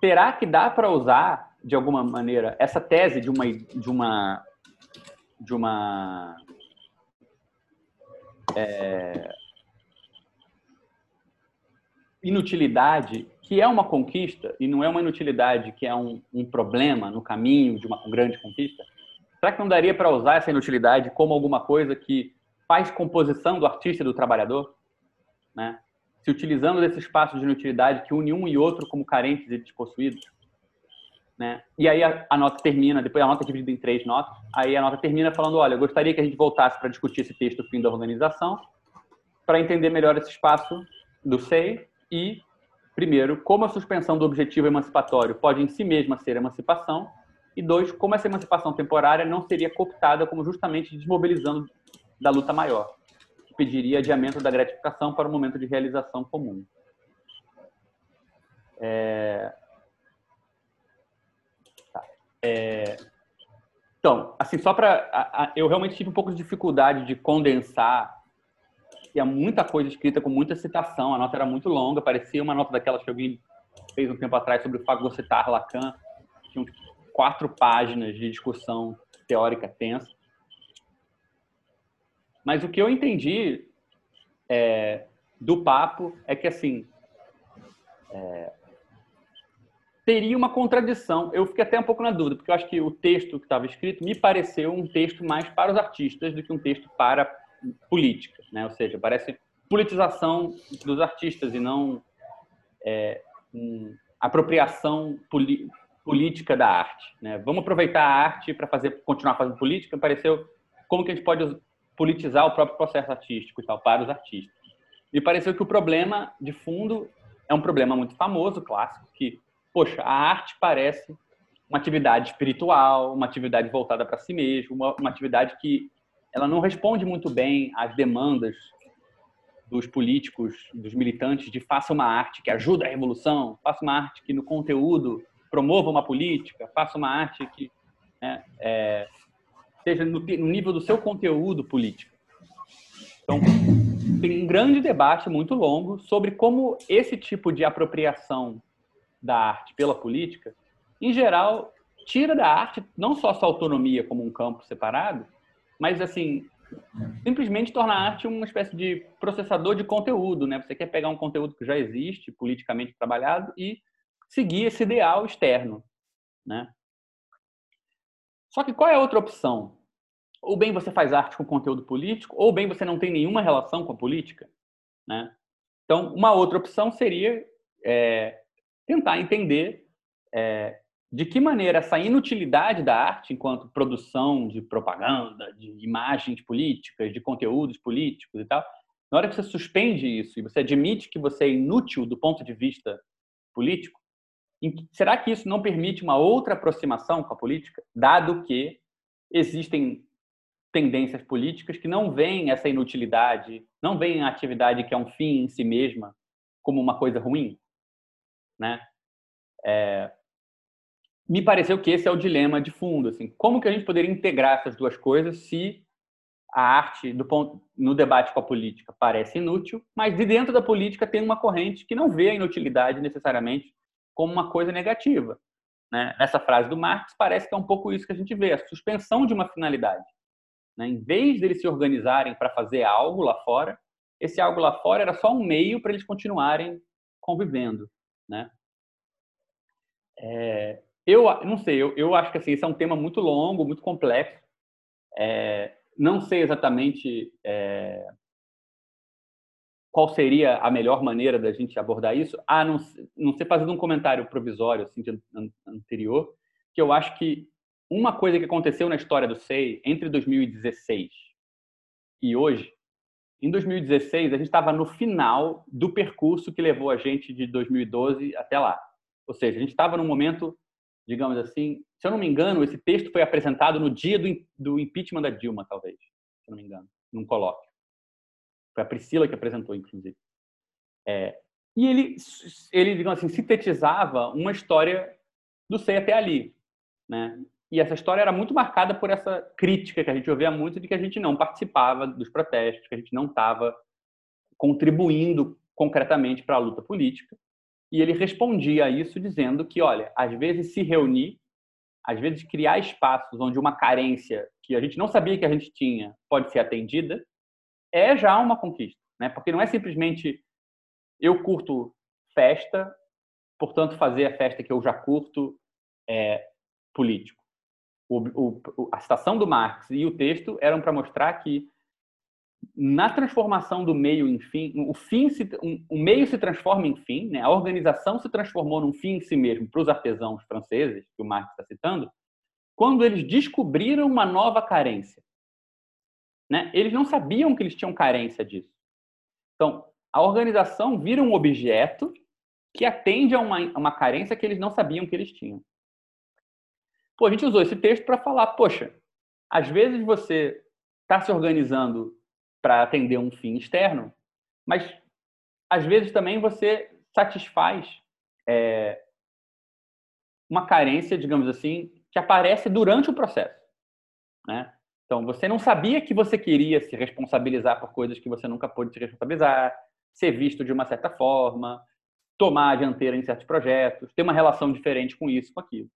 será que dá para usar de alguma maneira, essa tese de uma de uma de uma é, inutilidade que é uma conquista e não é uma inutilidade, que é um, um problema no caminho de uma grande conquista, será que não daria para usar essa inutilidade como alguma coisa que faz composição do artista e do trabalhador? Né? Se utilizando desse espaço de inutilidade que une um e outro como carentes e despossuídos? Né? E aí a, a, nota termina, depois a nota é dividida em três notas, aí a nota termina falando, olha, eu gostaria que a gente voltasse para discutir esse texto fim da organização, para entender melhor esse espaço do SEI e Primeiro, como a suspensão do objetivo emancipatório pode em si mesma ser emancipação. E dois, como essa emancipação temporária não seria cooptada como justamente desmobilizando da luta maior, que pediria adiamento da gratificação para o momento de realização comum. É... Tá. É... Então, assim, só para. Eu realmente tive um pouco de dificuldade de condensar tinha muita coisa escrita com muita citação, a nota era muito longa, parecia uma nota daquelas que alguém fez um tempo atrás sobre o fagocitar Lacan, tinha quatro páginas de discussão teórica tensa. Mas o que eu entendi é, do papo é que, assim, é, teria uma contradição. Eu fiquei até um pouco na dúvida, porque eu acho que o texto que estava escrito me pareceu um texto mais para os artistas do que um texto para política, né? Ou seja, parece politização dos artistas e não é, um, apropriação política da arte, né? Vamos aproveitar a arte para fazer continuar fazendo política. Pareceu como que a gente pode politizar o próprio processo artístico e tal para os artistas. Me pareceu que o problema de fundo é um problema muito famoso, clássico, que poxa, a arte parece uma atividade espiritual, uma atividade voltada para si mesmo, uma, uma atividade que ela não responde muito bem às demandas dos políticos, dos militantes de faça uma arte que ajuda a revolução, faça uma arte que no conteúdo promova uma política, faça uma arte que né, é, seja no, no, nível do seu conteúdo político. Então, tem um grande debate muito longo sobre como esse tipo de apropriação da arte pela política, em geral, tira da arte não só sua autonomia como um campo separado, mas assim, simplesmente torna a arte uma espécie de processador de conteúdo, né? Você quer pegar um conteúdo que já existe, politicamente trabalhado, e seguir esse ideal externo, né? Só que qual é a outra opção? Ou bem você faz arte com conteúdo político, ou bem você não tem nenhuma relação com a política, né? Então, uma outra opção seria é, tentar entender é, de que maneira essa inutilidade da arte enquanto produção de propaganda, de imagens políticas, de conteúdos políticos e tal, na hora que você suspende isso e você admite que você é inútil do ponto de vista político, será que isso não permite uma outra aproximação com a política, dado que existem tendências políticas que não veem essa inutilidade, não veem a atividade que é um fim em si mesma como uma coisa ruim, né? É, me pareceu que esse é o dilema de fundo, assim, como que a gente poderia integrar essas duas coisas se a arte do ponto no debate com a política parece inútil, mas de dentro da política tem uma corrente que não vê a inutilidade necessariamente como uma coisa negativa. Né? Nessa frase do Marx parece que é um pouco isso que a gente vê, a suspensão de uma finalidade. Né? Em vez deles se organizarem para fazer algo lá fora, esse algo lá fora era só um meio para eles continuarem convivendo. Né? É, eu não sei, eu, eu acho que assim, esse é um tema muito longo, muito complexo. É, não sei exatamente é, qual seria a melhor maneira da gente abordar isso. Ah, não, não sei, fazendo um comentário provisório assim, anterior, que eu acho que uma coisa que aconteceu na história do SEI entre 2016 e hoje, em 2016 a gente estava no final do percurso que levou a gente de 2012 até lá. Ou seja, a gente estava num momento digamos assim. Se eu não me engano, esse texto foi apresentado no dia do, do impeachment da Dilma, talvez, se eu não me engano, num colóquio. Foi a Priscila que apresentou, inclusive. É, e ele, ele, digamos assim, sintetizava uma história do SEI até ali, né? E essa história era muito marcada por essa crítica que a gente ouvia muito de que a gente não participava dos protestos, que a gente não estava contribuindo concretamente para a luta política. E ele respondia a isso dizendo que, olha, às vezes se reunir, às vezes criar espaços onde uma carência que a gente não sabia que a gente tinha pode ser atendida, é já uma conquista, né? Porque não é simplesmente eu curto festa portanto, fazer a festa que eu já curto é político. O, o, a citação do Marx e o texto eram para mostrar que na transformação do meio em fim, o fim se, um, o meio se transforma em fim, né? a organização se transformou num fim em si mesmo para os artesãos franceses, que o Marx está citando, quando eles descobriram uma nova carência. Né? Eles não sabiam que eles tinham carência disso. Então, a organização vira um objeto que atende a uma, uma carência que eles não sabiam que eles tinham. Pô, a gente usou esse texto para falar, poxa, às vezes você está se organizando para atender um fim externo, mas às vezes também você satisfaz é, uma carência, digamos assim, que aparece durante o processo. Né? Então, você não sabia que você queria se responsabilizar por coisas que você nunca pôde se responsabilizar, ser visto de uma certa forma, tomar a dianteira em certos projetos, ter uma relação diferente com isso, com aquilo.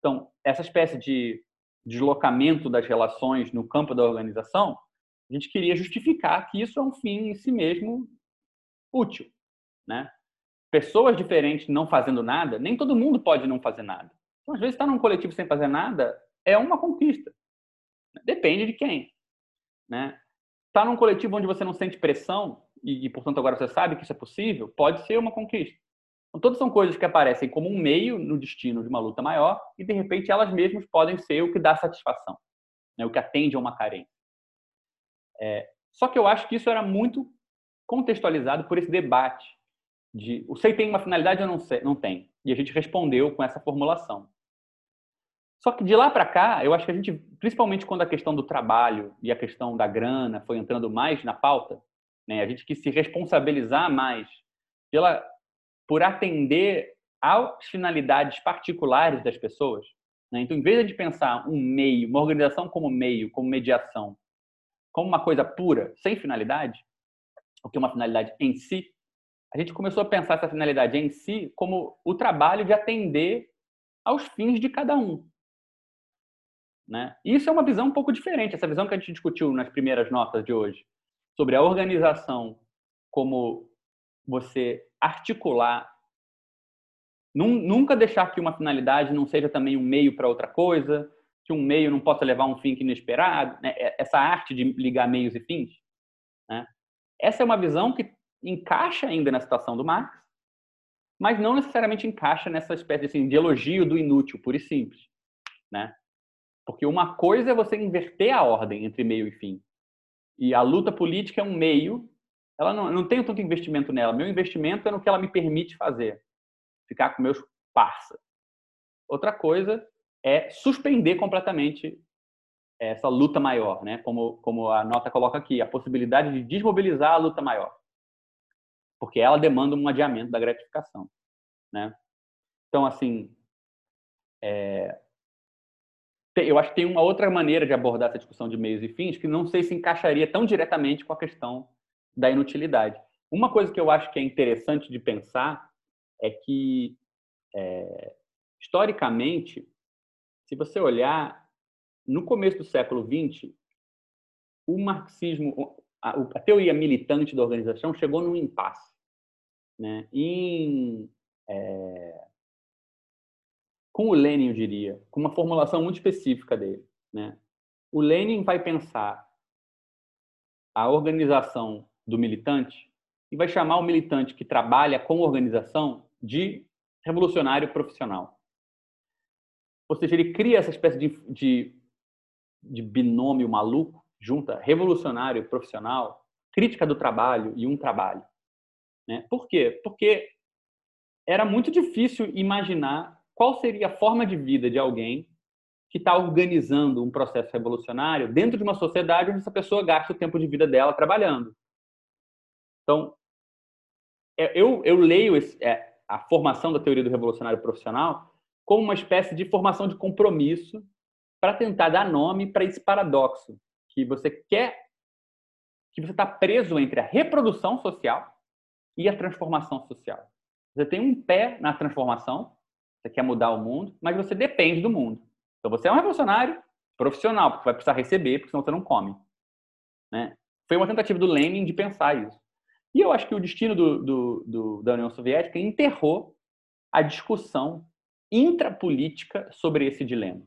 Então, essa espécie de deslocamento das relações no campo da organização, a gente queria justificar que isso é um fim em si mesmo útil, né? Pessoas diferentes não fazendo nada, nem todo mundo pode não fazer nada. Então, às vezes, estar num coletivo sem fazer nada é uma conquista. Depende de quem, né? Estar num coletivo onde você não sente pressão e, e, portanto, agora você sabe que isso é possível, pode ser uma conquista. Então, todas são coisas que aparecem como um meio no destino de uma luta maior e, de repente, elas mesmas podem ser o que dá satisfação, né? o que atende a uma carência. É, só que eu acho que isso era muito contextualizado por esse debate de o SEI tem uma finalidade ou não, não tem? E a gente respondeu com essa formulação. Só que de lá para cá, eu acho que a gente, principalmente quando a questão do trabalho e a questão da grana foi entrando mais na pauta, né, a gente quis se responsabilizar mais pela por atender às finalidades particulares das pessoas. Né? Então, em vez de pensar um meio, uma organização como meio, como mediação, como uma coisa pura, sem finalidade, o que é uma finalidade em si, a gente começou a pensar essa finalidade em si como o trabalho de atender aos fins de cada um. Né? Isso é uma visão um pouco diferente, essa visão que a gente discutiu nas primeiras notas de hoje, sobre a organização como você articular, nunca deixar que uma finalidade não seja também um meio para outra coisa, que um meio não possa levar a um fim que inesperado, né? É, essa arte de ligar meios e fins. Né? Essa é uma visão que encaixa ainda na citação do Marx, mas não necessariamente encaixa nessa espécie assim, de elogio do inútil, puro e simples. Né? Porque uma coisa é você inverter a ordem entre meio e fim. E a luta política é um meio ela não, não tenho tanto investimento nela. Meu investimento é no que ela me permite fazer. Ficar com meus parça. Outra coisa é suspender completamente essa luta maior, né? Como, como a nota coloca aqui, a possibilidade de desmobilizar a luta maior. Porque ela demanda um adiamento da gratificação, né? Então, assim, é... eu acho que tem uma outra maneira de abordar essa discussão de meios e fins que não sei se encaixaria tão diretamente com a questão da inutilidade. Uma coisa que eu acho que é interessante de pensar é que, é, historicamente, se você olhar, no começo do século XX, o marxismo, a, a teoria militante da organização chegou num impasse. Né? Em, é, com o Lenin, eu diria, com uma formulação muito específica dele. Né? O Lenin vai pensar a organização do militante e vai chamar o militante que trabalha com organização de revolucionário profissional. Ou seja, ele cria essa espécie de, de, de binômio maluco, junta revolucionário profissional, crítica do trabalho e um trabalho. Né? Por quê? Porque era muito difícil imaginar qual seria a forma de vida de alguém que está organizando um processo revolucionário dentro de uma sociedade onde essa pessoa gasta o tempo de vida dela trabalhando. Então, é, eu, eu leio esse, é, a formação da teoria do revolucionário profissional como uma espécie de formação de compromisso para tentar dar nome para esse paradoxo que você quer que você está preso entre a reprodução social e a transformação social. Você tem um pé na transformação, você quer mudar o mundo, mas você depende do mundo. Então você é um revolucionário profissional, porque vai precisar receber, porque senão você não come. Né? Foi uma tentativa do Lenin de pensar isso. E eu acho que o destino do, do, do, da União Soviética enterrou a discussão intrapolítica sobre esse dilema.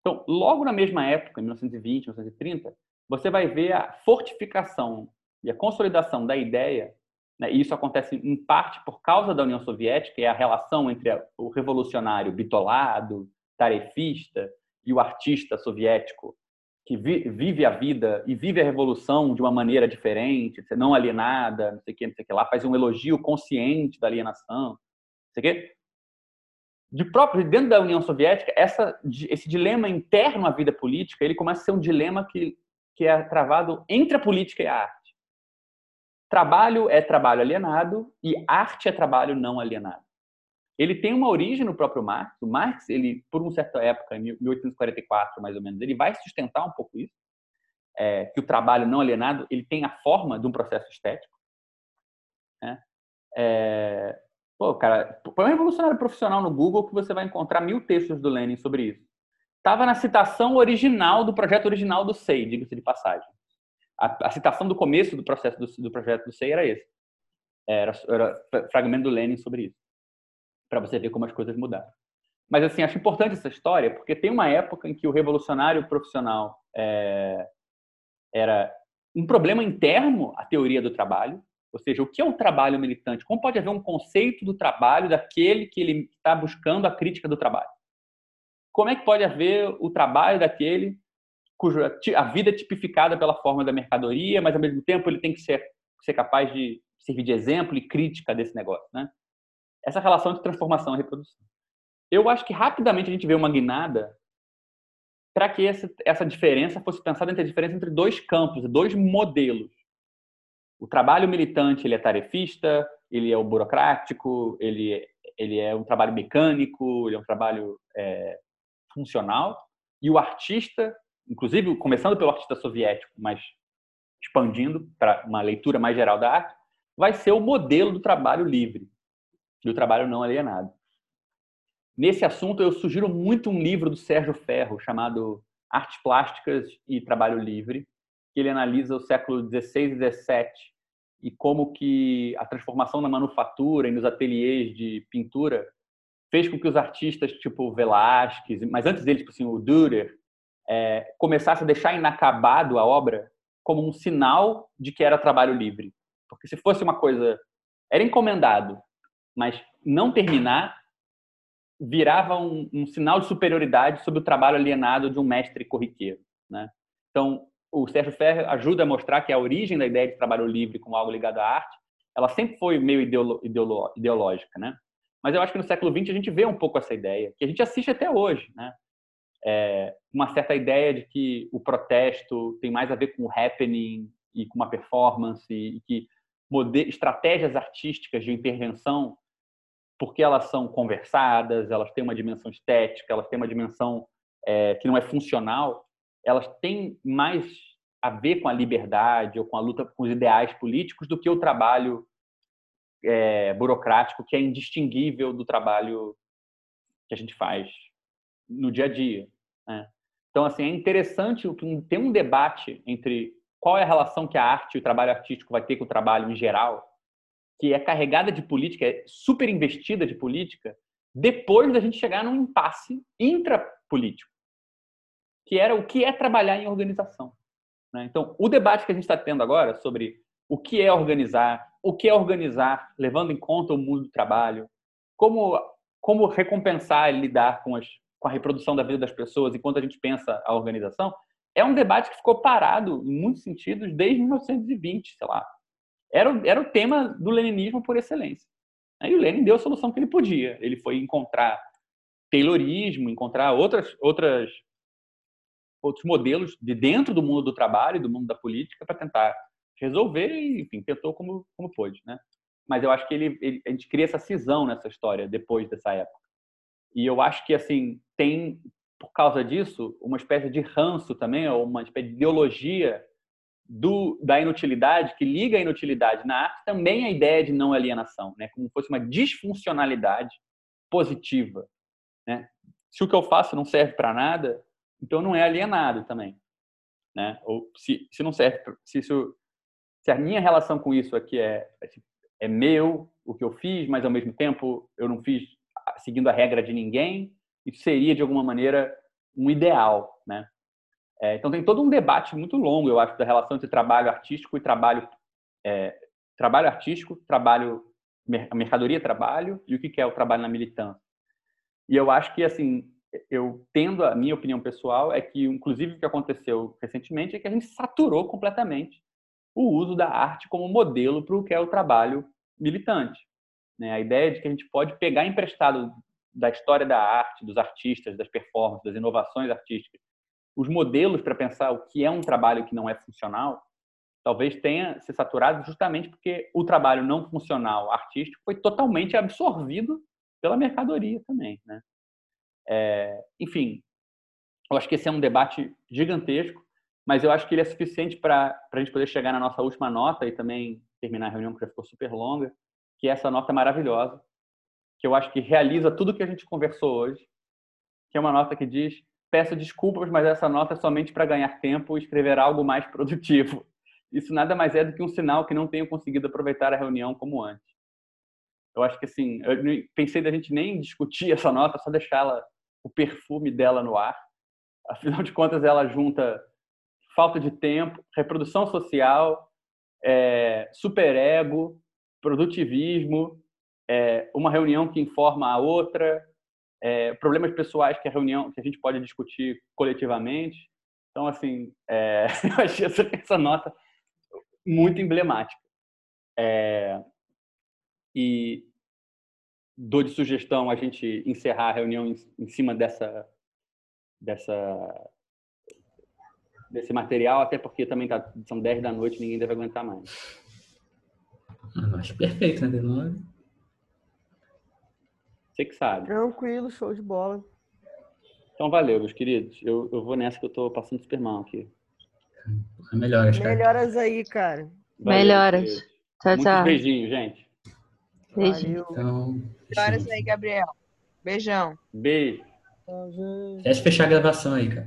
Então, logo na mesma época, em 1920, 1930, você vai ver a fortificação e a consolidação da ideia, né, e isso acontece em parte por causa da União Soviética, e a relação entre o revolucionário bitolado, tarefista, e o artista soviético, que vi, vive a vida e vive a revolução de uma maneira diferente, não alienada, não sei o que, não sei o que lá, faz um elogio consciente da alienação, não sei o que. De próprio, dentro da União Soviética, essa, esse dilema interno à vida política, ele começa a ser um dilema que, que é travado entre a política e a arte. Trabalho é trabalho alienado e arte é trabalho não alienado. Ele tem uma origem no próprio Marx. O Marx, ele, por uma certa época, em 1844 mais ou menos, ele vai sustentar um pouco isso, é, que o trabalho não alienado ele tem a forma de um processo estético. Né? É, pô, cara, põe um revolucionário profissional no Google que você vai encontrar mil textos do Lenin sobre isso. Estava na citação original do projeto original do SEI, diga-se de passagem. A, a, citação do começo do processo do, do projeto do SEI era esse. Era, era fragmento do Lenin sobre isso para você ver como as coisas mudaram. Mas, assim, acho importante essa história, porque tem uma época em que o revolucionário profissional é, era um problema interno à teoria do trabalho, ou seja, o que é o trabalho militante? Como pode haver um conceito do trabalho daquele que ele está buscando a crítica do trabalho? Como é que pode haver o trabalho daquele cuja a vida é tipificada pela forma da mercadoria, mas ao mesmo tempo ele tem que ser, ser capaz de servir de exemplo e crítica desse negócio, né? essa relação de transformação e reprodução. Eu acho que rapidamente a gente vê uma guinada para que essa, essa diferença fosse pensada entre a diferença entre dois campos, dois modelos. O trabalho militante ele é tarefista, ele é o burocrático, ele, ele é um trabalho mecânico, ele é um trabalho é, funcional. E o artista, inclusive começando pelo artista soviético, mas expandindo para uma leitura mais geral da arte, vai ser o modelo do trabalho livre do trabalho não alienado. Nesse assunto, eu sugiro muito um livro do Sérgio Ferro chamado Artes Plásticas e Trabalho Livre, que ele analisa o século XVI e XVII e como que a transformação na manufatura e nos ateliês de pintura fez com que os artistas tipo Velázquez, mas antes deles, tipo assim, o Dürer, é, começassem a deixar inacabado a obra como um sinal de que era trabalho livre. Porque se fosse uma coisa... Era encomendado, mas não terminar virava um, um, sinal de superioridade sobre o trabalho alienado de um mestre corriqueiro. Né? Então, o Sérgio Ferrer ajuda a mostrar que a origem da ideia de trabalho livre como algo ligado à arte, ela sempre foi meio ideolo, ideolo, ideológica, né? Mas eu acho que no século XX a gente vê um pouco essa ideia, que a gente assiste até hoje, né? É uma certa ideia de que o protesto tem mais a ver com o happening e com uma performance e que estratégias artísticas de intervenção porque elas são conversadas, elas têm uma dimensão estética, elas têm uma dimensão é, que não é funcional, elas têm mais a ver com a liberdade ou com a luta com os ideais políticos do que o trabalho é, burocrático, que é indistinguível do trabalho que a gente faz no dia a dia. Né? Então, assim, é interessante ter um debate entre qual é a relação que a arte e o trabalho artístico vai ter com o trabalho em geral, que é carregada de política, é super investida de política, depois da gente chegar num impasse intrapolítico, que era o que é trabalhar em organização. Né? Então, o debate que a gente está tendo agora sobre o que é organizar, o que é organizar, levando em conta o mundo do trabalho, como, como recompensar e lidar com, as, com a reprodução da vida das pessoas enquanto a gente pensa a organização, é um debate que ficou parado, em muitos sentidos, desde 1920, sei lá, era, era o tema do leninismo por excelência. Aí o Lenin deu a solução que ele podia. Ele foi encontrar Taylorismo, encontrar outras, outras, outros modelos de dentro do mundo do trabalho do mundo da política para tentar resolver e, enfim, tentou como, como pôde, né? Mas eu acho que ele, ele, a gente cria essa cisão nessa história depois dessa época. E eu acho que, assim, tem, por causa disso, uma espécie de ranço também, ou uma espécie de ideologia do, da inutilidade, que liga a inutilidade na arte, também a ideia de não alienação, né? como fosse uma disfuncionalidade positiva. Né? Se o que eu faço não serve para nada, então não é alienado também. Né? Ou se, se não serve, se, isso, se a minha relação com isso aqui é, é meu o que eu fiz, mas ao mesmo tempo eu não fiz seguindo a regra de ninguém. Isso seria de alguma maneira um ideal, né? É, então tem todo um debate muito longo, eu acho, da relação entre trabalho artístico e trabalho é, trabalho artístico, trabalho mercadoria trabalho e o que é o trabalho na militância. E eu acho que assim eu tendo a minha opinião pessoal é que inclusive o que aconteceu recentemente é que a gente saturou completamente o uso da arte como modelo para o que é o trabalho militante. Né? A ideia de que a gente pode pegar emprestado da história da arte, dos artistas, das performances, das inovações artísticas, os modelos para pensar o que é um trabalho que não é funcional, talvez tenha se saturado justamente porque o trabalho não funcional artístico foi totalmente absorvido pela mercadoria também, né? É, enfim, eu acho que esse é um debate gigantesco, mas eu acho que ele é suficiente para a gente poder chegar na nossa última nota e também terminar a reunião que já ficou super longa, que é essa nota maravilhosa, que eu acho que realiza tudo que a gente conversou hoje, que é uma nota que diz: peço desculpas, mas essa nota é somente para ganhar tempo e escrever algo mais <laughs> produtivo. Isso nada mais é do que um sinal que não tenho conseguido aproveitar a reunião como antes. Eu acho que assim, eu pensei da gente nem discutir essa nota, só deixá-la o perfume dela no ar. Afinal de contas, ela junta falta de tempo, reprodução social, é, superego, produtivismo, é, uma reunião que informa a outra, é, problemas pessoais que a reunião que a gente pode discutir coletivamente. Então, assim, é, <laughs> eu achei essa, essa, nota muito emblemática. É, e dou de sugestão a gente encerrar a reunião em, em cima dessa, dessa desse material, até porque também tá, são 10 da noite ninguém deve aguentar mais. Acho perfeito, né? Você que sabe. Tranquilo, show de bola. Então valeu, meus queridos. Eu, eu vou nessa que eu tô passando super mal aqui. Melhoras, cara. Melhoras aí, cara. Valeu, Melhoras. Tchau, Muitos tchau. beijinhos, gente. Beijinho. Então, Melhoras aí, Gabriel. Beijão. Beijo. Fecha fechar a gravação aí, cara.